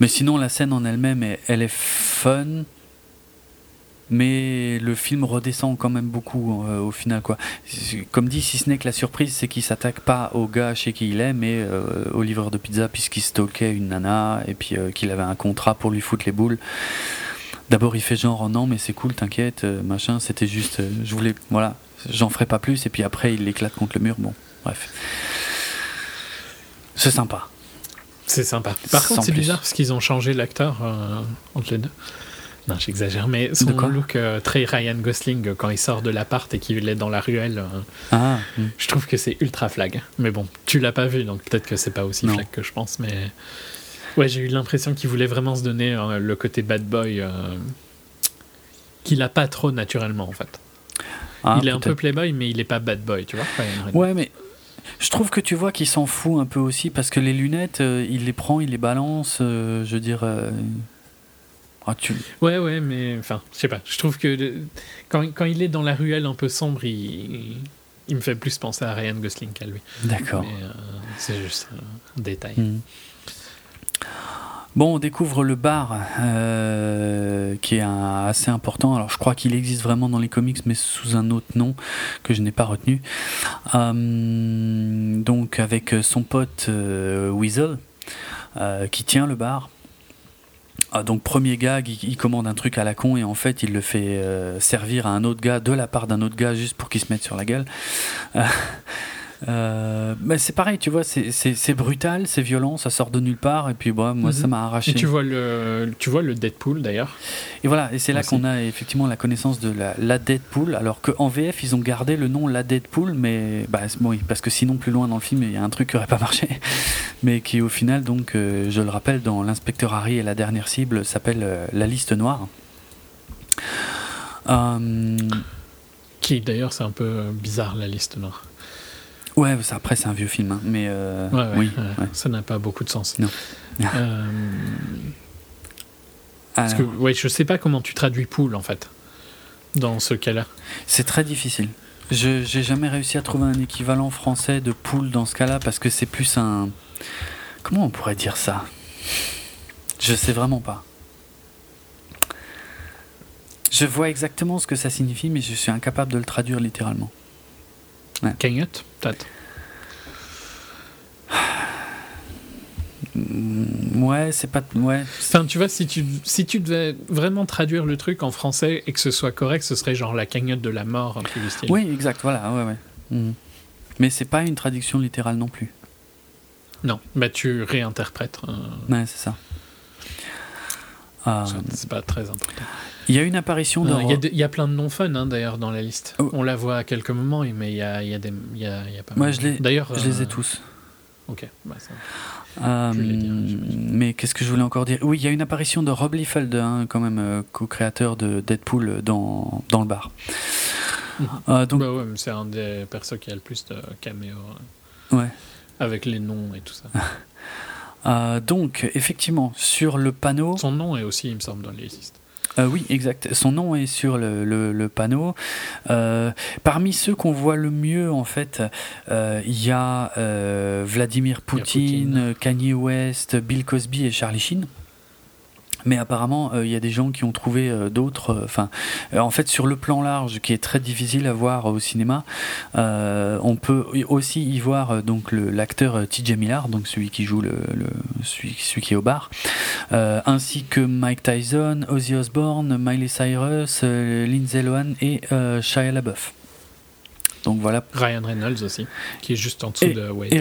Mais sinon, la scène en elle-même, elle, elle est fun. Mais le film redescend quand même beaucoup euh, au final. Quoi. Comme dit, si ce n'est que la surprise, c'est qu'il s'attaque pas au gars chez qui il est, mais euh, au livreur de pizza, puisqu'il stalkait une nana et puis euh, qu'il avait un contrat pour lui foutre les boules. D'abord, il fait genre, oh non, mais c'est cool, t'inquiète, machin, c'était juste, je voulais, voilà, j'en ferai pas plus, et puis après, il l'éclate contre le mur, bon, bref. C'est sympa. C'est sympa. Par Sans contre, c'est bizarre parce qu'ils ont changé l'acteur euh, entre les deux. Non, j'exagère, mais son De quoi look euh, très Ryan Gosling euh, quand il sort de l'appart et qu'il est dans la ruelle, euh, Ah, hmm. je trouve que c'est ultra flag. Mais bon, tu l'as pas vu, donc peut-être que c'est pas aussi Non. flag que je pense, mais ouais, j'ai eu l'impression qu'il voulait vraiment se donner euh, le côté bad boy qu'il a pas trop naturellement en fait. Ah, il est un peu playboy, mais il est pas bad boy, tu vois. Ouais, mais je trouve que tu vois qu'il s'en fout un peu aussi parce que les lunettes, euh, il les prend, il les balance. euh, je veux dire. euh, ah, tu... Ouais, ouais, mais enfin, je sais pas. Je trouve que le- quand, quand il est dans la ruelle un peu sombre, il, il me fait plus penser à Ryan Gosling qu'à lui. D'accord. Euh, c'est juste un détail. Hmm. Bon, on découvre le bar euh, qui est un- assez important. Alors, je crois qu'il existe vraiment dans les comics, mais sous un autre nom que je n'ai pas retenu. Euh, donc, avec son pote euh, Weasel. qui tient le bar. Ah, donc premier gag, il, commande un truc à la con et en fait il le fait servir à un autre gars de la part d'un autre gars juste pour qu'il se mette sur la gueule. Euh, mais c'est pareil, tu vois, c'est brutal, c'est violent, ça sort de nulle part, et puis bah, moi ça mhm. m'a arraché. Et tu vois le, tu vois le Deadpool d'ailleurs. Et voilà, et c'est là qu'on a effectivement la connaissance de la, la Deadpool, alors qu'en VF ils ont gardé le nom La Deadpool, mais bah, oui, parce que sinon plus loin dans le film il y a un truc qui aurait pas marché, mais qui au final, donc, euh, je le rappelle, dans l'inspecteur Harry et la dernière cible s'appelle euh, La Liste Noire. Qui d'ailleurs c'est un peu bizarre la liste noire. Ouais, après c'est un vieux film, hein, mais euh, oui, ça n'a pas beaucoup de sens. Non. Euh, parce que, ouais, je sais pas comment tu traduis poule en fait dans ce cas-là. C'est très difficile. Je j'ai jamais réussi à trouver un équivalent français de poule dans ce cas-là parce que c'est plus un comment on pourrait dire ça? Je sais vraiment pas. Je vois exactement ce que ça signifie, mais je suis incapable de le traduire littéralement. Ouais. Cagnotte, peut-être. Mm, ouais, c'est pas. Ouais. Enfin, tu vois, si tu, si tu devais vraiment traduire le truc en français et que ce soit correct, ce serait genre la cagnotte de la mort, un peu du style. Oui, exact, voilà, ouais, ouais. Mm. Mais c'est pas une traduction littérale non plus. Non, bah tu réinterprètes. Euh, ouais, c'est ça. Euh, c'est pas très important. Il y a une apparition de. Il y, a plein de noms fun hein, d'ailleurs dans la liste. Oh. On la voit à quelques moments, mais il y a, y a, des, y a, y a pas Moi, mal. je, d'ailleurs, je les ai euh, tous. Ok. Bah, ça... Euh, mais qu'est-ce que je voulais encore dire? Oui, il y a une apparition de Rob Liefeld, hein, quand même, euh, co-créateur de Deadpool dans, dans le bar. Euh, donc... Bah ouais, c'est un des persos qui a le plus de caméos. Ouais. Avec les noms et tout ça. Euh, donc, effectivement, sur le panneau. Son nom est aussi, il me semble, dans les listes. Euh, oui, exact. Son nom est sur le, le, panneau. Euh, parmi ceux qu'on voit le mieux, en fait, il y a Vladimir Poutine, Kanye West, Bill Cosby et Charlie Sheen mais apparemment euh, il y a des gens qui ont trouvé euh, d'autres euh, enfin en fait sur le plan large qui est très difficile à voir au cinéma on peut aussi y voir l'acteur TJ Miller donc celui qui joue le, qui est au bar ainsi que Mike Tyson Ozzy Osbourne Miley Cyrus Lindsay Lohan et Shia LaBeouf donc voilà. Ryan Reynolds aussi, qui est juste en dessous de Wade. Et,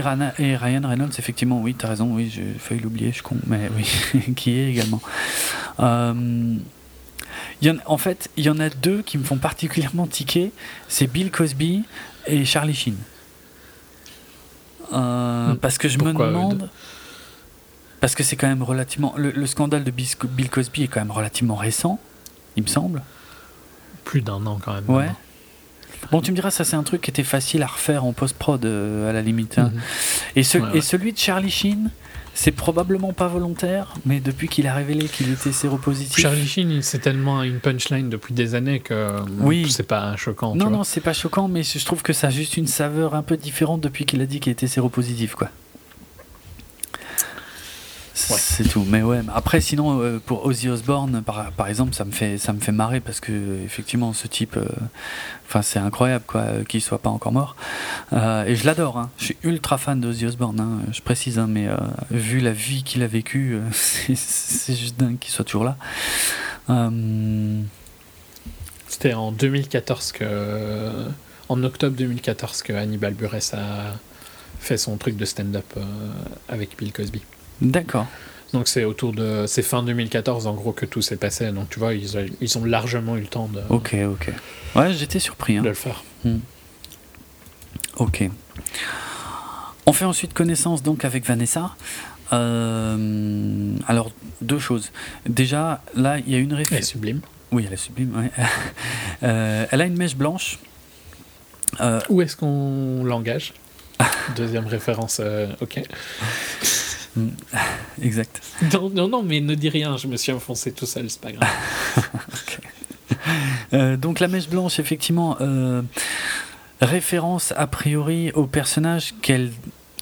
Ryan Reynolds, effectivement, oui, tu as raison, oui, j'ai failli l'oublier, je con, mais oui, qui est également. Euh, y en, en fait, il y en a deux qui me font particulièrement tiquer c'est Bill Cosby et Charlie Sheen. Euh, hmm. Parce que je me demande. Parce que c'est quand même relativement. Le, scandale de Bill Cosby est quand même relativement récent, il me semble. Plus d'un an quand même. Ouais. Bon, tu me diras, ça c'est un truc qui était facile à refaire en post-prod euh, à la limite. Hein. Mhm. et, et celui de Charlie Sheen, c'est probablement pas volontaire, mais depuis qu'il a révélé qu'il était séropositif. Charlie Sheen, c'est tellement une punchline depuis des années que oui. c'est pas choquant. Non, non, c'est pas choquant, mais je trouve que ça a juste une saveur un peu différente depuis qu'il a dit qu'il était séropositif, quoi. C'est tout. Mais ouais, après, sinon, euh, pour Ozzy Osbourne, par, par, exemple, ça me, fait, ça me fait marrer parce que, effectivement, ce type, euh, enfin, c'est incroyable, quoi, qu'il soit pas encore mort. Euh, et je l'adore, hein. je suis ultra fan d'Ozzy Osbourne, hein, je précise, hein, mais vu la vie qu'il a vécue, c'est juste dingue qu'il soit toujours là. C'était en 2014 que. En octobre 2014 que Hannibal Buress a fait son truc de stand-up avec Bill Cosby. D'accord. Donc c'est autour de c'est fin 2014 en gros que tout s'est passé. Donc tu vois ils, ils, ont largement eu le temps de. Ok ok. Ouais j'étais surpris. Hein. De le faire. Hmm. Ok. On fait ensuite connaissance donc avec Vanessa. Euh, alors deux choses. Déjà là il y a une référence. Elle est sublime. Oui elle est sublime. Ouais. Euh, elle a une mèche blanche. Euh, Où est-ce qu'on l'engage? Deuxième référence. ok. Mm. Exact. Non, non, mais ne dis rien, je me suis enfoncé tout seul, c'est pas grave. Euh, donc la mèche blanche, effectivement, euh, référence a priori au personnage qu'elle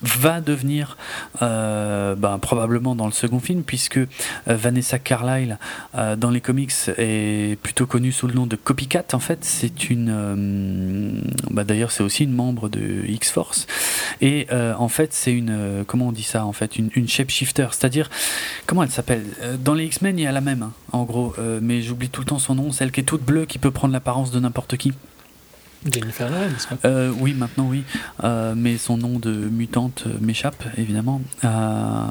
va devenir euh, ben, probablement dans le second film puisque euh, Vanessa Carlyle euh, dans les comics est plutôt connue sous le nom de Copycat en fait c'est une bah, d'ailleurs c'est aussi une membre de X-Force. Et en fait c'est une, comment on dit ça en fait, une, une shapeshifter, c'est-à-dire, comment elle s'appelle? Dans les X-Men il y a la même, hein, en gros, mais j'oublie tout le temps son nom, celle qui est toute bleue, qui peut prendre l'apparence de n'importe qui. Jennifer Lawrence euh, Oui, maintenant oui. Euh, mais son nom de mutante m'échappe, évidemment. Euh,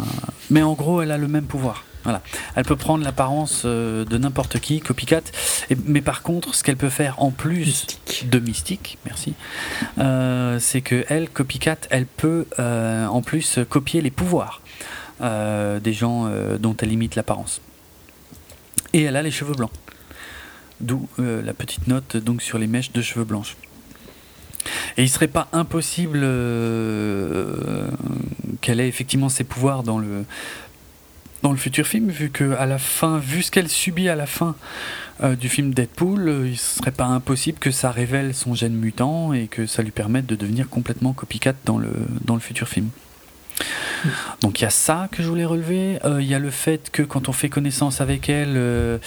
mais en gros, elle a le même pouvoir. Voilà. Elle peut prendre l'apparence de n'importe qui, copycat. Et, mais par contre, ce qu'elle peut faire en plus de mystique, merci, c'est que elle, copycat, elle peut en plus copier les pouvoirs des gens dont elle imite l'apparence. Et elle a les cheveux blancs. D'où euh, la petite note donc sur les mèches de cheveux blanches. Et il serait pas impossible euh, qu'elle ait effectivement ses pouvoirs dans le dans le futur film, vu que à la fin, vu ce qu'elle subit à la fin euh, du film Deadpool, il serait pas impossible que ça révèle son gène mutant et que ça lui permette de devenir complètement copycat dans le dans le futur film. Donc il y a ça que je voulais relever. Euh, il y a le fait que quand on fait connaissance avec elle, euh,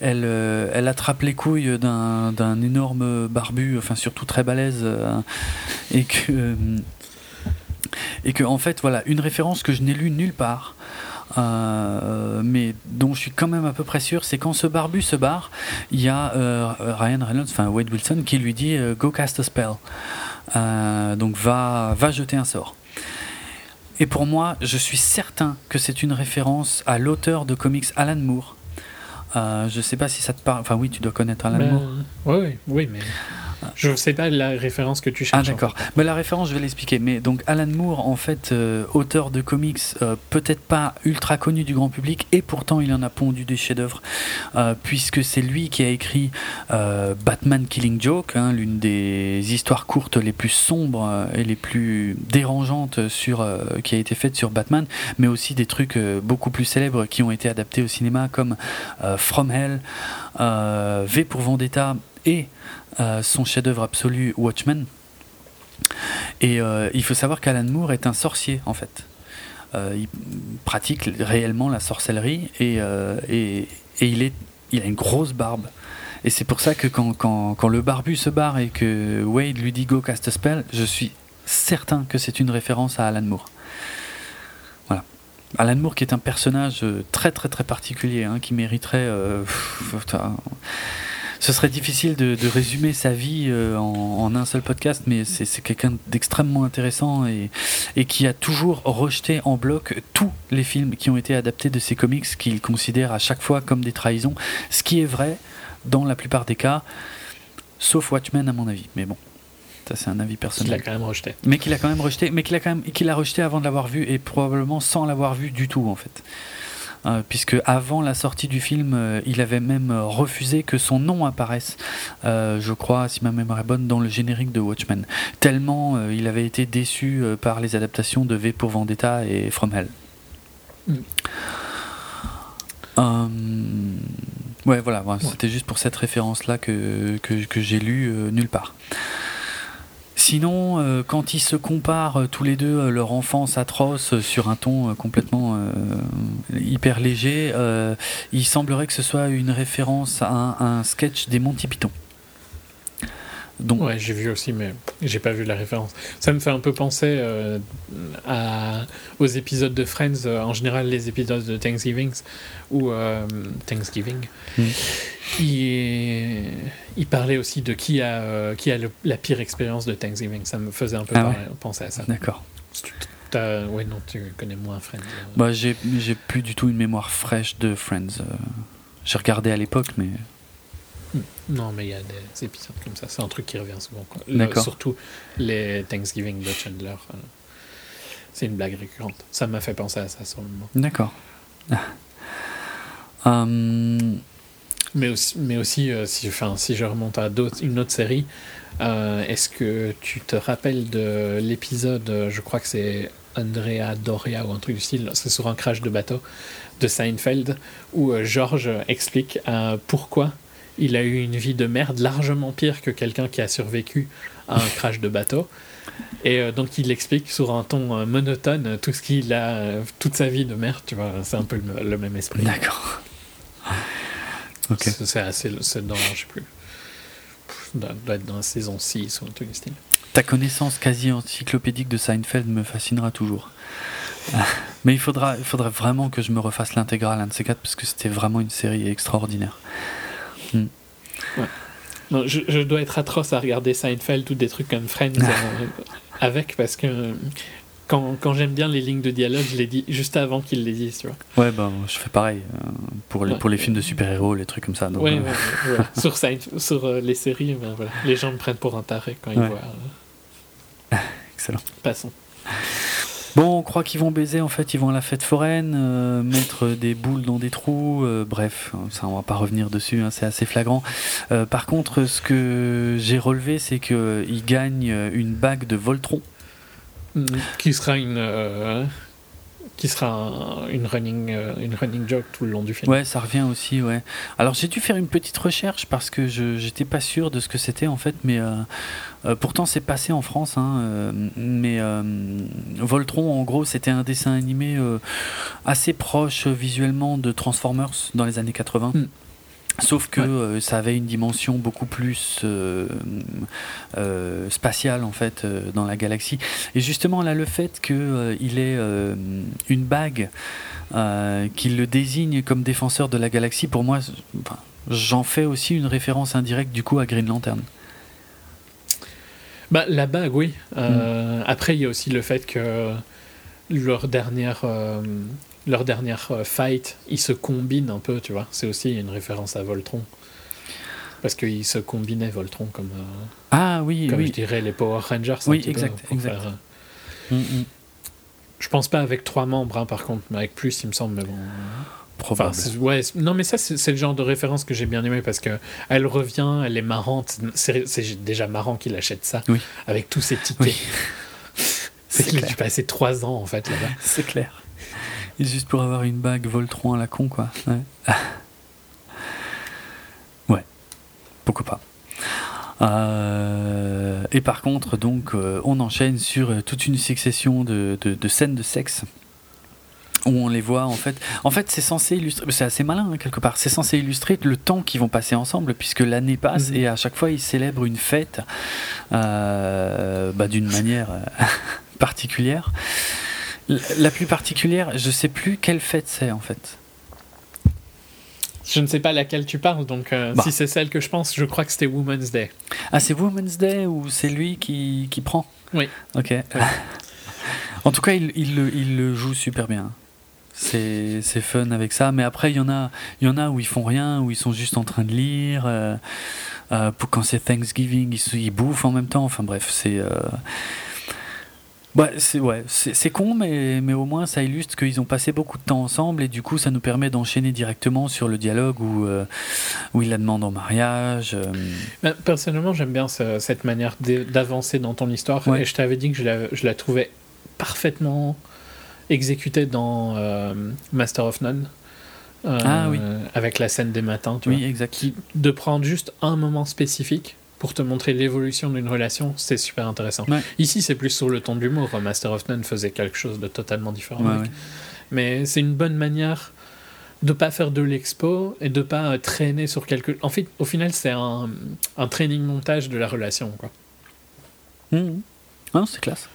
elle, euh, elle, attrape les couilles d'un énorme barbu, enfin surtout très balèze, et que en fait voilà une référence que je n'ai lue nulle part. mais dont je suis quand même à peu près sûr, c'est quand ce barbu se barre, il y a Ryan Reynolds, enfin Wade Wilson, qui lui dit Go cast a spell. donc va jeter un sort. Et pour moi, je suis certain que c'est une référence à l'auteur de comics Alan Moore. Euh, je sais pas si ça te parle. Enfin, oui, tu dois connaître Alan Moore. Oui, oui, oui, mais je ne sais pas la référence que tu cherches. Ah d'accord. Mais la référence, je vais l'expliquer. Mais donc Alan Moore, en fait, euh, auteur de comics, euh, peut-être pas ultra connu du grand public, et pourtant il en a pondu des chefs-d'œuvre, euh, puisque c'est lui qui a écrit Batman Killing Joke, hein, l'une des histoires courtes les plus sombres et les plus dérangeantes sur qui a été faite sur Batman, mais aussi des trucs beaucoup plus célèbres qui ont été adaptés au cinéma, comme From Hell, V pour Vendetta et euh, son chef-d'œuvre absolu Watchmen. Et euh, il faut savoir qu'Alan Moore est un sorcier en fait. Euh, il pratique réellement la sorcellerie et, et, il, est, il a une grosse barbe. Et c'est pour ça que quand, quand, quand, le barbu se barre et que Wade lui dit Go cast a spell, je suis certain que c'est une référence à Alan Moore. Voilà. Alan Moore qui est un personnage très très très particulier, hein, qui mériterait ce serait difficile de, résumer sa vie euh, en, un seul podcast, mais c'est quelqu'un d'extrêmement intéressant et, et, qui a toujours rejeté en bloc tous les films qui ont été adaptés de ses comics qu'il considère à chaque fois comme des trahisons, ce qui est vrai dans la plupart des cas, sauf Watchmen à mon avis. Mais bon. Ça, c'est un avis personnel. Qu'il a quand même rejeté. Mais qu'il a quand même rejeté, mais qu'il a quand même qu'il a rejeté avant de l'avoir vu et probablement sans l'avoir vu du tout en fait. Euh, puisque avant la sortie du film, euh, il avait même euh, refusé que son nom apparaisse, je crois, si ma mémoire est bonne, dans le générique de Watchmen. Tellement il avait été déçu par les adaptations de V pour Vendetta et From Hell. Mm. ouais, voilà, c'était juste pour cette référence-là que, que, que j'ai lu nulle part. Sinon, euh, quand ils se comparent euh, tous les deux euh, leur enfance atroce sur un ton complètement hyper léger, il semblerait que ce soit une référence à un, sketch des Monty Python. Donc, ouais, j'ai vu aussi, mais j'ai pas vu la référence. Ça me fait un peu penser à, aux épisodes de Friends, en général les épisodes de Thanksgiving ou Thanksgiving. Hmm. Il, parlait aussi de qui a, euh, qui a la pire expérience de Thanksgiving. Ça me faisait un peu ah penser à ça. D'accord. Oui, non, tu connais moins Friends. Bah, j'ai plus du tout une mémoire fraîche de Friends. Euh. J'ai regardé à l'époque, mais. Non, mais il y a des épisodes comme ça. C'est un truc qui revient souvent. D'accord. Surtout les Thanksgiving de Chandler. Euh. C'est une blague récurrente. Ça m'a fait penser à ça sur le moment. D'accord. Hum, mais aussi, mais aussi euh, si, enfin, si je remonte à une autre série, euh, est-ce que tu te rappelles de l'épisode, je crois que c'est Andrea Doria ou un truc du style, c'est sur un crash de bateau de Seinfeld, où George explique pourquoi il a eu une vie de merde largement pire que quelqu'un qui a survécu à un crash de bateau. Et donc il explique sur un ton monotone tout ce qu'il a, toute sa vie de merde, tu vois, c'est un peu le même esprit. D'accord. C'est assez. C'est dans, je sais plus. doit, doit être dans la saison 6 ou un truc du style. Ta connaissance quasi encyclopédique de Seinfeld me fascinera toujours. Mais il faudra, il faudra vraiment que je me refasse l'intégrale, un de ces quatre, parce que c'était vraiment une série extraordinaire. Hmm. Non, je, je dois être atroce à regarder Seinfeld ou des trucs comme Friends euh, avec, parce que quand, quand j'aime bien les lignes de dialogue, je les dis juste avant qu'ils les disent, tu vois. Ouais, ben, je fais pareil euh, pour, les, Ouais. pour les films de super-héros, les trucs comme ça. donc, Ouais, euh, ouais, ouais, voilà. sur, Sein- sur euh, les séries, ben, voilà. les gens me prennent pour un taré quand ils voient. euh, Excellent. Passons. Bon, on croit qu'ils vont baiser, en fait, ils vont à la fête foraine, euh, mettre des boules dans des trous, euh, bref, ça on va pas revenir dessus, hein, c'est assez flagrant. Euh, par contre, ce que j'ai relevé, c'est qu'ils gagnent une bague de Voltron. Mm, Qui sera une. euh, qui sera un- une, running, euh, une running joke tout le long du film. Ouais, ça revient aussi, ouais. Alors j'ai dû faire une petite recherche parce que je j'étais pas sûr de ce que c'était en fait, mais euh, pourtant c'est passé en France. Hein, euh, mais euh, Voltron, en gros, c'était un dessin animé euh, assez proche euh, visuellement de Transformers dans les années 80. Mm. Sauf que Ouais. euh, ça avait une dimension beaucoup plus euh, euh, spatiale en fait euh, dans la galaxie. Et justement là, le fait qu'il ait euh, une bague euh, qui le désigne comme défenseur de la galaxie, pour moi, j'en fais aussi une référence indirecte du coup à Green Lantern. Bah, la bague, oui. Mm. Euh, Après, il y a aussi le fait que leur dernière, euh, leur dernière euh, fight, ils se combinent un peu, tu vois. C'est aussi une référence à Voltron. Parce qu'ils se combinaient Voltron comme, euh, Ah oui, comme oui. je dirais les Power Rangers. Oui, petit peu, exact, exact. faire, Mm, mm. Je pense pas avec trois membres, hein, par contre, mais avec plus, il me semble. Mais bon. Enfin, Probable. c'est- ouais, non, mais ça, c'est le genre de référence que j'ai bien aimé parce que elle revient, elle est marrante. C'est déjà marrant qu'il achète ça Oui. avec tous ses tickets. Oui. C'est qu'il a dû passer trois ans en fait là-bas. C'est clair. Et juste pour avoir une bague Voltron à la con, quoi. Ouais. ouais. Pourquoi pas. Euh, et par contre, donc, euh, on enchaîne sur euh, toute une succession de, de- de scènes de sexe où on les voit en fait. En fait, c'est censé illustrer. C'est assez malin hein, quelque part. C'est censé illustrer le temps qu'ils vont passer ensemble, puisque l'année passe Mhm. et à chaque fois ils célèbrent une fête euh, bah, d'une manière euh, particulière. La- plus particulière, je sais plus quelle fête c'est en fait. Je ne sais pas laquelle tu parles, donc euh, Bah. si c'est celle que je pense, je crois que c'était Women's Day. Ah, c'est Women's Day ou c'est lui qui, qui prend? Oui. Ok. en tout cas, il, il le joue super bien. C'est fun avec ça, mais après il y en a, y en a où ils font rien, où ils sont juste en train de lire. euh, euh, pour quand c'est Thanksgiving, ils, ils bouffent en même temps. Enfin bref, c'est euh, ouais, c'est ouais, con, mais mais au moins ça illustre qu'ils ont passé beaucoup de temps ensemble et du coup ça nous permet d'enchaîner directement sur le dialogue où euh, où il la demande en mariage. euh, Ben, personnellement, j'aime bien ce- cette manière d'avancer dans ton histoire. Ouais. Et je t'avais dit que je la, je la trouvais parfaitement exécutée dans euh, Master of None. Euh, Ah oui. Avec la scène des matins, tu oui, vois. exact. Qui, de prendre juste un moment spécifique pour te montrer l'évolution d'une relation, c'est super intéressant. Ouais. Ici, c'est plus sur le ton de l'humour. Master of None faisait quelque chose de totalement différent. Ouais, avec. ouais. Mais c'est une bonne manière de pas faire de l'expo et de pas euh, traîner sur quelque. En fait, au final, c'est un, un training montage de la relation, quoi. Mhm. Ah non, c'est classe.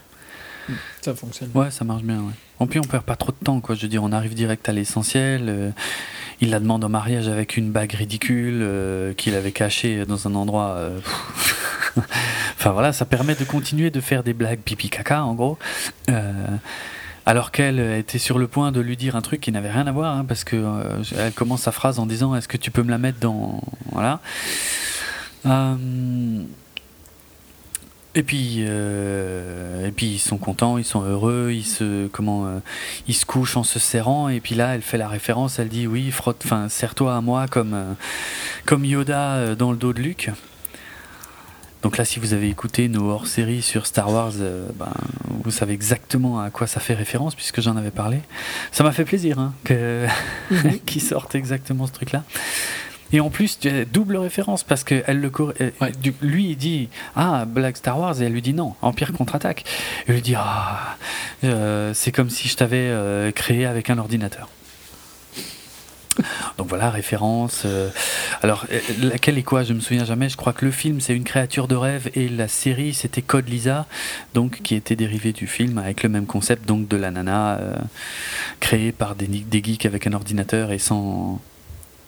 Ça fonctionne. Ouais, ça marche bien. Ouais. En plus, on perd pas trop de temps, quoi. Je veux dire, on arrive direct à l'essentiel. euh, il la demande en mariage avec une bague ridicule euh, qu'il avait cachée dans un endroit. euh, enfin voilà, ça permet de continuer de faire des blagues pipi caca, en gros. Alors qu'elle était sur le point de lui dire un truc qui n'avait rien à voir, hein, parce que elle commence sa phrase en disant Est-ce que tu peux me la mettre dans. Voilà. Et puis, euh, et puis ils sont contents, ils sont heureux, ils se, comment, euh, ils se couchent en se serrant. Et puis là, elle fait la référence, elle dit oui, frotte, enfin, serre-toi à moi comme, euh, comme Yoda euh, dans le dos de Luke. Donc là, si vous avez écouté nos hors-séries sur Star Wars, euh, ben, vous savez exactement à quoi ça fait référence puisque j'en avais parlé. Ça m'a fait plaisir hein, que Mhm. qu'ils sortent exactement ce truc-là. Et en plus, tu as double référence parce que elle le euh, Ouais. du- lui il dit ah Black Star Wars et elle lui dit non Empire contre-attaque. Elle lui dit ah euh, c'est comme si je t'avais euh, créé avec un ordinateur. Donc voilà, référence. euh, alors, laquelle est quoi? Je me souviens jamais. Je crois que le film, c'est une créature de rêve et la série, c'était Code Lisa, donc qui était dérivé du film avec le même concept, donc de la nana euh, créée par des, des geeks avec un ordinateur et sans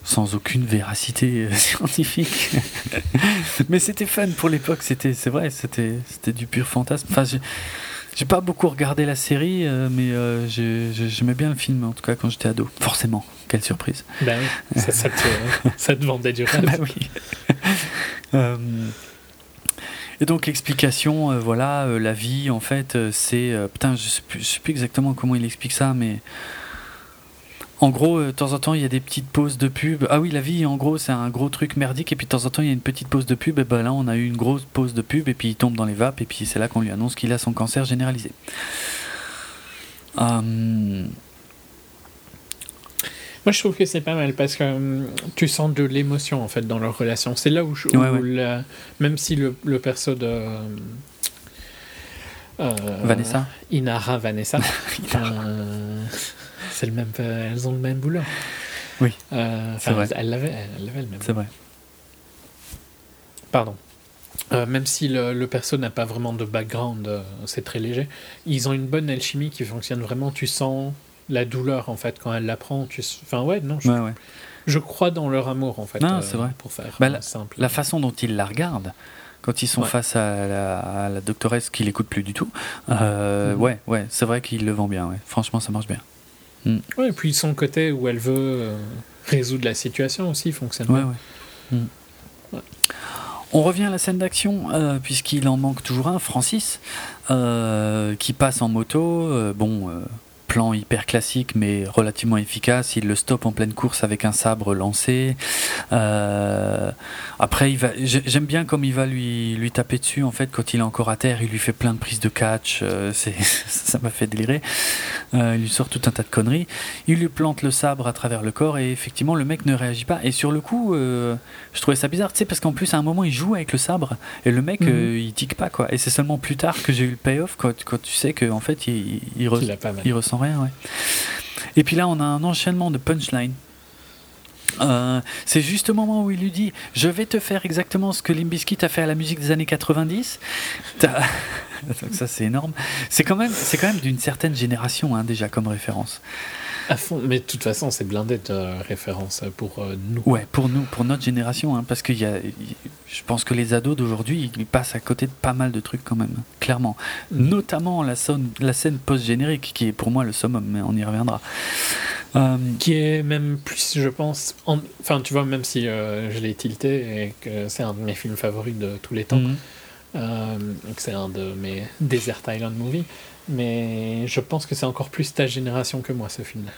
sans aucune véracité euh, scientifique. Mais c'était fun pour l'époque. C'était, c'est vrai, c'était c'était du pur fantasme. Enfin, j'ai- pas beaucoup regardé la série, euh, mais euh, j'ai- j'ai- j'aimais bien le film, en tout cas quand j'étais ado. Forcément, quelle surprise. Ben oui, ça, ça te, ça te vendait du rêve. Bah oui. Euh, et donc l'explication, euh, voilà, la vie, en fait, c'est... putain, je sais, plus, je sais plus exactement comment il explique ça, mais... En gros, euh, de temps en temps, il y a des petites pauses de pub. Ah oui, la vie, en gros, c'est un gros truc merdique. Et puis de temps en temps, il y a une petite pause de pub. Et ben là, on a eu une grosse pause de pub. Et puis il tombe dans les vapes. Et puis c'est là qu'on lui annonce qu'il a son cancer généralisé. Euh, Moi, je trouve que c'est pas mal parce que hum, tu sens de l'émotion en fait dans leur relation. C'est là où, je- Ouais, où ouais. la- même si le, le perso de euh, Vanessa Inara Vanessa, euh, c'est le même, elles ont le même boulot. Oui, Euh, c'est vrai. Elle l'avait, elle l'avait le même. c'est vrai. Pardon. Euh, même si le, le perso n'a pas vraiment de background, euh, c'est très léger. Ils ont une bonne alchimie qui fonctionne vraiment. Tu sens la douleur en fait quand elle l'apprend. Tu... Enfin ouais, non, je, Ouais, ouais. je crois dans leur amour en fait. Non, c'est vrai. Pour faire Bah, euh, simple. La façon dont il la regarde, quand ils sont Ouais. face à la, à la doctoresse qui l'écoute plus du tout, euh, Mhm. ouais, ouais, c'est vrai qu'il le vend bien. Franchement, ça marche bien. Ouais, et puis son côté où elle veut euh, résoudre la situation aussi fonctionne. Ouais, bien. ouais. Mm. On revient à la scène d'action, euh, puisqu'il en manque toujours un, Francis, euh, qui passe en moto. euh, bon, euh, plan hyper classique, mais relativement efficace. Il le stoppe en pleine course avec un sabre lancé. Euh, après, il va. j'ai- J'aime bien comme il va lui lui taper dessus. En fait, quand il est encore à terre, il lui fait plein de prises de catch. euh, c'est ça m'a fait délirer. Euh, il lui sort tout un tas de conneries. Il lui plante le sabre à travers le corps et effectivement, le mec ne réagit pas. Et sur le coup, je trouvais ça bizarre, tu sais, parce qu'en plus, à un moment, il joue avec le sabre et le mec, Mhm. il tique pas, quoi. Et c'est seulement plus tard que j'ai eu le payoff quand, quand tu sais qu'en fait, il, il, re- il ressent ouais. Et puis là, on a un enchaînement de punchline. Euh, c'est juste au moment où il lui dit Je vais te faire exactement ce que Limbiskit a fait à la musique des années 90. T'as- Donc ça, c'est énorme. C'est quand même, même d'une certaine génération, hein, déjà, comme référence. À fond. Mais de toute façon, c'est blindé de références pour euh, nous. Ouais, pour nous, pour notre génération, hein, parce qu'il y a, je pense que les ados d'aujourd'hui, ils passent à côté de pas mal de trucs quand même, clairement. Mhm. Notamment la scène, la scène post-générique, qui est pour moi le summum, mais on y reviendra. Euh, Qui est même plus, je pense. en- Enfin, tu vois, même si euh, je l'ai tilté et que c'est un de mes films favoris de tous les temps, et que c'est un de mes Desert Island Movies, mais je pense que c'est encore plus ta génération que moi, ce film-là.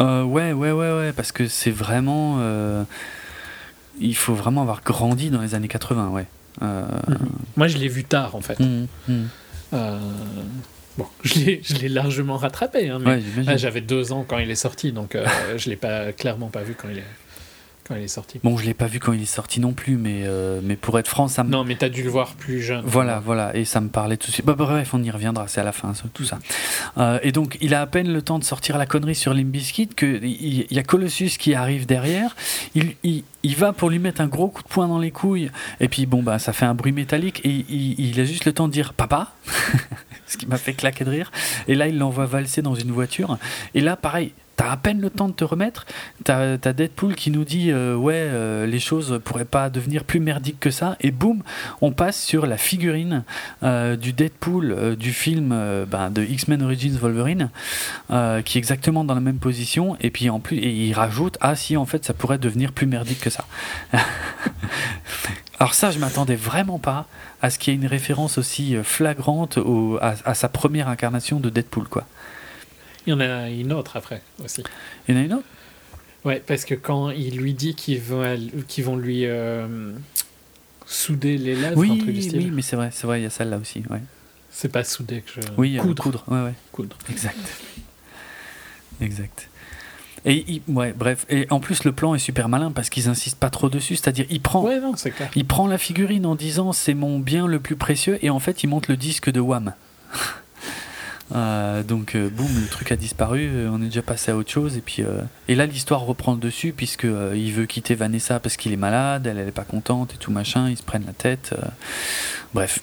Euh, ouais, ouais, ouais, ouais, parce que c'est vraiment. euh, il faut vraiment avoir grandi dans les années 80, ouais. Euh, Moi, je l'ai vu tard, en fait. mhm, mhm. Bon, je l'ai largement rattrapé, hein, mais Ouais, j'avais deux ans quand il est sorti, donc je l'ai pas clairement pas vu quand il est, quand il est sorti. Bon, je l'ai pas vu quand il est sorti non plus, mais, euh, mais pour être franc, ça me. Non, mais t'as dû le voir plus jeune. Voilà, voilà, et ça me parlait tout de suite. Bah, bref, on y reviendra, c'est à la fin, tout ça. Euh, et donc, il a à peine le temps de sortir la connerie sur Limbiskit que il il y, a Colossus qui arrive derrière. Il, il, il va pour lui mettre un gros coup de poing dans les couilles, et puis bon, bah, ça fait un bruit métallique, et il, il a juste le temps de dire papa, ce qui m'a fait claquer de rire. Et là, il l'envoie valser dans une voiture, et là, pareil. T'as à peine le temps de te remettre. T'as as Deadpool qui nous dit euh, ouais euh, les choses pourraient pas devenir plus merdiques que ça. Et boum on passe sur la figurine euh, du Deadpool du film ben, de X-Men Origins Wolverine qui est exactement dans la même position. Et puis en plus il rajoute ah si en fait ça pourrait devenir plus merdique que ça. Alors ça je m'attendais vraiment pas à ce qu'il y ait une référence aussi flagrante à sa première incarnation de Deadpool quoi Il y en a une autre après aussi. il y en a une autre? Ouais, parce que quand il lui dit qu'ils vont, qu'ils vont lui euh, souder les lèvres, un oui truc du style. oui mais c'est vrai c'est vrai il y a celle là aussi ouais. C'est pas souder que je. oui euh, coudre. coudre ouais ouais Coudre. Exact. Exact. Et il- ouais, bref. Et en plus, le plan est super malin parce qu'ils insistent pas trop dessus. C'est-à-dire, il prend, Ouais, non, c'est clair. il prend la figurine en disant c'est mon bien le plus précieux et en fait, il monte le disque de Wham. Euh, donc euh, boum, le truc a disparu, euh, on est déjà passé à autre chose et puis et là l'histoire reprend le dessus puisque il veut quitter Vanessa parce qu'il est malade, elle elle est pas contente et tout machin, ils se prennent la tête. bref.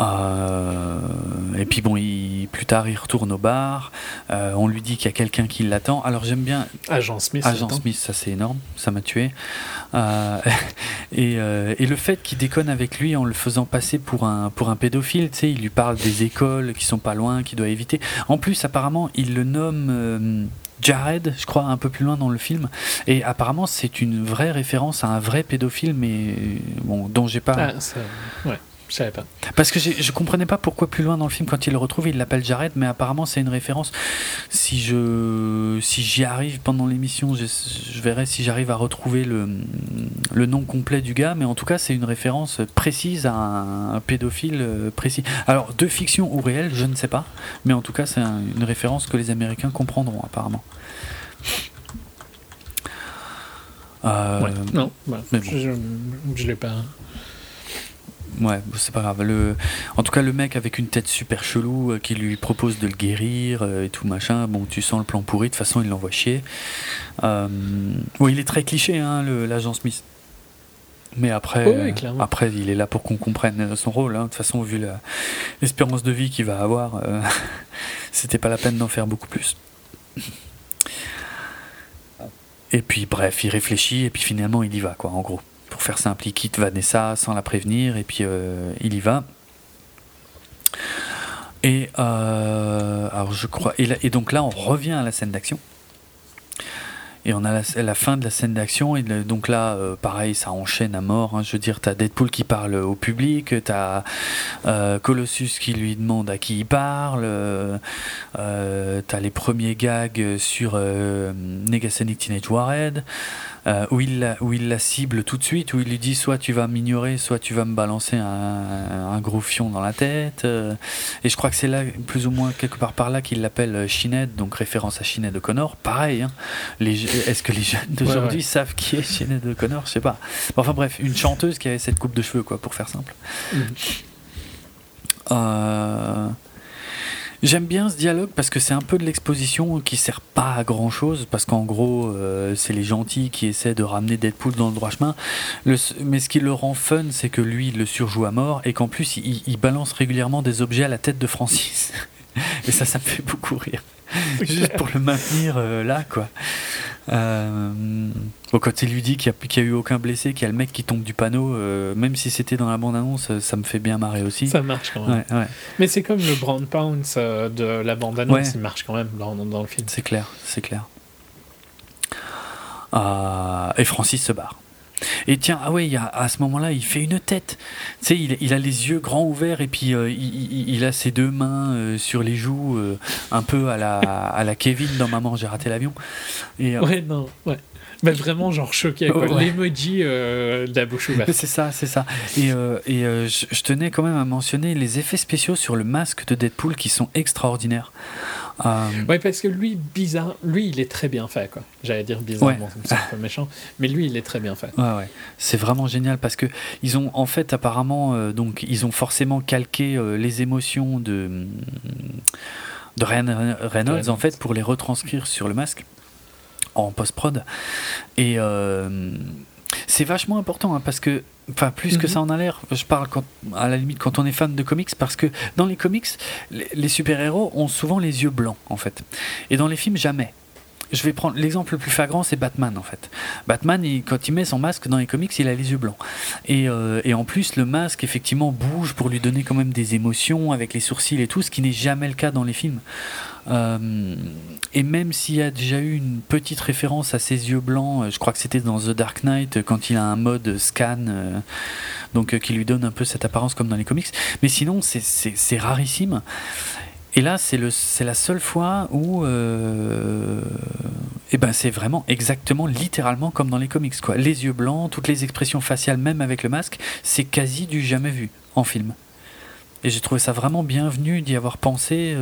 Euh, et puis bon, il, plus tard, il retourne au bar. Euh, on lui dit qu'il y a quelqu'un qui l'attend. Alors j'aime bien. Agent Smith. Agent Smith, ça c'est énorme, ça m'a tué. Euh, et, et, le fait qu'il déconne avec lui en le faisant passer pour un, pour un pédophile, tu sais, il lui parle des écoles qui sont pas loin, qu'il doit éviter. En plus, apparemment, il le nomme. Jared, je crois, un peu plus loin dans le film. Et apparemment, c'est une vraie référence à un vrai pédophile, mais bon, dont j'ai pas. Ah, ça... ouais. Je savais pas. Parce que je comprenais pas pourquoi plus loin dans le film, quand il le retrouve, il l'appelle Jared, mais apparemment c'est une référence. Si je si j'y arrive pendant l'émission, je, verrai si j'arrive à retrouver le, le nom complet du gars, mais en tout cas c'est une référence précise à un, pédophile euh, précis. Alors de fiction ou réel, je ne sais pas, mais en tout cas c'est une référence que les Américains comprendront apparemment. Euh, non, bah, je, je l'ai pas. Ouais, c'est pas grave. Le... En tout cas, le mec avec une tête super chelou euh, qui lui propose de le guérir euh, et tout machin. Bon, tu sens le plan pourri. De toute façon, il l'envoie chier. Euh... il est très cliché, hein, l'agent Smith. Mais après, après, il est là pour qu'on comprenne son rôle. Hein. De toute façon, vu l'espérance de vie qu'il va avoir, euh, c'était pas la peine d'en faire beaucoup plus. Et puis, bref, il réfléchit et puis finalement, il y va, quoi, en gros pour faire simple, il quitte Vanessa sans la prévenir et puis euh, il y va. Et euh, alors je crois et, donc là on revient à la scène d'action. Et on a la, fin de la scène d'action, et donc là, euh, pareil, ça enchaîne à mort. Hein. Je veux dire, t'as Deadpool qui parle au public, t'as euh, Colossus qui lui demande à qui il parle, t'as les premiers gags sur Negasonic Teenage Warhead, euh, où, il la, où il la cible tout de suite, où il lui dit soit tu vas m'ignorer, soit tu vas me balancer un, un gros fion dans la tête. Euh, et je crois que c'est là, plus ou moins quelque part par là, qu'il l'appelle Shined, donc référence à Shined O'Connor. Pareil, hein, est-ce que les jeunes d'aujourd'hui savent qui est Shined O'Connor Je sais pas. Enfin bref, une chanteuse qui avait cette coupe de cheveux, quoi, pour faire simple. Mhm. Euh... J'aime bien ce dialogue parce que c'est un peu de l'exposition qui sert pas à grand chose parce qu'en gros euh, c'est les gentils qui essaient de ramener Deadpool dans le droit chemin. Mais ce qui le rend fun c'est que lui il le surjoue à mort et qu'en plus il, il, balance régulièrement des objets à la tête de Francis. et ça ça me fait beaucoup rire. Juste pour le maintenir euh, là quoi. Euh, quand il lui dit qu'il n'y a, a, eu aucun blessé, qu'il y a le mec qui tombe du panneau, euh, même si c'était dans la bande-annonce, ça me fait bien marrer aussi. Ça marche quand même. Mais c'est comme le Brown Pounce euh, de la bande-annonce, il marche quand même dans, dans le film. C'est clair, c'est clair. et Francis se barre. Et tiens, ah ouais, à ce moment-là, il fait une tête. Tu sais, il, a les yeux grands ouverts et puis euh, il, a ses deux mains euh, sur les joues, euh, un peu à la, à la Kevin dans Maman, j'ai raté l'avion. Et, ouais, non, ouais. Mais vraiment, genre choqué, quoi. L'emoji de la bouche ouverte. C'est ça, c'est ça. Et, et je, tenais quand même à mentionner les effets spéciaux sur le masque de Deadpool qui sont extraordinaires. Euh... Oui, parce que lui, bizarre, lui, il est très bien fait, quoi. J'allais dire bizarrement, c'est un peu méchant, mais lui, il est très bien fait. Ouais, ouais. C'est vraiment génial parce que ils ont, en fait, apparemment, euh, donc, ils ont forcément calqué euh, les émotions de de Reynolds, en fait, pour les retranscrire sur le masque en post-prod. Et euh, c'est vachement important hein, parce que Enfin, plus que mhm. ça en a l'air. Je parle quand, à la limite quand on est fan de comics, parce que dans les comics, les, super-héros ont souvent les yeux blancs, en fait. Et dans les films, jamais. Je vais prendre l'exemple le plus flagrant, c'est Batman en fait. Batman, quand il met son masque dans les comics, il a les yeux blancs. Et, euh, et, en plus, le masque effectivement bouge pour lui donner quand même des émotions avec les sourcils et tout, ce qui n'est jamais le cas dans les films. Euh, et même s'il y a déjà eu une petite référence à ses yeux blancs, euh, je crois que c'était dans The Dark Knight quand il a un mode scan, donc qui lui donne un peu cette apparence comme dans les comics. Mais sinon, c'est rarissime. Et là, c'est la seule fois où euh, eh ben, c'est vraiment exactement, littéralement comme dans les comics. Quoi. Les yeux blancs, toutes les expressions faciales, même avec le masque, c'est quasi du jamais vu en film. Et j'ai trouvé ça vraiment bienvenu d'y avoir pensé.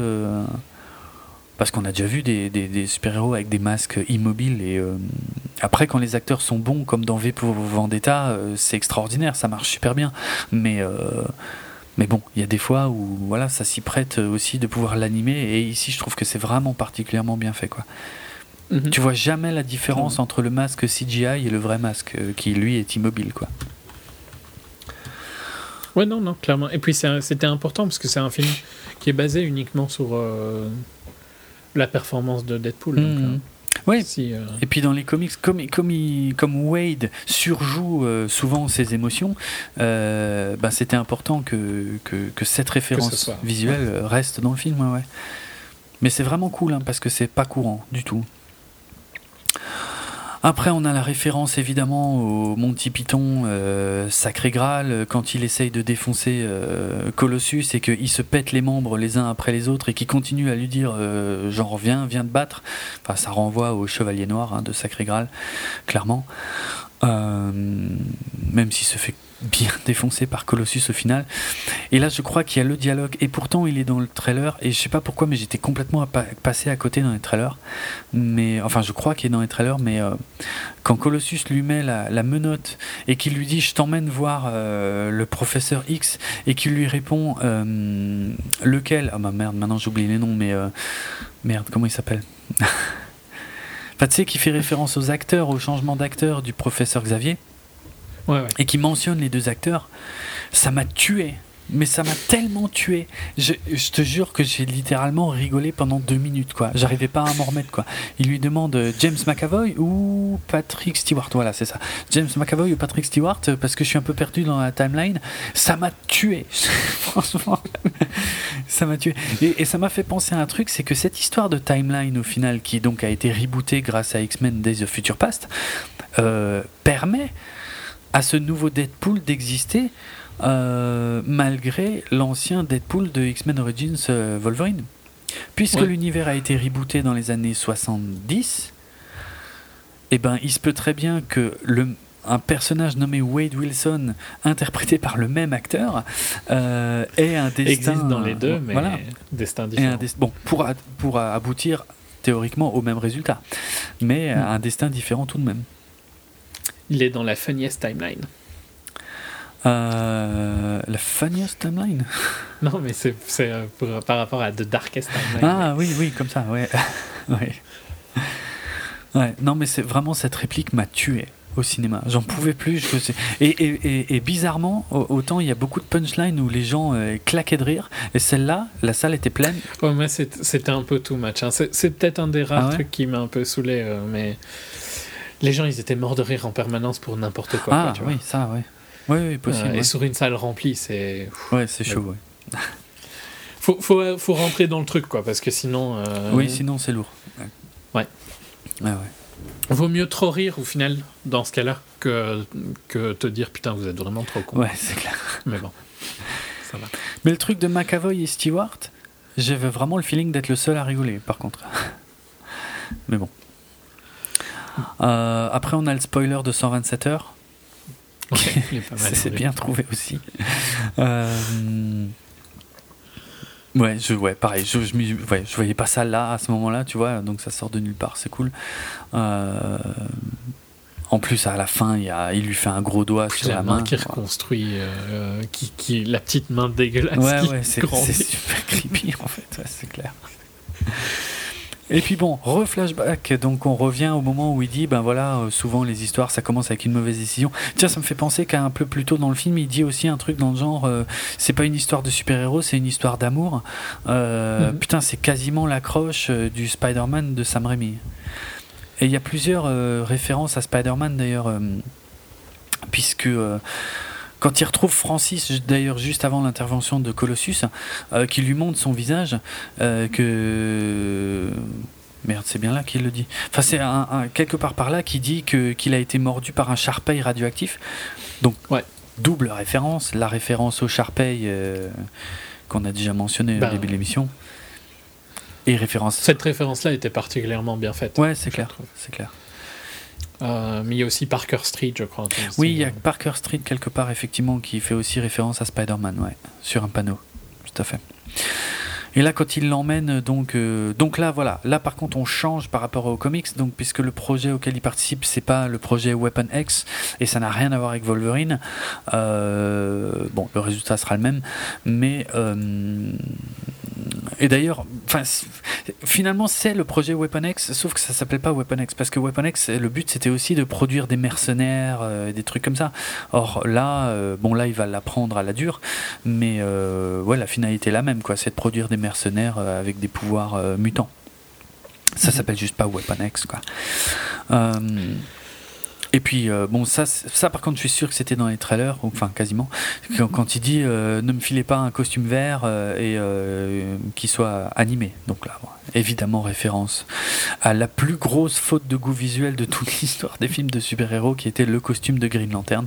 Parce qu'on a déjà vu des, super-héros avec des masques immobiles. Et euh, après, quand les acteurs sont bons, comme dans V pour Vendetta, euh, c'est extraordinaire, ça marche super bien. Mais, euh, Mais bon, il y a des fois où voilà, ça s'y prête aussi de pouvoir l'animer. Et ici, je trouve que c'est vraiment particulièrement bien fait. Quoi. Mhm. Tu vois jamais la différence entre le masque CGI et le vrai masque, euh, qui lui est immobile. quoi. Ouais, non, non, clairement. Et puis c'était important parce que c'est un film qui est basé uniquement sur euh, la performance de Deadpool. donc, Mhm. euh, Ouais, si, euh, Et puis dans les comics, comme, comme, il- comme Wade surjoue euh, souvent ses émotions, euh, bah, c'était important que, que, que cette référence visuelle reste dans le film. Ouais, ouais. Mais c'est vraiment cool hein, parce que c'est pas courant du tout. Après, on a la référence évidemment au Monty Python, euh, Sacré Graal, quand il essaye de défoncer euh, Colossus et qu'il se pète les membres les uns après les autres et qu'il continue à lui dire euh, genre viens, te battre. Enfin, ça renvoie au Chevalier Noir hein, de Sacré Graal, clairement. Même s'il se fait bien défoncé par Colossus au final. Et là, je crois qu'il y a le dialogue. Et pourtant, il est dans le trailer. Et je sais pas pourquoi, mais j'étais complètement pa- passé à côté dans les trailers. Mais enfin, je crois qu'il est dans les trailers. Mais euh, quand Colossus lui met la, menotte et qu'il lui dit, je t'emmène voir euh, le professeur X, et qu'il lui répond, euh, lequel? Ah bah merde, maintenant j'oublie les noms. Mais merde, comment il s'appelle? Enfin, tu sais, qui fait référence aux acteurs, au changement d'acteur du professeur Xavier et qui mentionne les deux acteurs, ça m'a tué. Mais ça m'a tellement tué. Je, te jure que j'ai littéralement rigolé pendant deux minutes, quoi. J'arrivais pas à m'en remettre, quoi. Il lui demande euh, James McAvoy ou Patrick Stewart? Voilà, c'est ça. James McAvoy ou Patrick Stewart, euh, parce que je suis un peu perdu dans la timeline. Ça m'a tué. Franchement, ça m'a tué. Et, et ça m'a fait penser à un truc, c'est que cette histoire de timeline, au final, qui donc a été rebootée grâce à X-Men Days of Future Past, euh, permet à ce nouveau Deadpool d'exister euh, malgré l'ancien Deadpool de X-Men Origins euh, Wolverine. Puisque Ouais. l'univers a été rebooté dans les années 70, eh ben, il se peut très bien que le, un personnage nommé Wade Wilson, interprété par le même acteur, euh, ait un destin. Existe dans les deux, mais Voilà. destin un différent. des- bon, pour, aboutir théoriquement au même résultat, mais Mm. un destin différent tout de même. Il est dans la funniest timeline. Euh, la funniest timeline? Non, mais c'est euh, par rapport à The Darkest Timeline. Ah oui, oui, comme ça, ouais. ouais. Ouais, non, mais c'est vraiment cette réplique m'a tué au cinéma. J'en pouvais plus. Je, sais- et, et, et, et bizarrement, au- autant il y a beaucoup de punchlines où les gens euh, claquaient de rire, et celle-là, la salle était pleine. Ouais, c'est- c'était un peu too much. hein. C'est peut-être un des rares Ah ouais? trucs qui m'a un peu saoulé, mais les gens, ils étaient morts de rire en permanence pour n'importe quoi. ah quoi, tu vois. oui, ça, ouais. Oui, oui, possible. Euh, ouais. Et sur une salle remplie, c'est. Ouais, c'est chaud, ouais. Faut, faut, faut rentrer dans le truc, quoi, parce que sinon. euh, Oui, sinon c'est lourd. Ouais. Ouais, ouais. Vaut mieux trop rire, au final, dans ce cas-là, que, que te dire putain, vous êtes vraiment trop con. Ouais, c'est clair. Mais bon, ça va. Mais le truc de McAvoy et Stewart, j'avais vraiment le feeling d'être le seul à rigoler, par contre. Mais bon. Euh, après, on a le spoiler de 127 heures. Mal. C'est bien trouvé aussi. Euh, Ouais, je, ouais, pareil, je, je, m'y- ouais, je voyais pas ça là, à ce moment-là, tu vois, donc ça sort de nulle part, c'est cool. Euh, En plus, à la fin, il, y a, il lui fait un gros doigt sur la la main main. qui reconstruit, euh, qui, qui, la petite main dégueulasse Ouais, ouais, c'est super creepy en fait, ouais, c'est clair. Et puis bon, reflashback, donc on revient au moment où il dit, ben voilà, euh, souvent les histoires ça commence avec une mauvaise décision. Tiens, ça me fait penser qu'un peu plus tôt dans le film, il dit aussi un truc dans le genre, euh, c'est pas une histoire de super-héros, c'est une histoire d'amour. Euh, Mhm. Putain, c'est quasiment l'accroche euh, du Spider-Man de Sam Raimi. Et il y a plusieurs euh, références à Spider-Man d'ailleurs, euh, puisque euh, quand il retrouve Francis, d'ailleurs juste avant l'intervention de Colossus, euh, qui lui montre son visage, euh, que merde, c'est bien là qu'il le dit. Enfin, c'est un, un- quelque part par là qui dit que qu'il a été mordu par un charpeil radioactif. Donc Ouais. double référence, la référence au charpeil euh, qu'on a déjà mentionné Ben, au début de l'émission, et référence. Cette référence-là était particulièrement bien faite. Ouais, c'est clair, c'est clair. Euh, mais il y a aussi Parker Street, je crois. Oui, il y a Parker Street quelque part, effectivement, qui fait aussi référence à Spider-Man, ouais, sur un panneau. Tout à fait. Et là, quand il l'emmène, donc, euh, donc là, voilà. Là, par contre, on change par rapport aux comics, donc puisque le projet auquel il participe, c'est pas le projet Weapon X, et ça n'a rien à voir avec Wolverine. Euh, bon, le résultat sera le même, mais euh, et d'ailleurs, finalement, c'est le projet Weapon X, sauf que ça s'appelle pas Weapon X, parce que Weapon X, le but, c'était aussi de produire des mercenaires, des trucs comme ça. Or là, bon, là, il va l'apprendre à la dure, mais ouais, la finalité est la même, quoi. C'est de produire des mercenaires euh, avec des pouvoirs euh, mutants. Ça mhm. s'appelle juste pas Weapon X, quoi. Euh, et puis, bon, ça, ça, par contre, je suis sûr que c'était dans les trailers, enfin quasiment, quand, il dit ne me filez pas un costume vert et qui soit animé. Donc là, évidemment, référence à la plus grosse faute de goût visuel de toute l'histoire des films de super-héros, qui était le costume de Green Lantern.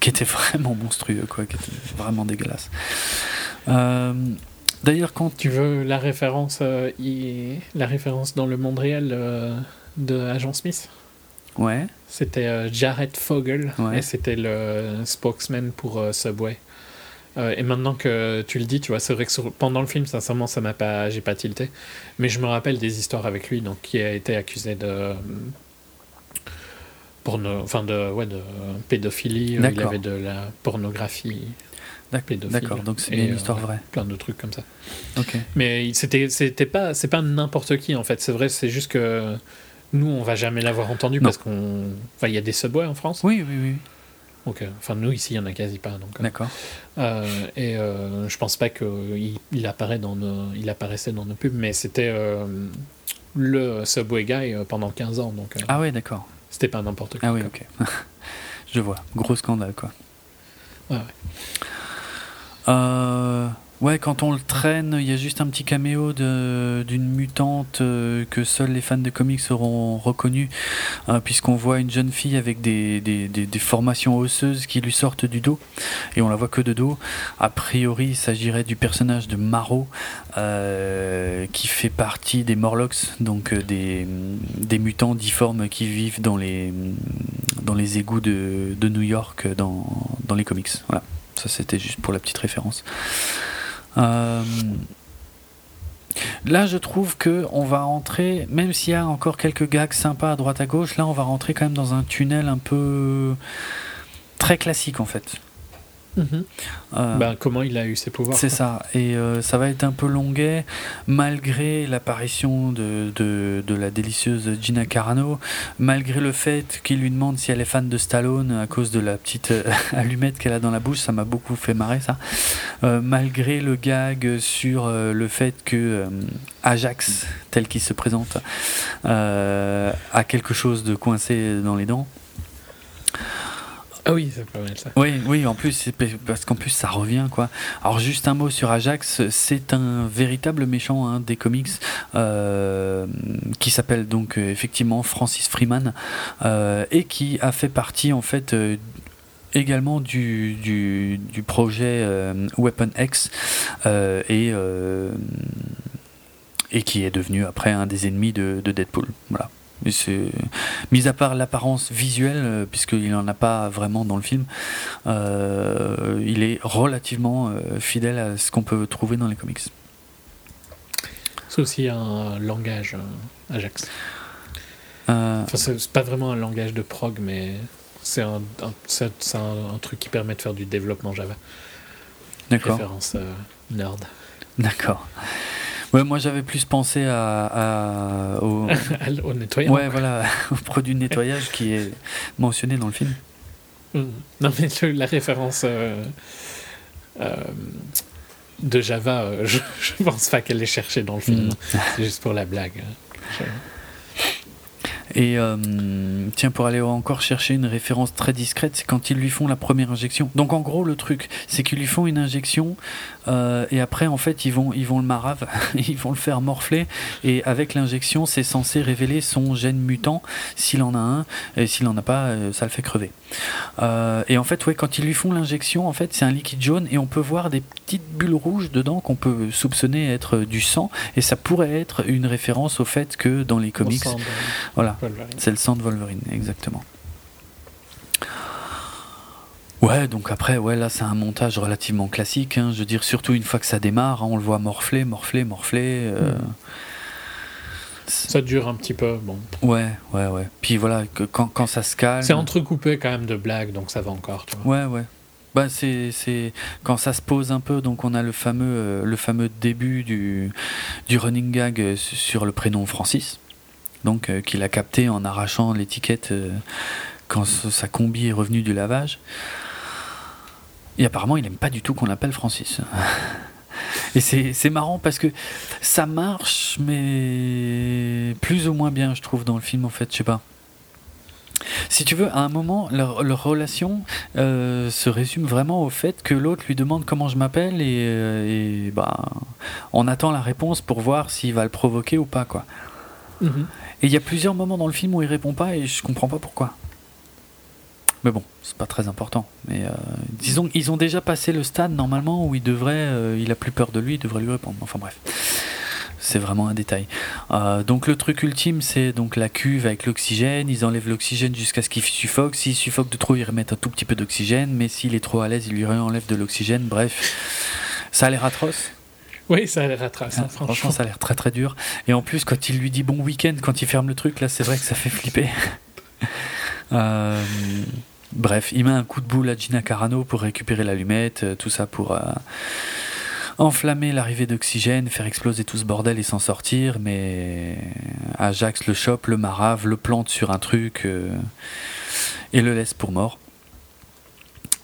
Qui était vraiment monstrueux, quoi, qui était vraiment dégueulasse. Euh, d'ailleurs, quand tu veux la référence, euh, la référence dans le monde réel euh, de Agent Smith? Ouais. C'était Jared Fogel et c'était le spokesman pour Subway. et maintenant que tu le dis, tu vois, c'est vrai que pendant le film, sincèrement, ça m'a pas, j'ai pas tilté. Mais je me rappelle des histoires avec lui, donc qui a été accusé de porno, enfin de, ouais, de pédophilie. il avait de la pornographie D'accord, donc c'est une histoire euh, vraie. Plein de trucs comme ça. Mais c'était, c'était pas, c'est pas n'importe qui en fait. C'est vrai, c'est juste que nous, on va jamais l'avoir entendu parce qu'on, enfin, il y a des subways en France. Oui, oui, oui. Ok. Enfin, nous ici, il y en a quasi pas. Donc. Euh, D'accord. Euh, et euh, je pense pas qu'il il apparaît dans nos, il apparaissait dans nos pubs, mais c'était le Subway guy pendant 15 ans. Donc. ah ouais, d'accord. C'était pas n'importe quoi. Ah oui, ok. je vois. Gros scandale, quoi. Ouais, ouais. Euh, ouais, quand on le traîne, il y a juste un petit caméo d'une mutante euh, que seuls les fans de comics auront reconnu, euh, puisqu'on voit une jeune fille avec des, des, formations osseuses qui lui sortent du dos, et on la voit que de dos. A priori, il s'agirait du personnage de Maro, qui fait partie des Morlocks, donc des, des mutants difformes qui vivent dans les, dans les égouts de, de New York dans, dans les comics. Voilà. Ça, c'était juste pour la petite référence. Euh, là, je trouve que on va entrer, même s'il y a encore quelques gags sympas à droite à gauche, là, on va rentrer quand même dans un tunnel un peu très classique en fait. Euh, ben, comment il a eu ses pouvoirs. C'est ça, et euh, ça va être un peu longuet, malgré l'apparition de, de, de, la délicieuse Gina Carano, malgré le fait qu'il lui demande si elle est fan de Stallone à cause de la petite euh, allumette qu'elle a dans la bouche, ça m'a beaucoup fait marrer ça, malgré le gag sur le fait que Ajax, tel qu'il se présente, a quelque chose de coincé dans les dents. Ah oui, c'est pas mal ça. Oui, oui, en plus, parce qu'en plus ça revient quoi. Alors juste un mot sur Ajax, c'est un véritable méchant hein, des comics euh, qui s'appelle donc euh, effectivement Francis Freeman euh, et qui a fait partie en fait également du, du, projet Weapon X et et qui est devenu après un des ennemis de, de Deadpool. Voilà. Mis à part l'apparence visuelle, euh, puisqu'il n'en a pas vraiment dans le film, euh, il est relativement euh, fidèle à ce qu'on peut trouver dans les comics. C'est aussi un langage, Ajax. Enfin, c'est pas vraiment un langage de prog, mais c'est un, un, truc qui permet de faire du développement Java. D'accord. Référence nerd. D'accord moi j'avais plus pensé à, au, au, nettoyage. Ouais, voilà, au produit de nettoyage qui est mentionné dans le film. Hmm. Non, mais la référence euh, euh, de Java, euh, je, je, pense pas qu'elle est cherchée dans le film. Hmm. C'est juste pour la blague. Et euh, tiens, pour aller encore chercher une référence très discrète, c'est quand ils lui font la première injection. Donc en gros, le truc, c'est qu'ils lui font une injection euh, et après, en fait, ils vont, ils vont le marave, ils vont le faire morfler. Et avec l'injection, c'est censé révéler son gène mutant s'il en a un. Et s'il en a pas, euh, ça le fait crever. et en fait, ouais, quand ils lui font l'injection, en fait, c'est un liquide jaune et on peut voir des petites bulles rouges dedans qu'on peut soupçonner être du sang. Et ça pourrait être une référence au fait que dans les comics, voilà, c'est le sang de Wolverine, exactement. Ouais, donc après, ouais, là, c'est un montage relativement classique. hein. Je veux dire, surtout une fois que ça démarre, hein, on le voit morfler, morfler, morfler. euh, Mm. Ça dure un petit peu. Bon, Ouais, ouais, ouais. Puis voilà, que quand, quand ça se calme. c'est entrecoupé quand même de blagues, donc ça va encore. Tu vois. Ouais, ouais. Bah, c'est, c'est quand ça se pose un peu, donc on a le fameux, euh, le fameux début du, du running gag euh, su- sur le prénom Francis, donc euh, qu'il a capté en arrachant l'étiquette euh, quand sa combi est revenue du lavage. Et apparemment, il aime pas du tout qu'on l'appelle Francis. Et c'est, marrant parce que ça marche, mais plus ou moins bien, je trouve, dans le film, en fait, je sais pas. Si tu veux, à un moment, leur, leur relation euh, se résume vraiment au fait que l'autre lui demande comment je m'appelle et, bah, on attend la réponse pour voir s'il va le provoquer ou pas, quoi. Mhm. Et il y a plusieurs moments dans le film où il répond pas et je comprends pas pourquoi. Mais bon, c'est pas très important. Mais euh, disons qu'ils ont déjà passé le stade normalement où il devrait, euh, il a plus peur de lui, il devrait lui répondre. Enfin bref, c'est vraiment un détail. Euh, donc le truc ultime, c'est donc la cuve avec l'oxygène. Ils enlèvent l'oxygène jusqu'à ce qu'il suffoque. S'il suffoque de trop, ils remettent un tout petit peu d'oxygène. Mais s'il est trop à l'aise, ils lui enlèvent de l'oxygène. Bref, ça a l'air atroce. Oui, ça a l'air atroce, hein, Ah, franchement, franchement. ça a l'air très très dur. Et en plus, quand il lui dit bon week-end, quand il ferme le truc, là, c'est vrai que ça fait flipper. Euh, bref, il met un coup de boule à Gina Carano pour récupérer l'allumette, euh, tout ça pour euh, enflammer l'arrivée d'oxygène, faire exploser tout ce bordel et s'en sortir. Mais Ajax le chope, le marave, le plante sur un truc euh, et le laisse pour mort.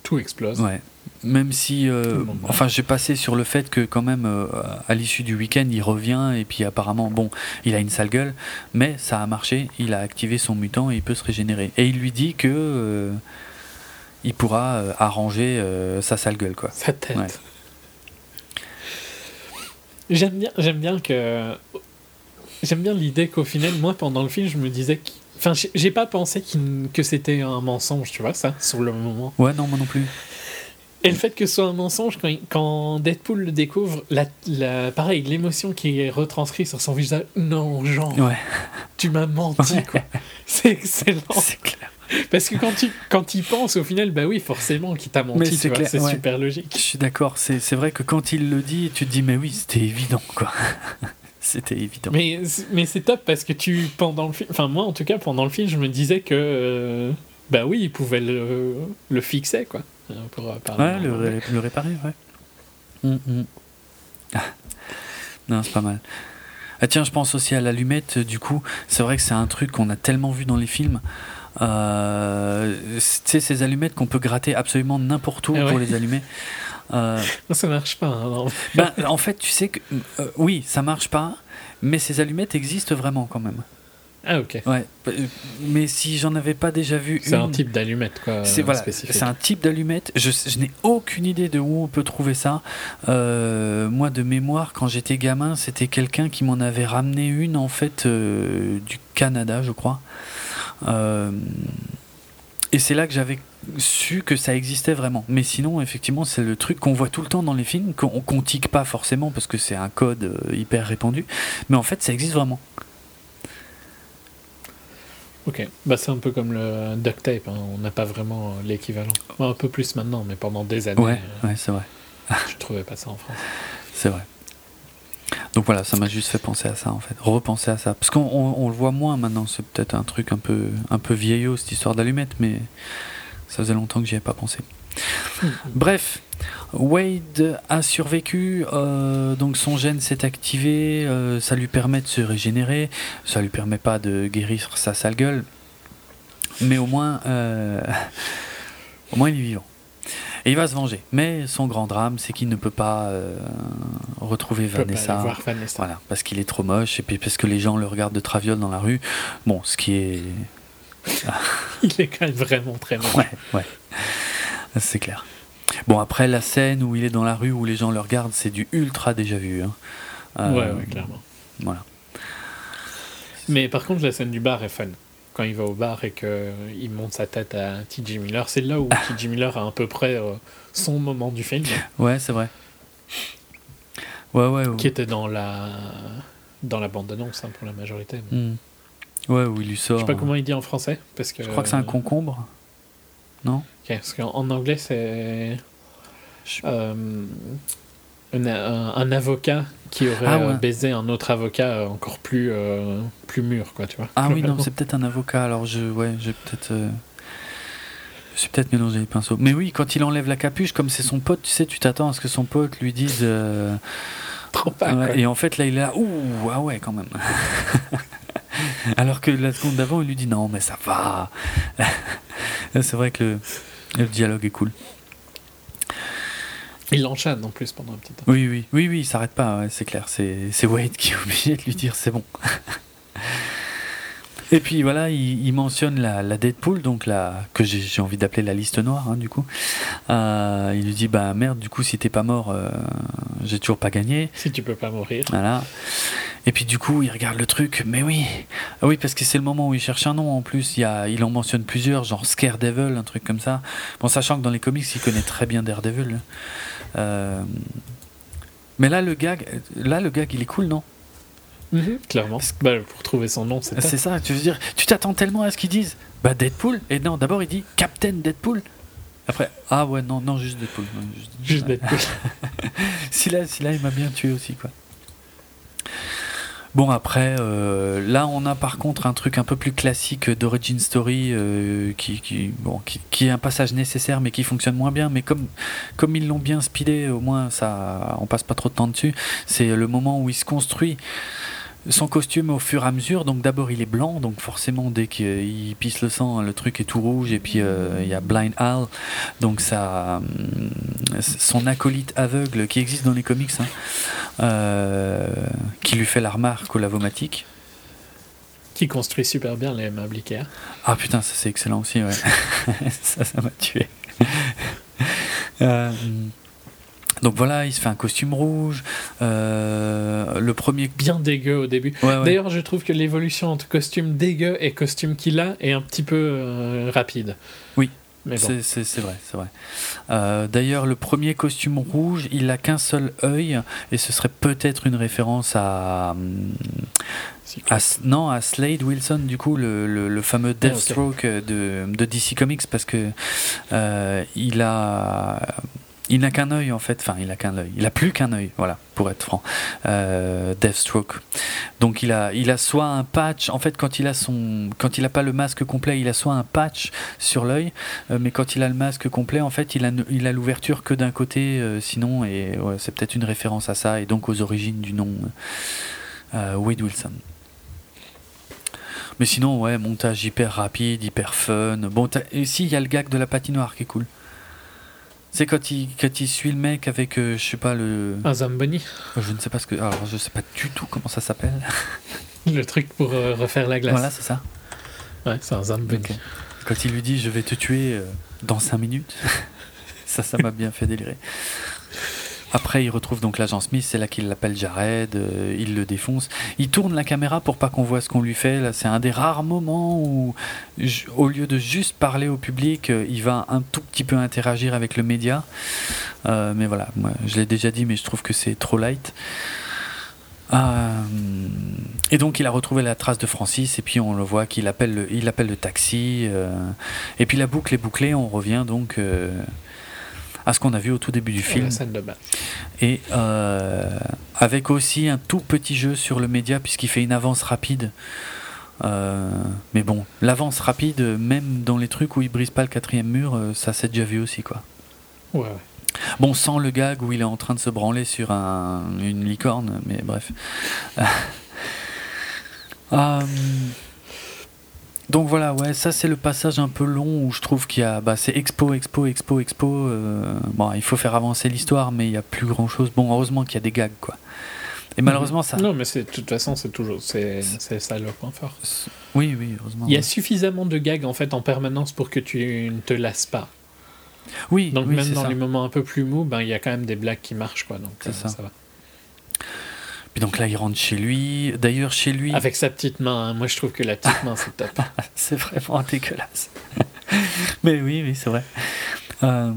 Tout explose. Ouais. Même si, euh, enfin, j'ai passé sur le fait que quand même, euh, à l'issue du week-end, il revient et puis apparemment, bon, il a une sale gueule, mais ça a marché. Il a activé son mutant et il peut se régénérer. Et il lui dit que euh, il pourra arranger sa sale gueule, quoi. Sa tête. Ouais. J'aime bien, j'aime bien que. J'aime bien l'idée qu'au final, moi, pendant le film, je me disais. Enfin, j'ai- pas pensé que c'était un mensonge, tu vois, ça, sur le moment. Ouais, non, moi non plus. Et le fait que ce soit un mensonge, quand, il- quand Deadpool le découvre, la, la- pareil, l'émotion qui est retranscrite sur son visage, non, Jean, Ouais, tu m'as menti, Ouais. quoi. C'est excellent. c'est clair. Parce que quand il, quand il pense, au final, bah oui, forcément qu'il t'a menti, c'est tu ouais. super Je logique. suis d'accord. C'est c'est vrai que quand il le dit, tu te dis, mais oui, c'était évident, quoi. c'était évident. Mais, mais c'est top parce que tu, pendant le film, enfin moi en tout cas, pendant le film, je me disais que, euh, bah oui, il pouvait le, le fixer, quoi. Pour parler Ouais, en le, ré- le réparer, ouais. Hum, hum. Ah. Non, c'est pas mal. Ah tiens, je pense aussi à l'allumette, du coup, c'est vrai que c'est un truc qu'on a tellement vu dans les films. Euh, tu sais, ces allumettes qu'on peut gratter absolument n'importe où ouais. pour les allumer. Euh, Non, ça marche pas. hein, ben, en fait, tu sais que, euh, oui, ça marche pas, mais ces allumettes existent vraiment quand même. Ah ok. Ouais, euh, mais si j'en avais pas déjà vu C'est un une- type d'allumette, quoi. c'est voilà, c'est un type d'allumette. Je, je n'ai aucune idée de où on peut trouver ça. Euh, moi, de mémoire, quand j'étais gamin, c'était quelqu'un qui m'en avait ramené une en fait euh, du Canada, je crois. Euh, et c'est là que j'avais su que ça existait vraiment. Mais sinon, effectivement, c'est le truc qu'on voit tout le temps dans les films, qu'on qu'on tique pas forcément parce que c'est un code hyper répandu. Mais en fait, ça existe vraiment. Ok. Bah c'est un peu comme le duct tape. hein, On n'a pas vraiment l'équivalent. Bon, un peu plus maintenant, mais pendant des années, Ouais, euh, ouais, c'est vrai. je trouvais pas ça en France. C'est vrai. Donc voilà, ça m'a juste fait penser à ça en fait, repenser à ça. Parce qu'on on- on le voit moins maintenant, c'est peut-être un truc un peu, un peu vieillot cette histoire d'allumette, mais ça faisait longtemps que j'y avais pas pensé. Bref, Wade a survécu, euh, donc son gène s'est activé, euh, ça lui permet de se régénérer, ça lui permet pas de guérir sa sale gueule, mais au moins, euh, au moins il est vivant. Et il va se venger. Mais son grand drame, c'est qu'il ne peut pas euh, retrouver pas Vanessa. Vanessa. Voilà, parce qu'il est trop moche et puis parce que les gens le regardent de traviole dans la rue. Bon, ce qui est. Il est quand même vraiment très mal. Ouais, ouais. C'est clair. Bon, après, la scène où il est dans la rue, où les gens le regardent, c'est du ultra déjà vu. hein. Euh, Ouais, ouais, clairement. Voilà. Mais par contre, la scène du bar est fun. Quand il va au bar et qu'il monte sa tête à T.J. Miller, c'est là où T.J. Miller a à peu près euh, son moment du film, Ouais, c'est vrai. Ouais, ouais. ouais. qui était dans la dans la bande-annonce hein, pour la majorité. mais- Hmm. Ouais, où il lui sort. Je sais pas comment il dit en français, parce que Je crois que c'est un concombre. Non? Parce qu'en en anglais, c'est. Euh, un, un- un avocat qui aurait Ah ouais. euh, baisé un autre avocat encore plus, euh, plus mûr, quoi, tu vois. Ah oui, non, c'est peut-être un avocat, alors je. Ouais, j'ai peut-être. euh, J'ai peut-être mélangé les pinceaux. Mais oui, quand il enlève la capuche, comme c'est son pote, tu sais, tu t'attends à ce que son pote lui dise. trop pas, ouais, quoi. et en fait, là, il est là. Ouh, ah ouais, quand même. alors que la seconde d'avant, il lui dit non, mais ça va. c'est vrai que le, le dialogue est cool. Il l'enchaîne en plus pendant un petit temps. Oui, oui, oui, oui, il s'arrête pas, ouais, c'est clair. C'est Wade qui est obligé de lui dire c'est bon. Et puis voilà, il, il mentionne la, la Deadpool, donc la, que j'ai envie d'appeler la liste noire, hein, du coup. Euh, il lui dit bah merde, du coup, si t'es pas mort, euh, j'ai toujours pas gagné. Si tu peux pas mourir. Voilà. Et puis du coup, il regarde le truc, mais oui, ah oui, parce que c'est le moment où il cherche un nom en plus. Il, y a, il en mentionne plusieurs, genre Scaredevil, un truc comme ça. Bon, sachant que dans les comics, il connaît très bien Daredevil. Euh, Mais là, le gag, là, le gag, il est cool, non? Mhm, Clairement. Bah, pour trouver son nom, c'est C'est ça. Tu veux dire, tu t'attends tellement à ce qu'ils disent. Bah Deadpool. Et non, d'abord il dit Captain Deadpool. Après, ah ouais, non, non, juste Deadpool. non, juste- juste Deadpool. si là, si là, il m'a bien tué aussi, quoi. Bon, après, euh, là, on a par contre un truc un peu plus classique d'Origin Story euh, qui, qui, bon, qui, qui est un passage nécessaire mais qui fonctionne moins bien. Mais comme, comme ils l'ont bien speedé, au moins, ça, on passe pas trop de temps dessus. C'est le moment où il se construit son costume au fur et à mesure. Donc d'abord, il est blanc, donc forcément, dès qu'il pisse le sang, le truc est tout rouge. Et puis, euh, il y a Blind Al, donc ça, hum, son acolyte aveugle qui existe dans les comics, hein, euh, qui lui fait la remarque au lavomatique. qui construit super bien les meubles Ikea. Ah putain, ça c'est excellent aussi, ouais. ça, ça m'a tué. Euh, donc voilà, il se fait un costume rouge. Euh, le premier. Bien dégueu au début. Ouais, ouais. D'ailleurs, je trouve que l'évolution entre costume dégueu et costume qu'il a est un petit peu euh, rapide. Oui. Bon. C'est- vrai, c'est vrai. Euh, D'ailleurs, le premier costume rouge, il a qu'un seul œil, et ce serait peut-être une référence à, non à Slade Wilson, du coup, le, le- le fameux Ah, ok. Deathstroke de, de DC Comics, parce que euh, il a il n'a qu'un œil en fait, enfin il a qu'un œil, il a plus qu'un œil, voilà, pour être franc. Euh, Deathstroke. Donc il a, il a soit un patch, en fait quand il a son, quand il a pas le masque complet, il a soit un patch sur l'œil, euh, mais quand il a le masque complet, en fait il a, il a l'ouverture que d'un côté, euh, sinon et c'est peut-être une référence à ça et donc aux origines du nom Wade Wilson. Mais sinon ouais, montage hyper rapide, hyper fun. Bon, et si il y a le gag de la patinoire qui est cool. C'est quand il, quand il suit le mec avec, euh, je sais pas, le. Un Zamboni, Je ne sais pas ce que. Alors, je sais pas du tout comment ça s'appelle. le truc pour euh, refaire la glace. Voilà, c'est ça. Ouais, c'est un Zamboni. Quand il lui dit je vais te tuer euh, dans 5 minutes, ça, ça m'a bien fait délirer. Après, il retrouve donc l'agent Smith, c'est là qu'il l'appelle Jared, euh, il le défonce. Il tourne la caméra pour pas qu'on voit ce qu'on lui fait. Là, c'est un des rares moments où, au lieu de juste parler au public, euh, il va un tout petit peu interagir avec le média. Euh, mais voilà, moi, je l'ai déjà dit, mais je trouve que c'est trop light. Et donc il a retrouvé la trace de Francis et puis on le voit qu'il appelle le, il appelle le taxi et puis la boucle est bouclée on revient donc à ce qu'on a vu au tout début du film scène de et euh, avec aussi un tout petit jeu sur le média puisqu'il fait une avance rapide Euh, mais bon l'avance rapide même dans les trucs où il brise pas le quatrième mur euh, ça s'est déjà vu aussi quoi ouais. Bon, sans le gag où il est en train de se branler sur un, une licorne, mais bref. Euh, donc voilà, ouais, ça c'est le passage un peu long où je trouve qu'il y a, bah, c'est expo, expo, expo, expo. euh, bon, il faut faire avancer l'histoire, mais il y a plus grand chose. Bon, heureusement qu'il y a des gags, quoi. Et malheureusement, ça. Non, mais c'est- de toute façon, c'est toujours. C'est c'est ça le point fort. Oui, oui, heureusement. Il y a ouais. suffisamment de gags en fait en permanence pour que tu ne te lasses pas. Oui, Donc oui, même dans ça. les moments un peu plus mous, ben il y a quand même des blagues qui marchent quoi. Donc euh, ça. ça va. Puis donc là, il rentre chez lui. D'ailleurs, chez lui, Avec sa petite main, hein. moi je trouve que la petite main c'est top. C'est vraiment dégueulasse. Mais oui, oui, c'est vrai. Euh,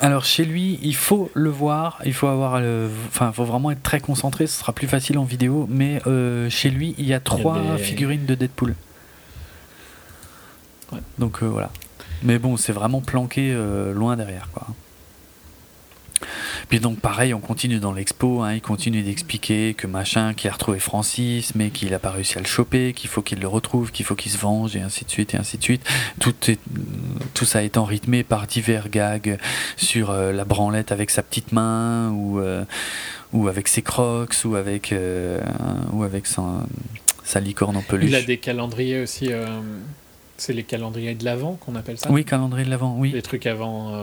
alors chez lui, il faut le voir, il faut avoir, le- enfin, il faut vraiment être très concentré. Ce sera plus facile en vidéo. Mais euh, chez lui, il y a trois des- figurines de Deadpool. Ouais. Donc euh, voilà. Mais bon, c'est vraiment planqué loin derrière, quoi. Puis donc pareil, on continue dans l'expo, hein, il continue d'expliquer que machin, qu'il a retrouvé Francis, mais qu'il n'a pas réussi à le choper, qu'il faut qu'il le retrouve, qu'il faut qu'il se venge, et ainsi de suite, et ainsi de suite. Tout, est, tout ça étant rythmé par divers gags sur euh, la branlette avec sa petite main, ou, euh, ou avec ses crocs, ou avec, euh, ou avec sa, sa licorne en peluche. Il a des calendriers aussi. C'est les calendriers de l'Avent qu'on appelle ça? Oui, calendrier de l'Avent, oui. Les trucs avant,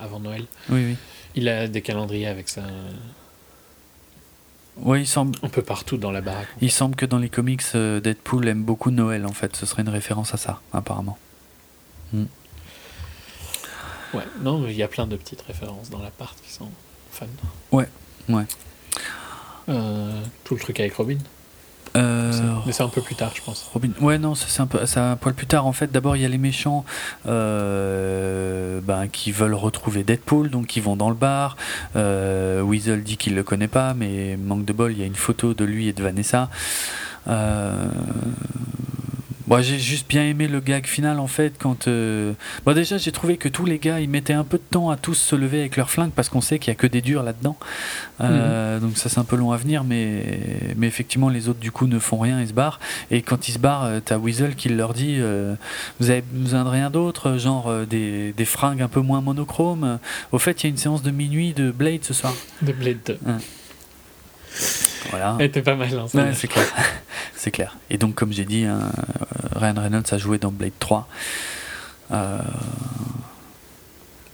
avant Noël. Oui, oui. Il a des calendriers avec ça. Oui, il semble. Un peu partout dans la baraque. Il semble que dans les comics, euh, Deadpool aime beaucoup Noël, en fait. Ce serait une référence à ça, apparemment. Hmm. Ouais, non, mais il y a plein de petites références dans l'appart qui sont fun. Ouais, ouais. Euh, tout le truc avec Robin. Euh, mais c'est un peu plus tard, je pense. Robin. Ouais, non, c'est un peu, un poil plus tard. En fait, d'abord il y a les méchants euh, ben, qui veulent retrouver Deadpool, donc ils vont dans le bar. Euh, Weasel dit qu'il le connaît pas, mais manque de bol, il y a une photo de lui et de Vanessa. Euh, Bon, j'ai juste bien aimé le gag final en fait quand. Euh, bon, déjà j'ai trouvé que tous les gars ils mettaient un peu de temps à tous se lever avec leurs flingues parce qu'on sait qu'il y a que des durs là-dedans. Euh, mhm. Donc ça c'est un peu long à venir, mais mais effectivement les autres du coup ne font rien, ils se barrent. Et quand ils se barrent, euh, t'as Weasel qui leur dit vous avez besoin de rien d'autre, genre des, des, fringues un peu moins monochromes. Au fait, il y a une séance de minuit de Blade ce soir. De Blade 2. Voilà. Elle était pas mal. Hein, c'est clair. c'est clair. Et donc, comme j'ai dit, hein, euh, Ryan Reynolds a joué dans Blade 3. Euh,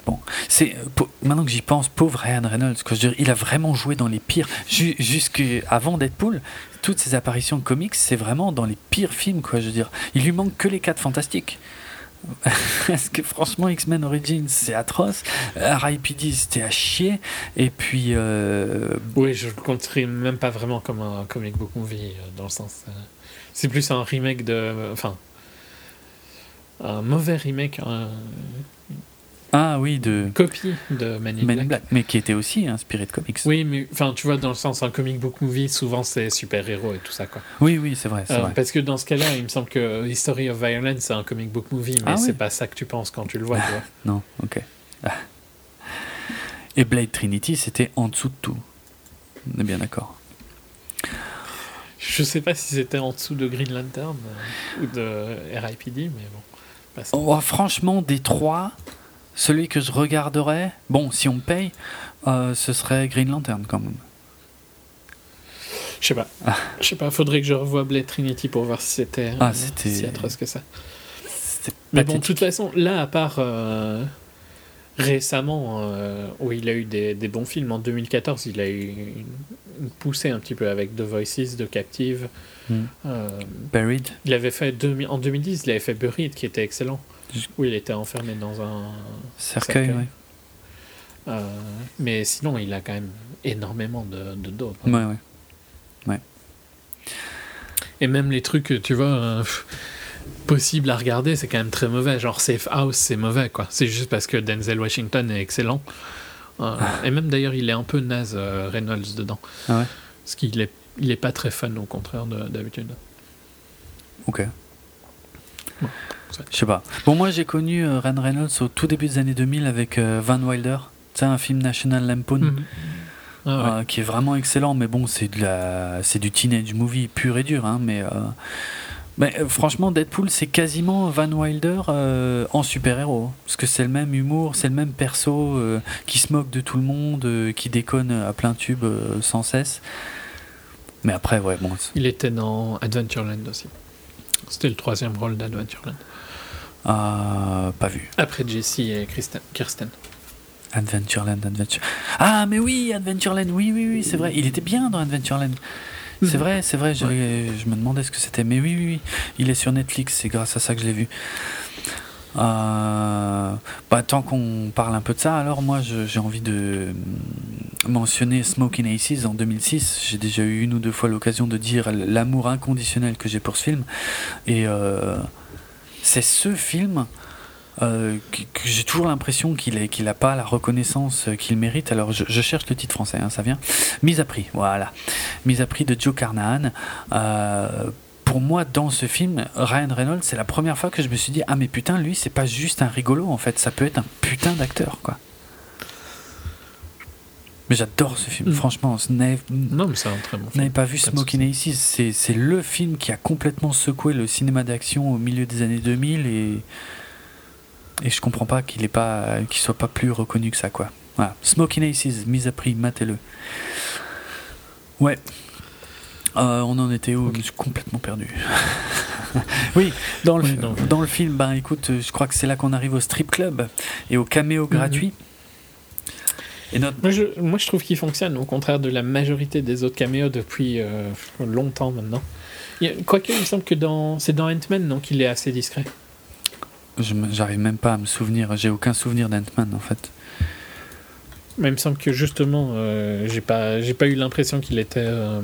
bon, c'est maintenant que j'y pense, pauvre Ryan Reynolds, que je il a vraiment joué dans les pires. Jusqu'avant Deadpool, toutes ses apparitions comics, c'est vraiment dans les pires films, quoi. Je veux dire, il lui manque que les 4 fantastiques. Parce que franchement, X-Men Origins, c'est atroce. R.I.P.D., c'était à chier. Et puis. Euh... Oui, je le compterais même pas vraiment comme un comic book movie, euh, dans le sens. Euh, c'est plus un remake de. Enfin. Un mauvais remake. Ah oui, de. Copie de Man in, Black. Mais qui était aussi inspiré de comics. Oui, mais enfin, tu vois, dans le sens, un comic book movie, souvent c'est super-héros et tout ça, quoi. Oui, oui, c'est vrai, euh, Parce que dans ce cas-là, il me semble que History of Violence, c'est un comic book movie, mais ah c'est pas ça que tu penses quand tu le vois, tu vois. non, ok. Et Blade Trinity, c'était en dessous de tout. On est bien d'accord. Je sais pas si c'était en dessous de Green Lantern euh, ou de RIPD, mais bon. Oh, franchement, des trois, celui que je regarderais, bon, si on me paye, euh, ce serait Green Lantern quand même. Je sais pas. Ah. Je sais pas, faudrait que je revoie Blade Trinity pour voir si c'était ah, si atroce que ça. Mais bon, de toute façon, là, à part euh, récemment, euh, où il a eu des, bons films, en 2014, il a eu une, poussée un petit peu avec The Voices de Captive. Hmm. Buried. Il avait fait, en 2010, il avait fait Buried, qui était excellent. Oui, il était enfermé dans un cercueil. Euh, mais sinon, il a quand même énormément de, de dos. Ouais, ouais. ouais. Et même les trucs, tu vois, euh, possibles à regarder, c'est quand même très mauvais. Genre Safe House, c'est mauvais, quoi. C'est juste parce que Denzel Washington est excellent. Euh, et même d'ailleurs, il est un peu naze, Reynolds, dedans. Ah ouais Parce qu'il est, il est pas très fun, au contraire d'habitude. Ok. Je sais pas. Bon, moi j'ai connu euh, Ryan Reynolds au tout début des années 2000 avec euh, Van Wilder. C'est un film National Lampoon. Mhm. Ah euh, qui est vraiment excellent, mais bon, c'est de la, c'est du teenage movie pur et dur, hein, mais, mais franchement, Deadpool, c'est quasiment Van Wilder en super-héros, parce que c'est le même humour, c'est le même perso qui se moque de tout le monde, qui déconne à plein tube sans cesse. Mais après, ouais, bon. Il était dans Adventureland aussi. C'était le troisième rôle d'Adventureland. Euh, pas vu. Après Jesse et Kirsten. Adventureland, Adventure. Ah, mais oui, Adventureland, oui, oui, oui, c'est vrai. Il était bien dans Adventureland. C'est vrai, c'est vrai, je, je, me demandais ce que c'était. Mais oui, oui, oui, il est sur Netflix, c'est grâce à ça que je l'ai vu. Euh, bah, tant qu'on parle un peu de ça, alors moi j'ai envie de mentionner Smoking Aces en 2006. J'ai déjà eu une ou deux fois l'occasion de dire l'amour inconditionnel que j'ai pour ce film. Et. Euh, c'est ce film euh, que, j'ai toujours l'impression qu'il n'a pas la reconnaissance qu'il mérite. Alors je, cherche le titre français, hein, ça vient. Mise à prix, voilà. Mise à prix de Joe Carnahan. Euh, pour moi, dans ce film, Ryan Reynolds, c'est la première fois que je me suis dit Ah, mais putain, lui, c'est pas juste un rigolo, en fait, ça peut être un putain d'acteur, quoi. Mais j'adore ce film, Mm. franchement. N'avez Non, mais c'est un très bon film. pas vu Pas de Smoking Aces C'est le film qui a complètement secoué le cinéma d'action au milieu des années 2000 et, et je comprends pas qu'il qu'il soit pas plus reconnu que ça, quoi. Voilà. Smoking Aces, mise à prix, matez-le. Ouais. Euh, on en était où? Je suis complètement perdu. oui, dans le, Oui, dans le- dans le film, ben écoute, je crois que c'est là qu'on arrive au strip club et au caméo gratuit. Et notre Moi je, moi, je trouve qu'il fonctionne, au contraire de la majorité des autres caméos depuis euh, longtemps maintenant. Quoique, il me semble que dans, c'est dans Ant-Man, donc il est assez discret. J'arrive même pas à me souvenir, j'ai aucun souvenir d'Ant-Man en fait. Mais il me semble que justement, euh, j'ai pas, j'ai pas eu l'impression qu'il était euh,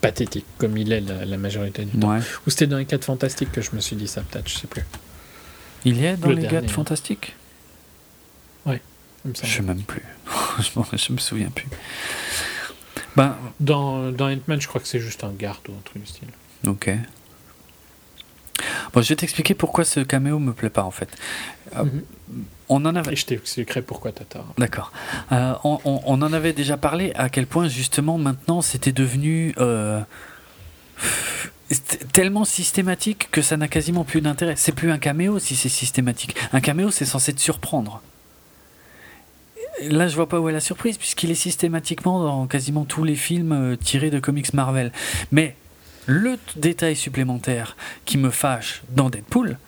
pathétique, comme il est la, la majorité du temps. Ouais. Ou c'était dans les 4 Fantastiques que je me suis dit ça, peut-être, je sais plus. Il y est dans Le les dernier, gars de hein. Fantastique il me semble. Je sais même plus. Je me souviens plus. Ben, Dans, dans Ant-Man, je crois que c'est juste un garde ou un truc du style. ok. Bon, je vais t'expliquer pourquoi ce caméo me plaît pas en fait. Ah, Mhm. On en avait. Et je t'expliquerai pourquoi tort. D'accord. Euh, on, on- on en avait déjà parlé à quel point justement maintenant c'était devenu euh, tellement systématique que ça n'a quasiment plus d'intérêt. C'est plus un caméo si c'est systématique. Un caméo c'est censé te surprendre. Là je vois pas où est la surprise puisqu'il est systématiquement dans quasiment tous les films euh, tirés de comics Marvel. Mais le détail supplémentaire qui me fâche dans Deadpool,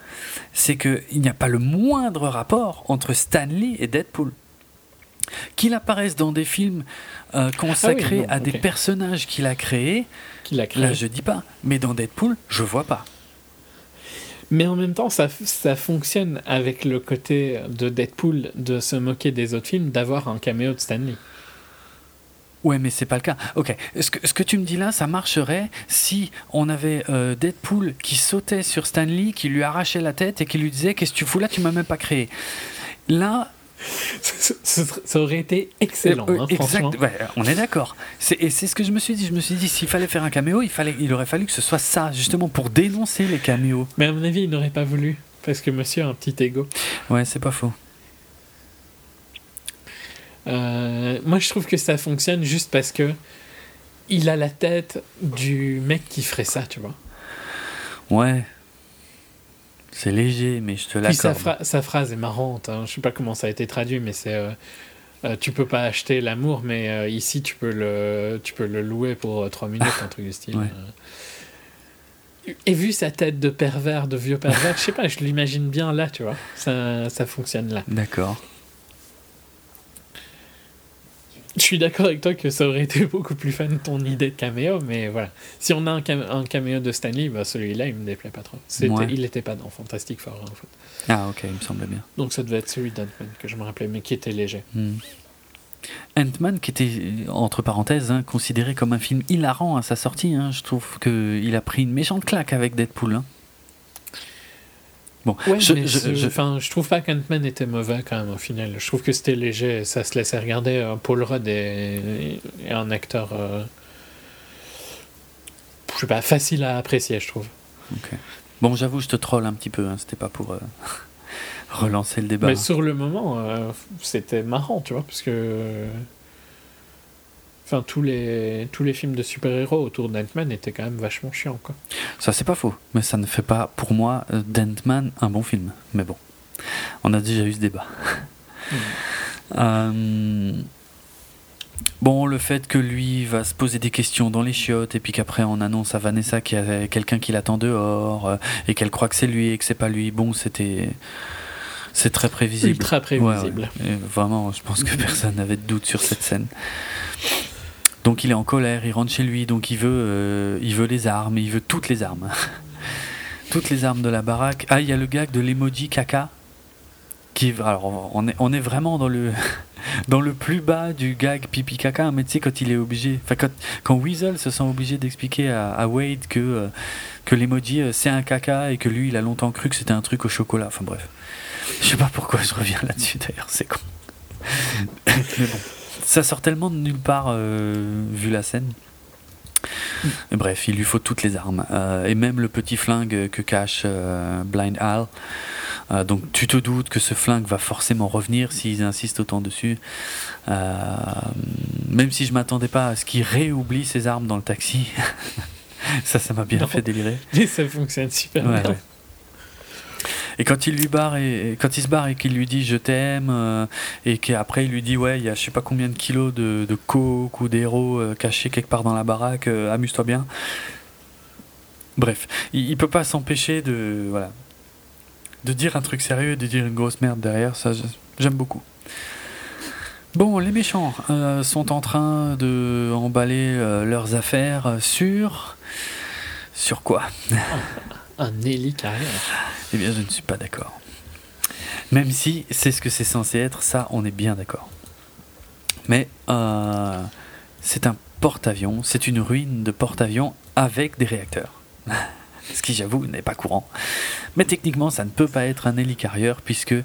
c'est qu'il n'y a pas le moindre rapport entre Stanley et Deadpool. Qu'il apparaisse dans des films euh, consacrés non, à des personnages qu'il a créés, Qu'il a créé. là je dis pas. Mais dans Deadpool, je vois pas. Mais en même temps, ça, ça fonctionne avec le côté de Deadpool de se moquer des autres films, d'avoir un caméo de Stanley. Ouais, mais c'est pas le cas. Ok, ce que, ce que tu me dis là, ça marcherait si on avait euh, Deadpool qui sautait sur Stanley, qui lui arrachait la tête et qui lui disait Qu'est-ce que tu fous là Tu m'as même pas créé. Là, ça, aurait été excellent, Euh, hein, exact, franchement. ouais, on est d'accord. Et c'est ce que je me suis dit. Je me suis dit, s'il fallait faire un caméo, il, fallait, il aurait fallu que ce soit ça, justement, pour dénoncer les caméos. Mais à mon avis, il n'aurait pas voulu, parce que monsieur a un petit ego. Ouais, c'est pas faux. Euh, moi, je trouve que ça fonctionne juste parce que il a la tête du mec qui ferait ça, tu vois. Ouais. C'est léger, mais je te Puis sa, l'accorde. phra- sa phrase est marrante. Hein. Je sais pas comment ça a été traduit, mais c'est euh, euh, tu peux pas acheter l'amour, mais euh, ici tu peux le tu peux le louer pour 3 minutes, un truc du style. Ouais. Euh. Et vu sa tête de pervers, de vieux pervers, je sais pas, je l'imagine bien là, tu vois. Ça, ça fonctionne là. D'accord. Je suis d'accord avec toi que ça aurait été beaucoup plus fun ton idée de caméo, mais voilà. Si on a un, cam- un caméo de Stanley, bah celui-là il me déplaît pas trop. Ouais. Il était pas dans Fantastic Four en fait. Ah, ok, il me semblait bien. Donc ça devait être celui d'Ant-Man que je me rappelais, mais qui était léger. Hmm. Ant-Man, qui était, entre parenthèses, hein, considéré comme un film hilarant à sa sortie, hein, je trouve qu'il a pris une méchante claque avec Deadpool. Hein. Bon, Ouais, je- mais je- je- enfin, je trouve pas qu'Ant-Man était mauvais quand même au final. Je trouve que c'était léger, ça se laissait regarder. Euh, Paul Rudd est, est un acteur, euh, je sais pas, facile à apprécier, je trouve. ok. Bon, j'avoue, je te troll un petit peu, hein, c'était pas pour euh, relancer le débat. Mais sur le moment, euh, c'était marrant, tu vois, parce que. Enfin, tous les, tous les films de super-héros autour d'Ant-Man étaient quand même vachement chiants, quoi. Ça, c'est pas faux, mais ça ne fait pas, pour moi, euh, d'Ant-Man un bon film. Mais bon, on a déjà eu ce débat. Euh, Bon, le fait que lui va se poser des questions dans les chiottes et puis qu'après on annonce à Vanessa qu'il y a quelqu'un qui l'attend dehors euh, et qu'elle croit que c'est lui et que c'est pas lui, bon, c'était. C'est très prévisible. Ultra prévisible. Ouais, ouais. Et Vraiment, je pense que personne n'avait de doute sur cette scène. Donc il est en colère, il rentre chez lui, donc il veut, euh, il veut les armes, il veut toutes les armes. toutes les armes de la baraque. Ah, il y a le gag de l'emoji caca. Qui, alors, on est, on est vraiment dans le, dans le plus bas du gag pipi caca, mais tu sais, quand il est obligé. Quand, quand Weasel se sent obligé d'expliquer à, à Wade que, euh, que l'emoji euh, c'est un caca et que lui il a longtemps cru que c'était un truc au chocolat. Enfin, bref. Je sais pas pourquoi je reviens là-dessus d'ailleurs, c'est con. mais bon, ça sort tellement de nulle part euh, vu la scène. Et bref, il lui faut toutes les armes. Euh, et même le petit flingue que cache euh, Blind Al. Euh, donc tu te doutes que ce flingue va forcément revenir s'ils insistent autant dessus. même si je m'attendais pas à ce qu'il réoublie ses armes dans le taxi. ça, ça m'a bien Non. fait délirer. Et ça fonctionne super Ouais, bien. ouais. Et quand il lui barre et quand il se barre et qu'il lui dit je t'aime euh, et qu'après il lui dit ouais il y a je sais pas combien de kilos de, coke ou d'héros euh, cachés quelque part dans la baraque euh, amuse-toi bien. Bref il, il peut pas s'empêcher de voilà de dire un truc sérieux de dire une grosse merde derrière ça j'aime beaucoup. Bon, les méchants sont en train de emballer leurs affaires sur sur quoi? Un Nelly carrière. eh bien, je ne suis pas d'accord. Même si c'est ce que c'est censé être, ça, on est bien d'accord. Mais euh, c'est un porte-avions, c'est une ruine de porte-avions avec des réacteurs. Ce qui, j'avoue, n'est pas courant. Mais techniquement, ça ne peut pas être un hélicarrieur, puisque,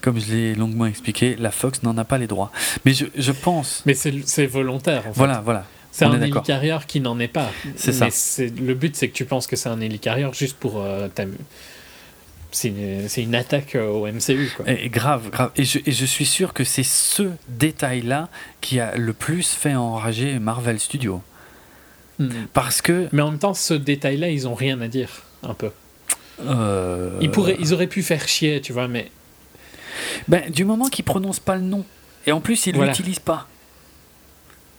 comme je l'ai longuement expliqué, la Fox n'en a pas les droits. Mais je, je pense. Mais c'est c'est volontaire en fait. Voilà, voilà. C'est un hélicarrière qui n'en est pas. C'est ça. Le but, c'est que tu penses que c'est un hélicarrière juste pour euh, C'est une, attaque euh, au MCU, quoi. Et, et grave, grave. Et je, et je suis sûr que c'est ce détail-là qui a le plus fait enrager Marvel Studios. Hmm. Parce que. Mais en même temps, ce détail-là, ils ont rien à dire, un peu. euh, Ils, pourraient, ils auraient pu faire chier, tu vois, mais ben, du moment qu'ils prononcent pas le nom. Et en plus, ils Voilà. l'utilisent pas.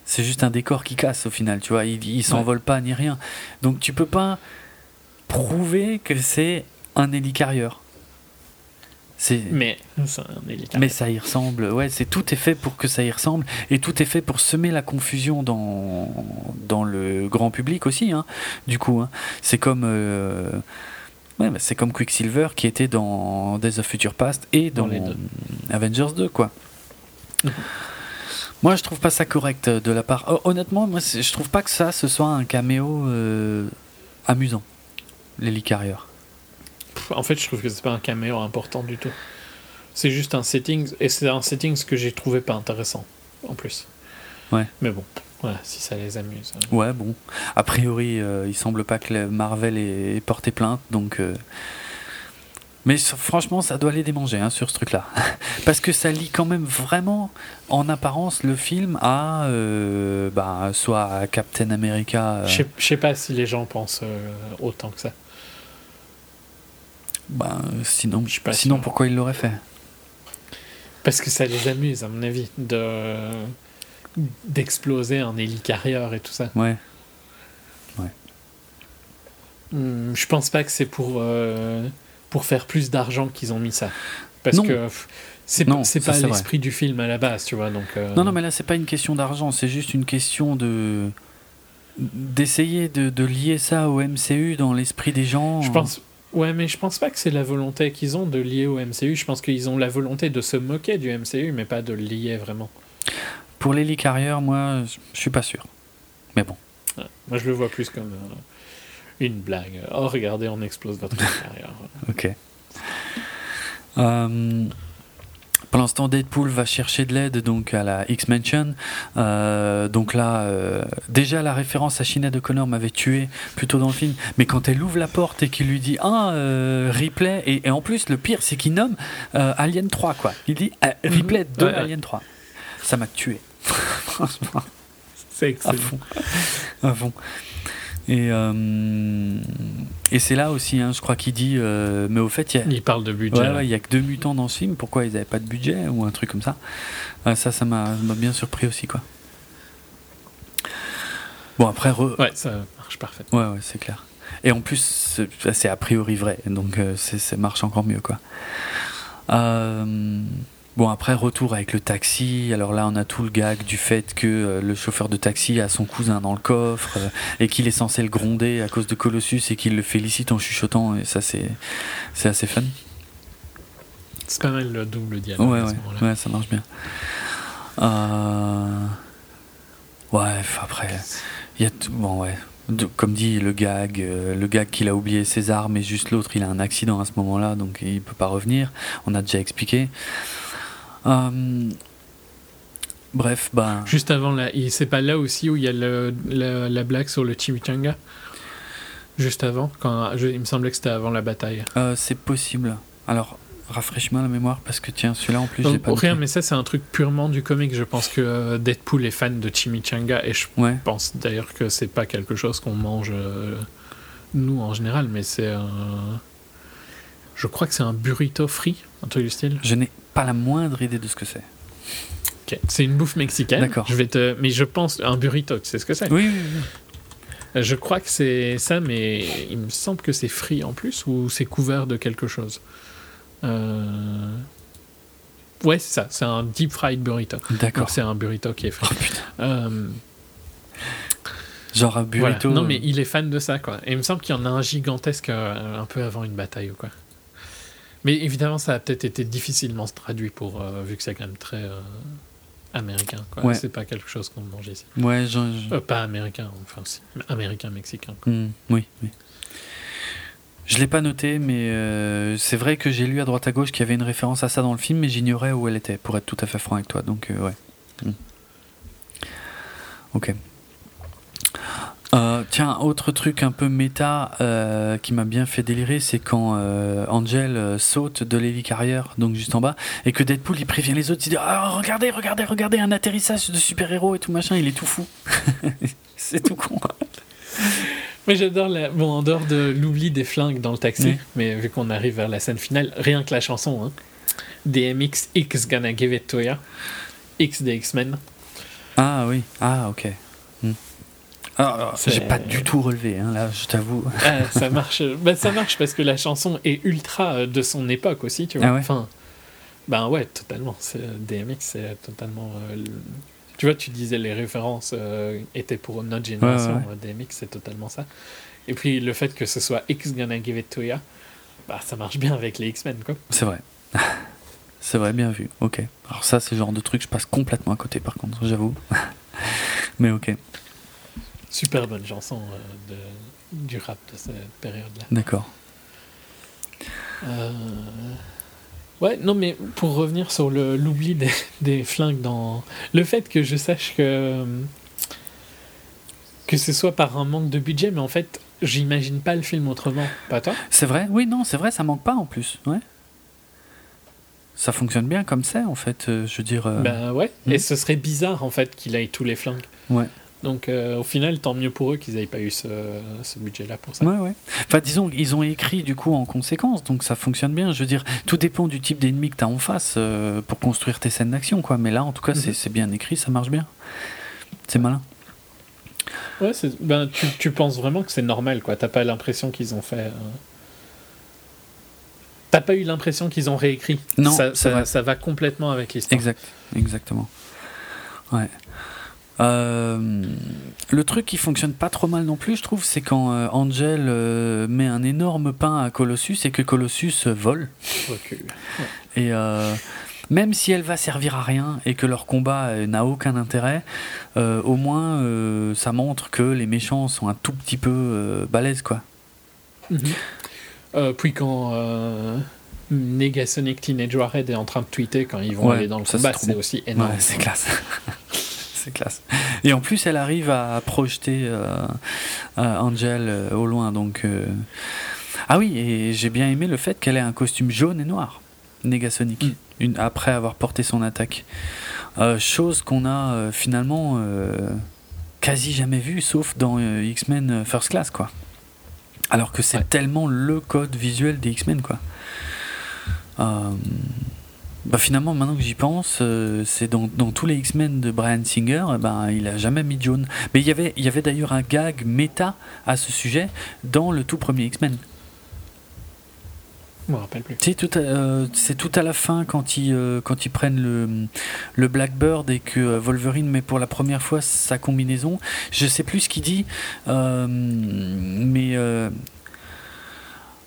C'est juste un décor qui casse au final, tu vois. Il, il s'envole pas ni rien. Donc tu peux pas prouver que c'est un hélicarrieur. C'est. mais ça y ressemble, ouais, c'est tout est fait pour que ça y ressemble et tout est fait pour semer la confusion dans, dans le grand public aussi, hein, du coup. hein. C'est comme, euh, ouais, bah, c'est comme Quicksilver qui était dans Days of Future Past et dans, Dans les deux. Avengers 2, quoi. Moi, je trouve pas ça correct de la part. Oh, honnêtement, moi, je trouve pas que ça, ce soit un caméo euh, amusant, l'hélicarrieur. Pff, En fait, je trouve que c'est pas un caméo important du tout. C'est juste un setting, et c'est un setting que j'ai trouvé pas intéressant, en plus. Ouais. Mais bon, voilà, si ça les amuse. hein. Ouais, bon. A priori, euh, il semble pas que Marvel ait, ait porté plainte, donc. euh, Mais franchement, ça doit les démanger hein, sur ce truc-là. Parce que ça lie quand même vraiment, en apparence, le film à. euh, bah, soit à Captain America. euh, Je sais- pas si les gens pensent euh, autant que ça. bah, sinon, Je suis pas sinon sûr. pourquoi il l'aurait fait? Parce que ça les amuse, à mon avis, de d'exploser un hélicarrière et tout ça. Ouais. Hmm, je pense pas que c'est pour, euh, pour faire plus d'argent qu'ils ont mis ça. Parce Non. que c'est pas l'esprit du film à la base, tu vois. Donc, euh, Non, non, mais là, c'est pas une question d'argent, c'est juste une question de. d'essayer de, de lier ça au MCU dans l'esprit des gens. Je pense. Ouais, mais je pense pas que c'est la volonté qu'ils ont de lier au MCU. Je pense qu'ils ont la volonté de se moquer du MCU, mais pas de le lier vraiment. Pour l'hélicarrière, moi, je je suis pas sûr. Mais bon. Ouais. Moi, je le vois plus comme euh, une blague. Oh, regardez, on explose votre hélicarrière. Ok. Euh, pour l'instant, Deadpool va chercher de l'aide donc à la X-Mansion. Euh, donc là, euh, déjà la référence à Sinead O'Connor m'avait tué plutôt dans le film. Mais quand elle ouvre la porte et qu'il lui dit ah euh, Ripley et, et en plus le pire c'est qu'il nomme Alien 3 quoi. Il dit euh, Ripley de Ouais. Alien 3. Ça m'a tué. Franchement. C'est à excellent. fond. À fond. Et, euh, et c'est là aussi, hein, je crois qu'il dit, euh, mais au fait, il y a, Il parle de budget. ouais, là. ouais, il y a que deux mutants dans ce film, pourquoi ils n'avaient pas de budget ou un truc comme ça? Ça, ça m'a bien surpris aussi, quoi. Bon, après, re- Ouais, ça marche parfait. ouais, ouais, c'est clair. Et en plus, c'est- c'est a priori vrai, donc euh, ça marche encore mieux, quoi. Euh, Bon, après, retour avec le taxi. Alors là, on a tout le gag du fait que euh, le chauffeur de taxi a son cousin dans le coffre euh, et qu'il est censé le gronder à cause de Colossus et qu'il le félicite en chuchotant. Et ça, c'est c'est assez fun. C'est pas mal le double dialogue Ouais, à ouais, ça marche bien. Euh... Ouais, après, il y a tout- bon, ouais. De- comme dit le gag, euh, le gag qu'il a oublié ses armes et juste l'autre, il a un accident à ce moment-là, donc il peut pas revenir. On a déjà expliqué. Euh, Bref, bah. Juste avant, là, c'est pas là aussi où il y a le, la, la blague sur le chimichanga? Juste avant quand, je- Il me semblait que c'était avant la bataille. Euh, c'est possible. Alors, rafraîchis-moi la mémoire parce que tiens, celui-là en plus, j'ai Donc, pas. rien, noté. mais ça, c'est un truc purement du comic. Je pense que euh, Deadpool est fan de chimichanga et je Ouais. pense d'ailleurs que c'est pas quelque chose qu'on mange euh, nous en général, mais c'est un. Je crois que c'est un burrito frit, un truc du style. Je n'ai pas la moindre idée de ce que c'est. C'est une bouffe mexicaine. D'accord. Je vais te, mais je pense un burrito, sais ce que c'est. Oui, oui, oui. Je crois que c'est ça, mais il me semble que c'est frit en plus ou c'est couvert de quelque chose. Euh... Ouais, c'est ça. C'est un deep fried burrito. D'accord. C'est un burrito qui est frit. Oh, putain. Euh, Genre un voilà. burrito. Non, euh, mais il est fan de ça, quoi. Et il me semble qu'il y en a un gigantesque euh, un peu avant une bataille ou quoi. Mais évidemment, ça a peut-être été difficilement traduit pour, euh, vu que c'est quand même très euh, américain, quoi. Ouais. C'est pas quelque chose qu'on mange ici. Ouais, je- Euh, pas américain, enfin, si, américain, mexicain. quoi. Hmm, oui, oui. Je l'ai pas noté, mais c'est vrai que j'ai lu à droite à gauche qu'il y avait une référence à ça dans le film, mais j'ignorais où elle était, pour être tout à fait franc avec toi. Donc, ouais. Hmm. Ok. Euh, tiens, autre truc un peu méta euh, qui m'a bien fait délirer, c'est quand euh, Angel saute de l'hélicarrière, donc juste en bas, et que Deadpool il prévient les autres, il dit ah, regardez, regardez, regardez un atterrissage de super-héros et tout machin, il est tout fou. c'est tout con. Mais j'adore la... Bon, en dehors de l'oubli des flingues dans le taxi, Oui. mais vu qu'on arrive vers la scène finale, rien que la chanson, hein. DMX X Gonna Give It To Ya. X des X-Men. Ah oui, ah ok. Hmm. Ah, alors, C'est- j'ai pas du tout relevé, hein, là, je t'avoue. Ah, ça marche. bah, ça marche parce que la chanson est ultra euh, de son époque aussi, tu vois. Ah ouais Enfin, ben ouais, totalement. Euh, DMX, c'est totalement. euh, le- Tu vois, tu disais les références euh, étaient pour notre génération. ouais, euh, DMX, c'est totalement ça. Et puis le fait que ce soit X Gonna Give It To Ya, bah ça marche bien avec les X-Men, quoi. C'est vrai. C'est vrai, bien vu. Ok. Alors ça, c'est le genre de truc, je passe complètement à côté, par contre, j'avoue. Mais ok, Super bonne chanson euh, de, du rap de cette période-là. d'accord. Euh, Ouais, non, mais pour revenir sur l'oubli des, des flingues dans. Le fait que je sache que. que ce soit par un manque de budget, mais en fait, j'imagine pas le film autrement. Pas toi? C'est vrai? Oui, non, c'est vrai, ça manque pas en plus. Ouais. Ça fonctionne bien comme ça, en fait. euh, je veux dire. euh, Ben ouais. Et ce serait bizarre, en fait, qu'il aille tous les flingues. Ouais. Donc, euh, au final, tant mieux pour eux qu'ils aient pas eu ce, ce budget-là pour ça. Ouais, ouais. Enfin, disons, ils ont écrit du coup en conséquence, donc ça fonctionne bien. Je veux dire, tout dépend du type d'ennemi que tu as en face euh, pour construire tes scènes d'action, quoi. Mais là, en tout cas, c'est Mhm. c'est bien écrit, ça marche bien. C'est malin. Ouais, ben, tu, tu penses vraiment que c'est normal, quoi. T'as pas l'impression qu'ils ont fait. euh, T'as pas eu l'impression qu'ils ont réécrit. Non, ça, ça va complètement avec l'histoire. Exact, exactement. Ouais. Euh, le truc qui fonctionne pas trop mal non plus, je trouve, c'est quand euh, Angel euh, met un énorme pain à Colossus et que Colossus vole. Et même si elle va servir à rien et que leur combat n'a aucun intérêt, euh, au moins euh, ça montre que les méchants sont un tout petit peu euh, balèzes, quoi. Mhm. Puis quand Negasonic Teenage Warhead est en train de tweeter quand ils vont Ouais, aller dans le ça, combat, c'est trop c'est bon. aussi énorme. Ouais, c'est classe. c'est classe. Et en plus, elle arrive à projeter euh, euh, Angel euh, au loin. Donc, ah oui, et j'ai bien aimé le fait qu'elle ait un costume jaune et noir, Negasonic, Mm. une, après avoir porté son attaque. Euh, chose qu'on a euh, finalement euh, quasi jamais vue, sauf dans X-Men First Class, quoi. Alors que c'est Ouais. tellement le code visuel des X-Men, quoi. Bah finalement, maintenant que j'y pense, euh, c'est dans, dans tous les X-Men de Brian Singer, eh ben, il a jamais mis jaune. Mais il y avait, il y avait d'ailleurs un gag méta à ce sujet dans le tout premier X-Men. Je me rappelle plus. Sais, tout à- euh, c'est tout à la fin quand ils, euh, quand ils prennent le, le Blackbird et que Wolverine met pour la première fois sa combinaison. Je sais plus ce qu'il dit, mais.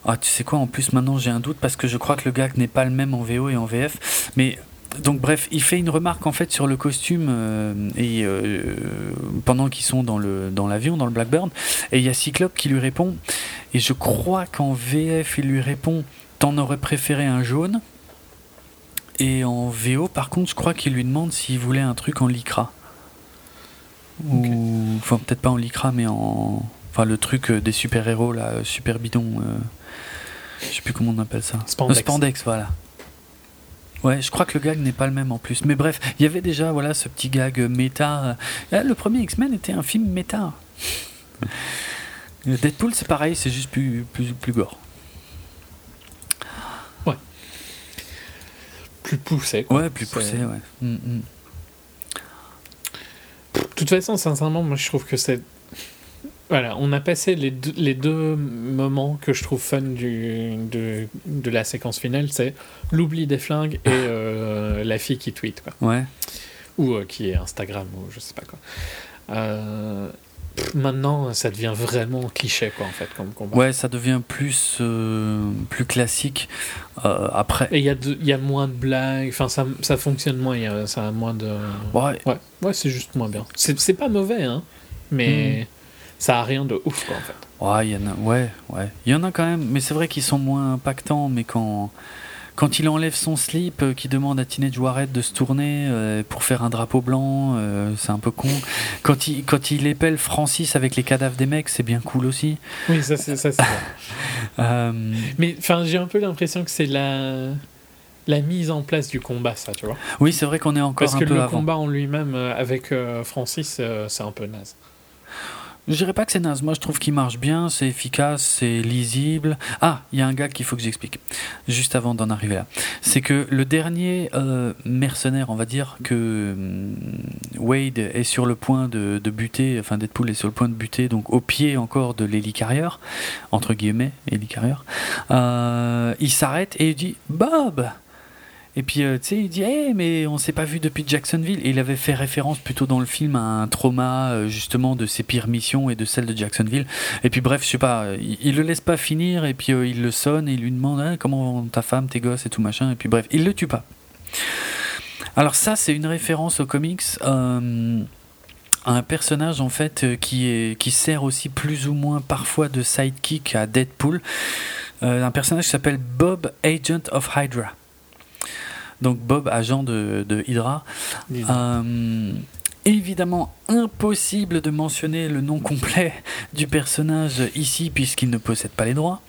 Ah, tu sais quoi, en plus maintenant j'ai un doute parce que je crois que le gag n'est pas le même en VO et en VF. Mais donc bref, il fait une remarque en fait sur le costume euh, et euh, pendant qu'ils sont dans le dans l'avion, dans le Blackbird, et il y a Cyclope qui lui répond. Et je crois qu'en VF il lui répond T'en aurais préféré un jaune Et en VO, par contre, je crois qu'il lui demande s'il voulait un truc en lycra. Ou. Enfin, peut-être pas en lycra, mais en. Enfin, le truc euh, des super-héros, là, euh, super bidon. euh, Je sais plus comment on appelle ça. Spandex. Le spandex, voilà. Ouais, je crois que le gag n'est pas le même en plus. Mais bref, il y avait déjà voilà ce petit gag méta. Euh, Le premier X-Men était un film méta. Deadpool, c'est pareil, c'est juste plus, plus, plus gore. Plus poussé. quoi. Ouais, plus poussé, ouais. Mm, mm. De toute façon, sincèrement, moi je trouve que c'est. Voilà, on a passé les deux, les deux moments que je trouve fun du, de, de la séquence finale c'est l'oubli des flingues et euh, la fille qui tweet, quoi. Ouais. Ou euh, qui est Instagram, ou je sais pas quoi. Euh, pff, maintenant, ça devient vraiment cliché, quoi, en fait, comme combat. Ouais, ça devient plus, plus classique. Après, Et il y, y a moins de blagues, enfin, ça, ça fonctionne moins, y a, ça a moins de. ouais, Ouais, ouais c'est juste moins bien. C'est pas mauvais, hein, mais ça a rien de ouf, quoi, en fait. ouais, il y en a, ouais, ouais, il y en a quand même, mais c'est vrai qu'ils sont moins impactants. Mais quand, quand il enlève son slip, euh, qu'il demande à Teenage Warhead de se tourner euh, pour faire un drapeau blanc, euh, c'est un peu con. Quand il, quand il épelle Francis avec les cadavres des mecs, c'est bien cool aussi. Oui, ça, c'est ça. Euh, Mais enfin, j'ai un peu l'impression que c'est la la mise en place du combat, ça, tu vois. oui, c'est vrai qu'on est encore Parce un que peu le avant. combat en lui-même euh, avec euh, Francis, euh, c'est un peu naze. Je dirais pas que c'est naze. Moi, je trouve qu'il marche bien, c'est efficace, c'est lisible. Ah, il y a un gag qu'il faut que j'explique, juste avant d'en arriver là. C'est que le dernier euh, mercenaire, on va dire, que hum, Wade est sur le point de, de buter, enfin Deadpool est sur le point de buter, donc au pied encore de l'hélicarrière, entre guillemets, hélicarrière, euh, il s'arrête et il dit Bob et puis, euh, tu sais, il dit Eh, mais on s'est pas vu depuis Jacksonville. Et il avait fait référence plutôt dans le film à un trauma, euh, justement, de ses pires missions et de celle de Jacksonville. Et puis, bref, je sais pas, il, il le laisse pas finir. Et puis, euh, il le sonne et il lui demande Ah, Comment vont ta femme, tes gosses et tout machin. Et puis, bref, il le tue pas. Alors, ça, c'est une référence aux comics. à un personnage en fait qui, est, qui sert aussi plus ou moins parfois de sidekick à Deadpool. Un personnage qui s'appelle Bob Agent of Hydra. Donc Bob, agent de, de Hydra. Évidemment, impossible de mentionner le nom complet du personnage ici puisqu'il ne possède pas les droits.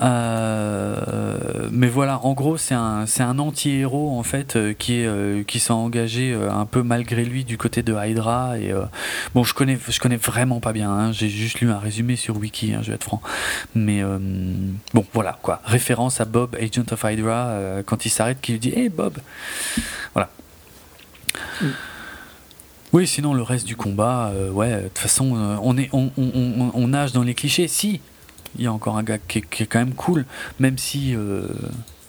Euh, mais voilà, en gros, c'est un, anti-héros en fait euh, euh, qui s'est engagé un peu malgré lui du côté de Hydra. Et bon, je connais, je connais vraiment pas bien. hein, J'ai juste lu un résumé sur Wiki, hein, je vais être franc. Mais bon, voilà quoi. Référence à Bob, Agent of Hydra, quand il s'arrête, qui lui dit Hey Bob Voilà. Oui, sinon le reste du combat, euh, ouais, de toute façon, euh, on, est, on, on, nage dans les clichés. Si, il y a encore un gars qui est, qui est quand même cool, même si euh,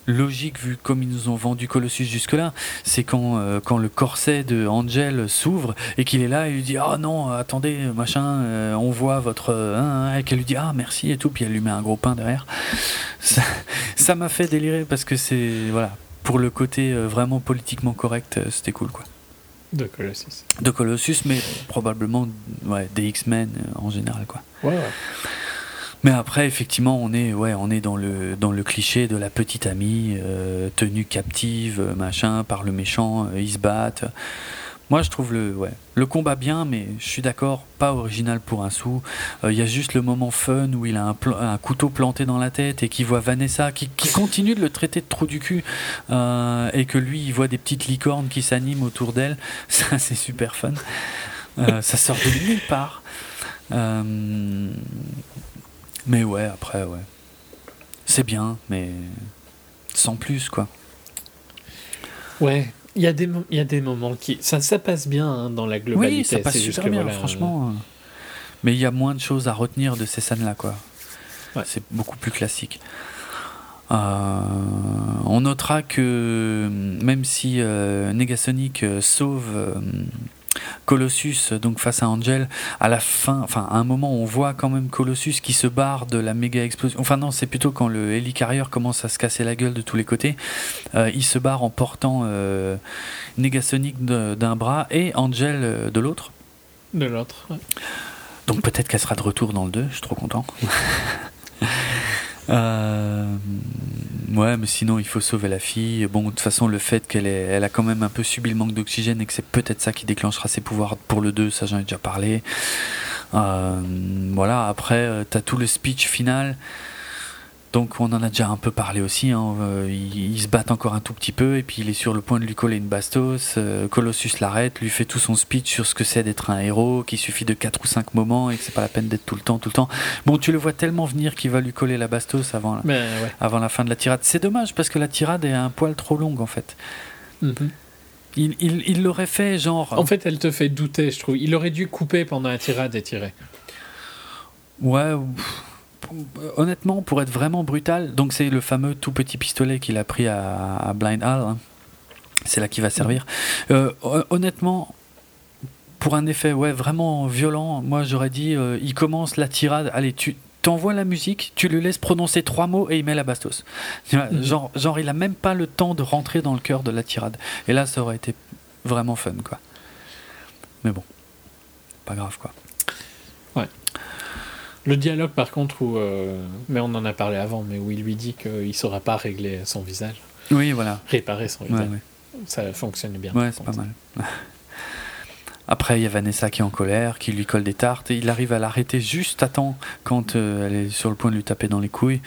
logique vu comme ils nous ont vendu Colossus jusque-là, c'est quand, quand le corset de Angel s'ouvre et qu'il est là et lui dit ah non attendez machin on voit votre euh, hein, hein, et qu'elle lui dit ah merci et tout puis elle lui met un gros pain derrière. Ça m'a fait délirer parce que c'est voilà pour le côté vraiment politiquement correct c'était cool quoi De Colossus. de Colossus mais probablement ouais, des X-Men euh, en général quoi Ouais, ouais. mais après, effectivement, on est, ouais, on est dans le, dans le cliché de la petite amie euh, tenue captive, euh, machin, par le méchant, ils se battent. Moi, je trouve le, ouais, le combat bien, mais je suis d'accord, pas original pour un sou. Euh, Il y a juste le moment fun où il a un, couteau planté dans la tête et qui voit Vanessa, qui, continue de le traiter de trou du cul, euh, et que lui, il voit des petites licornes qui s'animent autour d'elle. Ça, c'est super fun. Euh, ça sort de nulle part. Mais ouais, après, ouais. C'est bien, mais sans plus, quoi. Ouais, il y, a des il y a des moments qui. Ça, ça passe bien hein, dans la globalité. Oui, ça passe super bien, voilà, franchement. euh. Mais il y a moins de choses à retenir de ces scènes-là, quoi. Ouais. C'est beaucoup plus classique. Euh, on notera que même si euh, Negasonic euh, sauve Colossus donc face à Angel, à la fin, enfin à un moment on voit quand même Colossus qui se barre de la méga explosion. Enfin non, c'est plutôt quand le hélicarrier commence à se casser la gueule de tous les côtés. Euh, il se barre en portant euh, Negasonic d'un bras et Angel euh, de l'autre. De l'autre. ouais. Donc peut-être qu'elle sera de retour dans le 2, je suis trop content. Euh, Ouais, mais sinon il faut sauver la fille. Bon, de toute façon, le fait qu'elle elle a quand même un peu subi le manque d'oxygène et que c'est peut-être ça qui déclenchera ses pouvoirs pour le 2, ça j'en ai déjà parlé. Euh, voilà, après, euh, t'as tout le speech final. Donc on en a déjà un peu parlé aussi, hein. Euh, ils, se battent encore un tout petit peu et puis il est sur le point de lui coller une bastos. Colossus l'arrête, lui fait tout son speech sur ce que c'est d'être un héros, qu'il suffit de 4 ou 5 moments et que c'est pas la peine d'être tout le temps, tout le temps. Bon, tu le vois tellement venir qu'il va lui coller la bastos avant, avant la fin de la tirade. C'est dommage parce que la tirade est un poil trop longue en fait. Mhm. Il l'aurait fait genre. En fait, elle te fait douter, je trouve. Il aurait dû couper pendant la tirade et tirer. Ouais. Honnêtement, pour être vraiment brutal, donc c'est le fameux tout petit pistolet qu'il a pris à, Blind Hall. Hein. C'est là qu'il va servir. Euh, honnêtement, pour un effet ouais vraiment violent, moi j'aurais dit, euh, il commence la tirade. Allez, tu t'envoies la musique, tu lui laisses prononcer trois mots et il met la bastos. Mhm. Genre, genre, il a même pas le temps de rentrer dans le cœur de la tirade. Et là, ça aurait été vraiment fun, quoi. Mais bon, pas grave, quoi. Ouais. Le dialogue, par contre, où, euh, mais on en a parlé avant, mais où il lui dit qu'il ne saura pas régler son visage. Oui, voilà. Réparer son visage. Ça fonctionne bien. Ouais, c'est pas mal. Après, il y a Vanessa qui est en colère, qui lui colle des tartes, et il arrive à l'arrêter juste à temps quand euh, elle est sur le point de lui taper dans les couilles.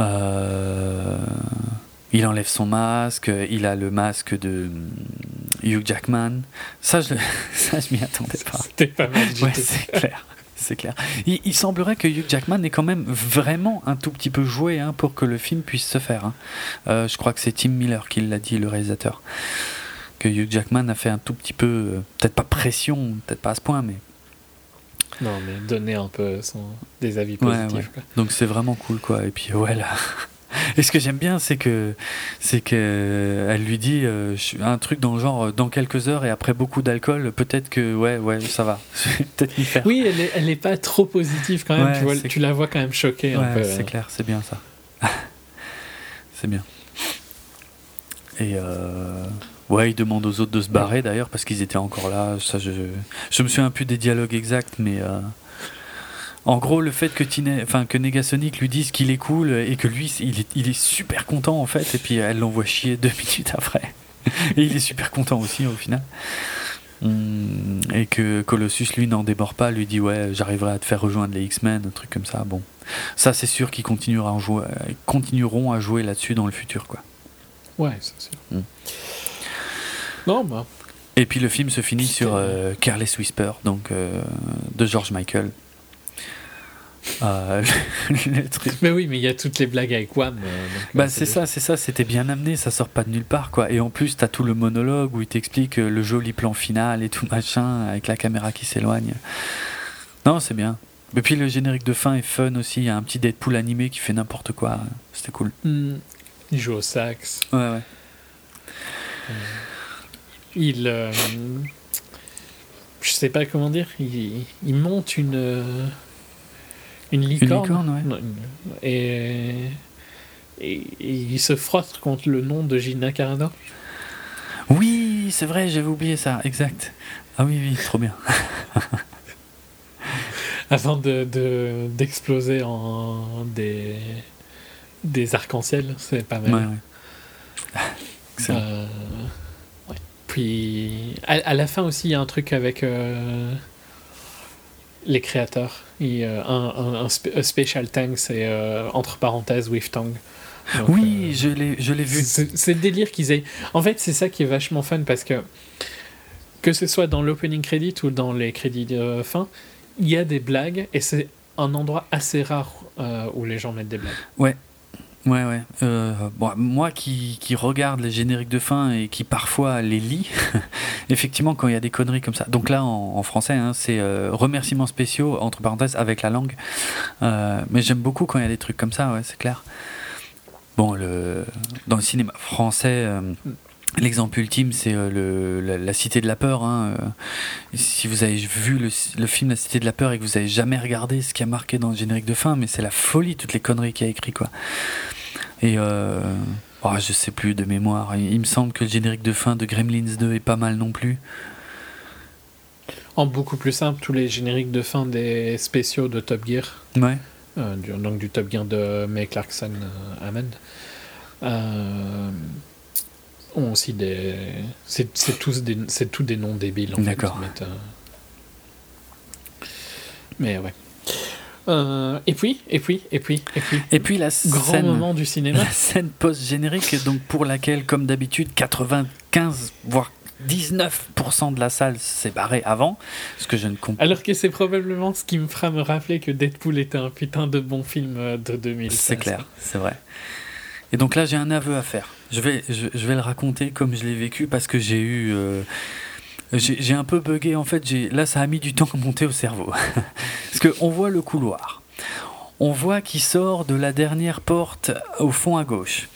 Euh, il enlève son masque, il a le masque de hum, Hugh Jackman. Ça, je, ça, je m'y attendais pas. C'était pas mal. Ouais, c'est clair. C'est clair. Il, semblerait que Hugh Jackman ait quand même vraiment un tout petit peu joué hein, pour que le film puisse se faire. Hein. Euh, je crois que c'est Tim Miller qui l'a dit, le réalisateur que Hugh Jackman a fait un tout petit peu, euh, peut-être pas pression, peut-être pas à ce point, mais. Non, mais donner un peu son, des avis positifs. Donc c'est vraiment cool, quoi. Et puis, ouais, là. Et ce que j'aime bien, c'est que c'est que elle lui dit euh, un truc dans le genre euh, dans quelques heures et après beaucoup d'alcool, peut-être que ouais ouais ça va, peut-être faire. Oui, elle est, elle est pas trop positive quand même. tu, vois, tu la vois quand même choquée un peu. C'est clair, c'est bien ça. c'est bien. Et euh, Ouais, il demande aux autres de se barrer d'ailleurs parce qu'ils étaient encore là. Ça, je, je me souviens plus des dialogues exacts, mais euh, en gros, le fait que, Tine, enfin, que Negasonic lui dise qu'il est cool et que lui, il est, il est super content en fait, et puis elle l'envoie chier deux minutes après. et il est super content aussi au final. Hum, et que Colossus, lui, n'en déborde pas, lui dit Ouais, j'arriverai à te faire rejoindre les X-Men, un truc comme ça. Bon, ça, c'est sûr qu'ils continueront à jouer là-dessus dans le futur, quoi. Ouais, c'est sûr. Hum. Bah. Et puis le film se finit sur euh, Careless Whisper, donc euh, de George Michael. Euh, mais oui, mais il y a toutes les blagues avec Wham. bah c'est ça, c'est ça, c'était bien amené, ça sort pas de nulle part quoi. Et en plus, t'as tout le monologue où il t'explique le joli plan final et tout machin avec la caméra qui s'éloigne. Non, c'est bien. Et puis le générique de fin est fun aussi. Il y a un petit Deadpool animé qui fait n'importe quoi. C'était cool. Hmm. Il joue au sax. Ouais, ouais il. Euh, je sais pas comment dire. Il, il monte une. Euh, une licorne. et, et, il se frotte contre le nom de Gina Carano. Oui, c'est vrai, j'avais oublié ça, exact. Ah oui, oui, trop bien. Avant de, d'exploser en des, des arcs-en-ciel, c'est pas mal. Ouais, ouais. Euh, puis à, la fin aussi, il y a un truc avec euh, les créateurs. Euh, un, un, special tank, c'est euh, entre parenthèses with tongue. oui, je l'ai vu. C'est le délire qu'ils aient. En fait, c'est ça qui est vachement fun parce que que ce soit dans l'opening credit ou dans les crédits de fin, il y a des blagues et c'est un endroit assez rare où les gens mettent des blagues. Ouais, Ouais, ouais. Euh, moi qui, regarde les génériques de fin et qui parfois les lit, effectivement, quand il y a des conneries comme ça. Donc là, en, français, hein, c'est euh, remerciements spéciaux, entre parenthèses, avec la langue. Euh, mais j'aime beaucoup quand il y a des trucs comme ça, c'est clair. Bon, le, dans le cinéma français. L'exemple ultime, c'est le, la, Cité de la Peur. Hein. Si vous avez vu le, le, film La Cité de la Peur et que vous avez jamais regardé ce qui a marqué dans le générique de fin, mais c'est la folie, toutes les conneries qu'il a écrit, quoi. Et euh, oh, je sais plus de mémoire. Il, me semble que le générique de fin de Gremlins 2 est pas mal non plus. En beaucoup plus simple, tous les génériques de fin des spéciaux de Top Gear. Ouais. Euh, du, donc du Top Gear de May Clarkson euh, euh, ont aussi des. C'est tous des, c'est tous des noms débiles. D'accord. Mais ouais. Euh, et puis, et puis, et puis, et puis. Et puis la Grand scène, moment du cinéma. la scène post-générique, donc pour laquelle, comme d'habitude, 95 voire 19% de la salle s'est barrée avant, ce que je ne comprends Alors que c'est probablement ce qui me fera me rappeler que Deadpool était un putain de bon film euh, de 2000. C'est clair, c'est vrai. Et donc là, j'ai un aveu à faire. Je vais, je, je vais le raconter comme je l'ai vécu parce que j'ai eu. euh, j'ai j'ai un peu bugué en fait. Là, ça a mis du temps à monter au cerveau. parce qu'on voit le couloir. On voit qu'il sort de la dernière porte au fond à gauche,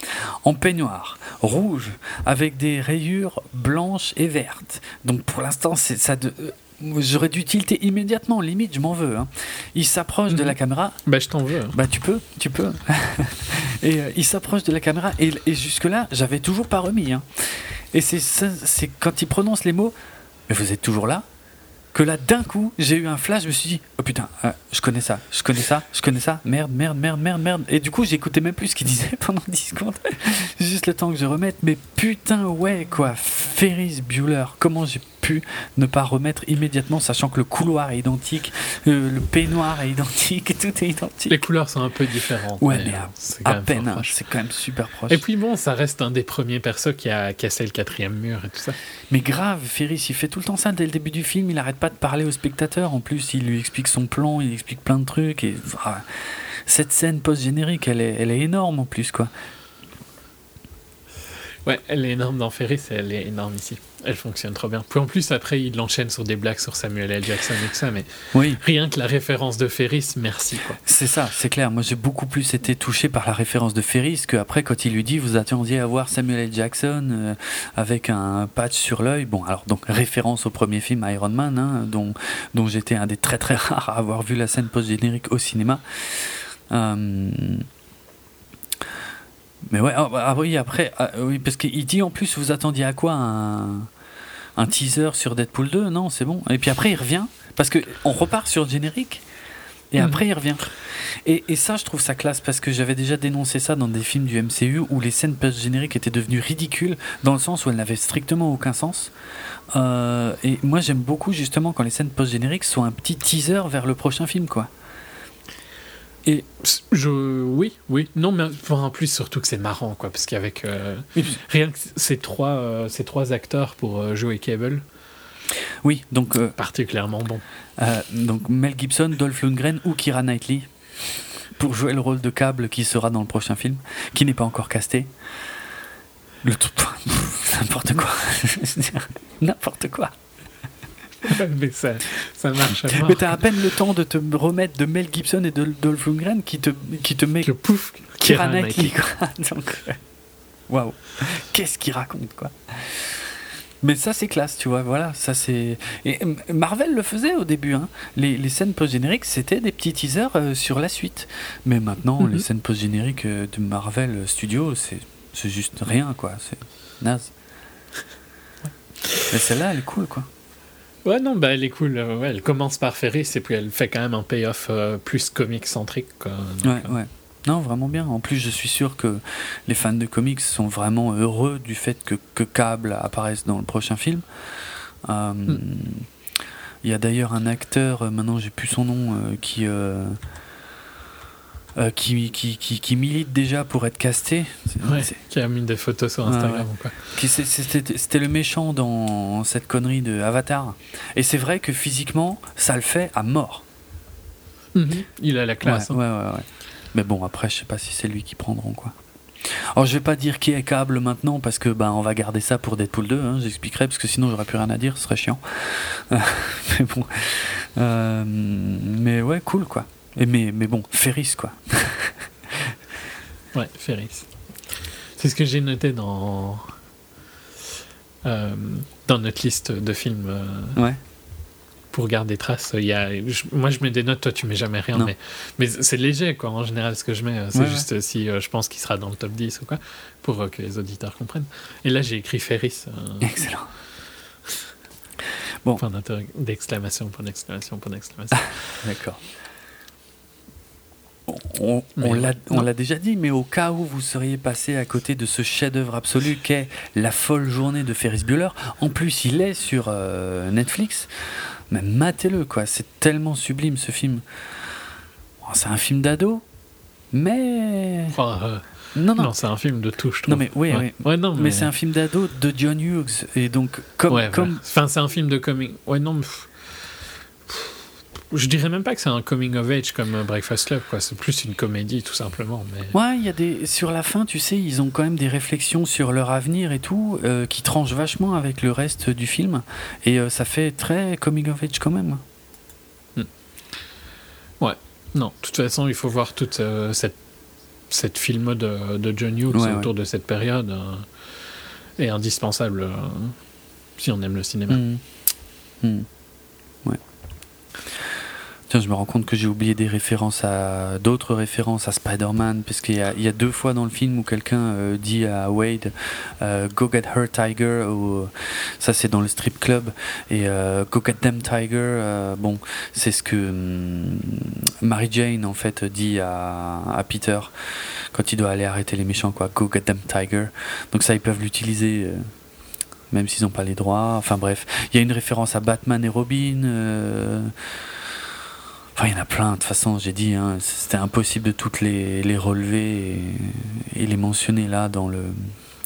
en peignoir, rouge, avec des rayures blanches et vertes. Donc pour l'instant, c'est ça. de- euh, J'aurais dû tilter immédiatement, limite, je m'en veux. hein. Il s'approche de Mhm. la caméra, Bah, je t'en veux. bah tu peux, tu peux. et euh, il s'approche de la caméra et, et jusque-là, j'avais toujours pas remis. hein. Et c'est quand il prononce les mots, mais vous êtes toujours là, que là d'un coup, j'ai eu un flash, je me suis dit, oh putain, euh, je connais ça, je connais ça, je connais ça, merde, merde, merde, merde, merde. Et du coup, j'écoutais même plus ce qu'il disait pendant 10 secondes. Juste le temps que je remette, mais putain, ouais, quoi, Ferris Bueller, comment j'ai pu ne pas remettre immédiatement, sachant que le couloir est identique, euh, le peignoir est identique, tout est identique. Les couleurs sont un peu différentes. Ouais, mais euh, à- quand À peine, hein, c'est quand même super proche. Et puis bon, ça reste un des premiers persos qui a cassé le quatrième mur et tout ça. Mais grave, Ferris, il fait tout le temps ça dès le début du film, il arrête pas de parler au spectateur, en plus il lui explique son plan, il explique plein de trucs, et ah, cette scène post-générique, elle est, elle est énorme en plus, quoi. Ouais, elle est énorme dans Ferris elle est énorme ici. Elle fonctionne trop bien. Puis en plus, après, il enchaîne sur des blagues sur Samuel L. Jackson et tout ça, mais Oui, rien que la référence de Ferris, merci quoi. c'est ça, c'est clair. Moi j'ai beaucoup plus été touché par la référence de Ferris qu'après quand il lui dit vous attendiez à voir Samuel L. Jackson euh, avec un patch sur l'œil. Bon, alors donc référence au premier film Iron Man, hein, dont, dont j'étais un des très très rares à avoir vu la scène post-générique au cinéma. Euh, Mais ouais, ah, ah oui, après, ah, oui, parce qu'il dit en plus, vous attendiez à quoi un, un teaser sur Deadpool 2 Non, c'est bon. Et puis après, il revient, parce que on repart sur le générique, et Mhm. après, il revient. Et, et ça, je trouve ça classe, parce que j'avais déjà dénoncé ça dans des films du MCU, où les scènes post-génériques étaient devenues ridicules, dans le sens où elles n'avaient strictement aucun sens. Euh, et moi, j'aime beaucoup, justement, quand les scènes post-génériques sont un petit teaser vers le prochain film, quoi. Je, oui, oui. Non, mais enfin, en plus, surtout que c'est marrant, quoi, parce qu'avec euh, Et rien que ces trois, euh, ces trois acteurs pour euh, jouer Cable, Oui, donc particulièrement bon. Donc Mel Gibson, Dolph Lundgren ou Kira Knightley pour jouer le rôle de câble qui sera dans le prochain film, qui n'est pas encore casté. Le tout, n'importe quoi, Je veux dire, n'importe quoi. mais ça, ça marche à mort. Mais t'as à peine le temps de te remettre de Mel Gibson et de Dolph Lundgren qui te qui te met Que pouf, Kira Keira Knightley. Knightley. quoi. Donc, euh, waouh, qu'est-ce qu'il raconte quoi. Mais ça c'est classe, tu vois, voilà, ça c'est... Et Marvel le faisait au début, hein. les, les scènes post-génériques c'était des petits teasers euh, sur la suite. Mais maintenant Mhm. les scènes post-génériques euh, de Marvel Studios c'est c'est juste rien quoi, c'est naze. Mais celle-là elle est cool quoi. Ouais, non, bah elle est cool. euh, ouais, elle commence par Ferris et puis elle fait quand même un payoff euh, plus comique centrique. Quoi. Donc, Ouais, ouais. Non, vraiment bien. En plus, je suis sûr que les fans de comics sont vraiment heureux du fait que, que Cable apparaisse dans le prochain film. Euh, Il y a d'ailleurs un acteur, maintenant j'ai plus son nom, qui, euh, qui, qui, qui, qui milite déjà pour être casté. Ouais, qui a mis des photos sur Ouais, Instagram ou quoi. qui- c'est- C'était le méchant dans cette connerie de Avatar. Et c'est vrai que physiquement, ça le fait à mort. Il a la classe. Ouais, ouais, ouais, ouais. Mais bon, après, je sais pas si c'est lui qui prendront, quoi. Alors, je vais pas dire qui est câble maintenant, parce que ben, on va garder ça pour Deadpool 2, hein, j'expliquerai, parce que sinon, j'aurais plus rien à dire, ce serait chiant. mais bon. Euh, mais ouais, cool, quoi. Et mais, mais bon, Ferris, quoi. Ouais, Ferris. C'est ce que j'ai noté dans. euh, dans notre liste de films euh, Ouais. pour garder trace. Il y a, je- moi, je mets des notes, toi, tu mets jamais rien. Non. Mais, mais c'est léger, quoi, en général, ce que je mets. C'est Ouais, juste si euh, je pense qu'il sera dans le top 10 ou quoi, pour que les auditeurs comprennent. Et là, j'ai écrit Ferris. Excellent. Bon. Point d'exclamation, point d'exclamation, point d'exclamation. D'accord. On- l'a déjà dit, mais au cas où vous seriez passé à côté de ce chef-d'œuvre absolu qu'est La folle journée de Ferris Bueller, en plus il est sur euh, Netflix, mais matez-le quoi, c'est tellement sublime ce film. Bon, c'est un film d'ado, mais Enfin, euh, non non, non, c'est un film de je trouve. Non, mais oui, ouais. non, mais, c'est un film d'ado de John Hughes et donc comme comme. Enfin, c'est un film de coming. Ouais, non, mais. Je dirais même pas que c'est un coming of age comme Breakfast Club, quoi. C'est plus une comédie, tout simplement. Mais... Ouais, il y a des sur la fin, tu sais, ils ont quand même des réflexions sur leur avenir et tout euh, qui tranchent vachement avec le reste du film et euh, ça fait très coming of age quand même. Non, de toute façon, il faut voir toute euh, cette, cette film de, de John Hughes Ouais, autour de cette période. est indispensable si on aime le cinéma. Mhm. Mhm. Ouais. Tiens, je me rends compte que j'ai oublié des références à d'autres références à Spider-Man parce qu'il y, y a deux fois dans le film où quelqu'un euh, dit à Wade euh, Go get her Tiger ou ça c'est dans le strip club et euh, Go get them Tiger bon c'est ce que hum, Mary Jane en fait dit à, à Peter quand il doit aller arrêter les méchants quoi Go get them Tiger donc ça ils peuvent l'utiliser même s'ils n'ont pas les droits. Enfin bref, il y a une référence à Batman et Robin. Enfin, il y en a plein. De toute façon, j'ai dit, hein, c'était impossible de toutes les, les relever et, et les mentionner là dans le,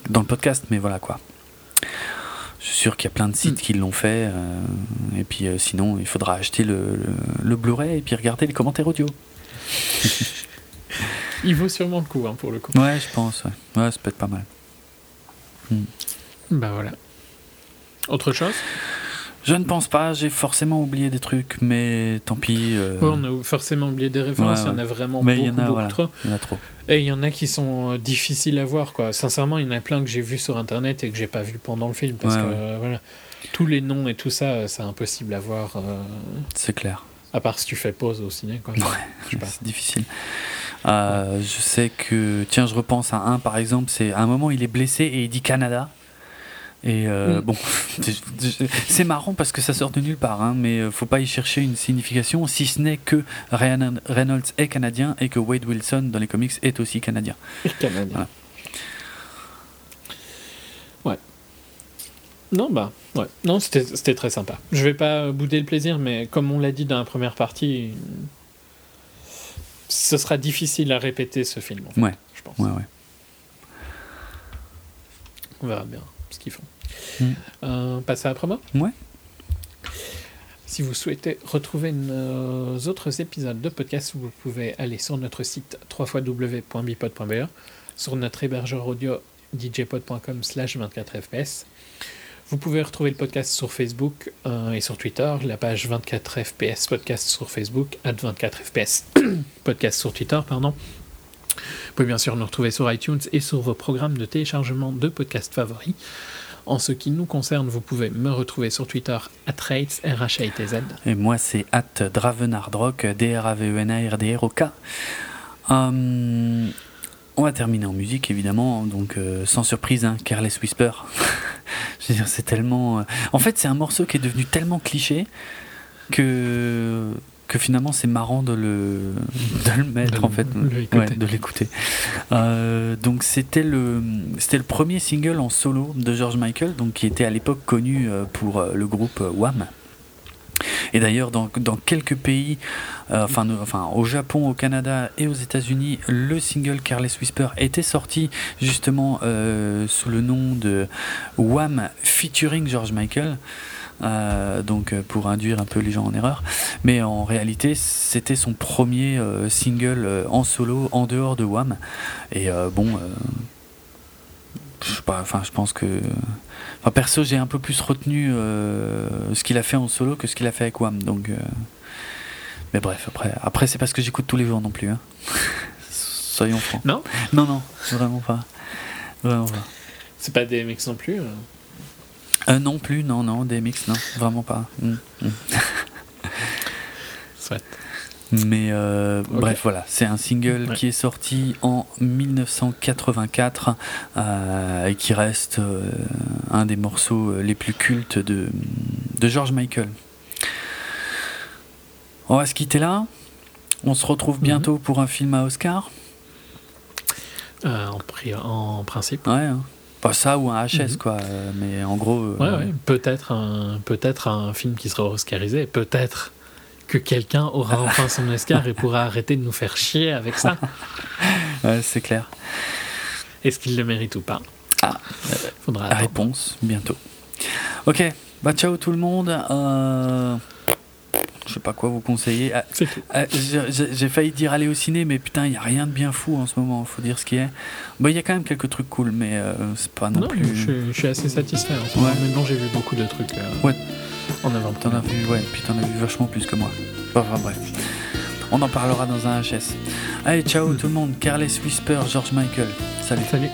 dans le podcast. Mais voilà quoi. Je suis sûr qu'il y a plein de sites Mm. qui l'ont fait. euh, et puis euh, sinon, il faudra acheter le, le, le Blu-ray et puis regarder les commentaires audio. Il vaut sûrement le coup, hein, pour le coup. Ouais, je pense. Ouais, ouais ça peut être pas mal. Bah voilà. Autre chose? Je ne pense pas. J'ai forcément oublié des trucs, mais tant pis. euh, Ouais, On a forcément oublié des références, Ouais, il y en a vraiment Mais beaucoup, y en a, beaucoup voilà. trop. Il y en a trop. Et il y en a qui sont euh, difficiles à voir, quoi. Sincèrement, il y en a plein que j'ai vus sur internet et que j'ai pas vu pendant le film parce que euh, voilà, tous les noms et tout ça, c'est impossible à voir. C'est clair. à part si tu fais pause au ciné, quoi. C'est difficile. Je sais que, tiens, je repense à un par exemple, c'est à un moment il est blessé et il dit Canada. Et euh, Mm. bon, c'est marrant parce que ça sort de nulle part, hein, mais euh, faut pas y chercher une signification, si ce n'est que Ryan Reynolds est canadien et que Wade Wilson dans les comics est aussi canadien. Canadien. Voilà. Ouais. Non, bah, ouais. Non, c'était c'était très sympa. Je vais pas bouder le plaisir, mais comme on l'a dit dans la première partie, ce sera difficile à répéter ce film, en fait, Ouais. je pense. Ouais, ouais. On verra bien ce qu'ils font. Mm. Euh, passer à la promo Ouais. Si vous souhaitez retrouver nos autres épisodes de podcast, vous pouvez aller sur notre site www.bipod.be, sur notre hébergeur audio djpod.com slash 24fps. Vous pouvez retrouver le podcast sur Facebook euh, et sur Twitter, la page 24fps podcast sur Facebook, at 24fps podcast sur Twitter, pardon. Pouvez bien sûr nous retrouver sur iTunes et sur vos programmes de téléchargement de podcasts favoris. En ce qui nous concerne, vous pouvez me retrouver sur Twitter, atrates, r h a t z Et moi, c'est at Dravenardrock, E D-R-A-V-E-N-A-R-D-R-O-K. Hum, on va terminer en musique, évidemment. Donc, euh, sans surprise, hein, Careless Whisper. Je veux dire, c'est tellement. euh, En fait, c'est un morceau qui est devenu tellement cliché que que finalement c'est marrant de le de le mettre De en fait. Ouais, de l'écouter. Euh, donc c'était le c'était le premier single en solo de George Michael donc qui était à l'époque connu euh, pour euh, le groupe Wham! Et d'ailleurs dans, dans quelques pays euh, enfin, enfin au Japon au Canada et aux États-Unis le single Careless Whisper était sorti justement euh, sous le nom de Wham! featuring George Michael euh, donc euh, pour induire un peu les gens en erreur. Mais en réalité, c'était son premier euh, single euh, en solo en dehors de Wham. Et euh, bon, euh, je sais pas, enfin je pense que, enfin perso, j'ai un peu plus retenu euh, ce qu'il a fait en solo que ce qu'il a fait avec Wham. Donc, euh, mais bref, après, après c'est parce que j'écoute tous les jours non plus. Hein. Soyons francs. Non? Non, non, vraiment pas. Vraiment pas. C'est pas des mix non plus. Euh. Non plus, non, non, DMX, non, vraiment pas. Mm, mm. Soit. Mais euh, bref, voilà, c'est un single Ouais. qui est sorti en 1984 euh, et qui reste euh, un des morceaux les plus cultes de, de George Michael. On va se quitter là. On se retrouve bientôt pour un film à Oscar en, en principe. Ouais. hein. Pas ça ou un HS, Mhm. quoi. euh, Mais en gros. euh, Ouais, ouais. Peut-être un, peut-être un film qui sera oscarisé. Peut-être que quelqu'un aura enfin son Oscar et pourra arrêter de nous faire chier avec ça. ouais, c'est clair. Est-ce qu'il le mérite ou pas? Ah. Faudra La attendre. réponse, bientôt. Ok, bah ciao tout le monde. Euh, Je sais pas quoi vous conseiller. Ah, ah, j'ai- failli dire aller au ciné, mais putain, il n'y a rien de bien fou en ce moment, faut dire ce qui est. Il y a quand même quelques trucs cool, mais euh, c'est pas non, Non, plus. je, suis- je suis assez satisfait. En ce moment. Ouais. Maintenant, j'ai vu beaucoup de trucs euh, Ouais. en avant. T'en as vu, ouais, puis t'en as vu vachement plus que moi. Enfin bref. On en parlera dans un HS. Allez, ciao Mm. tout le monde. Careless Whisper, George Michael. Salut. Salut.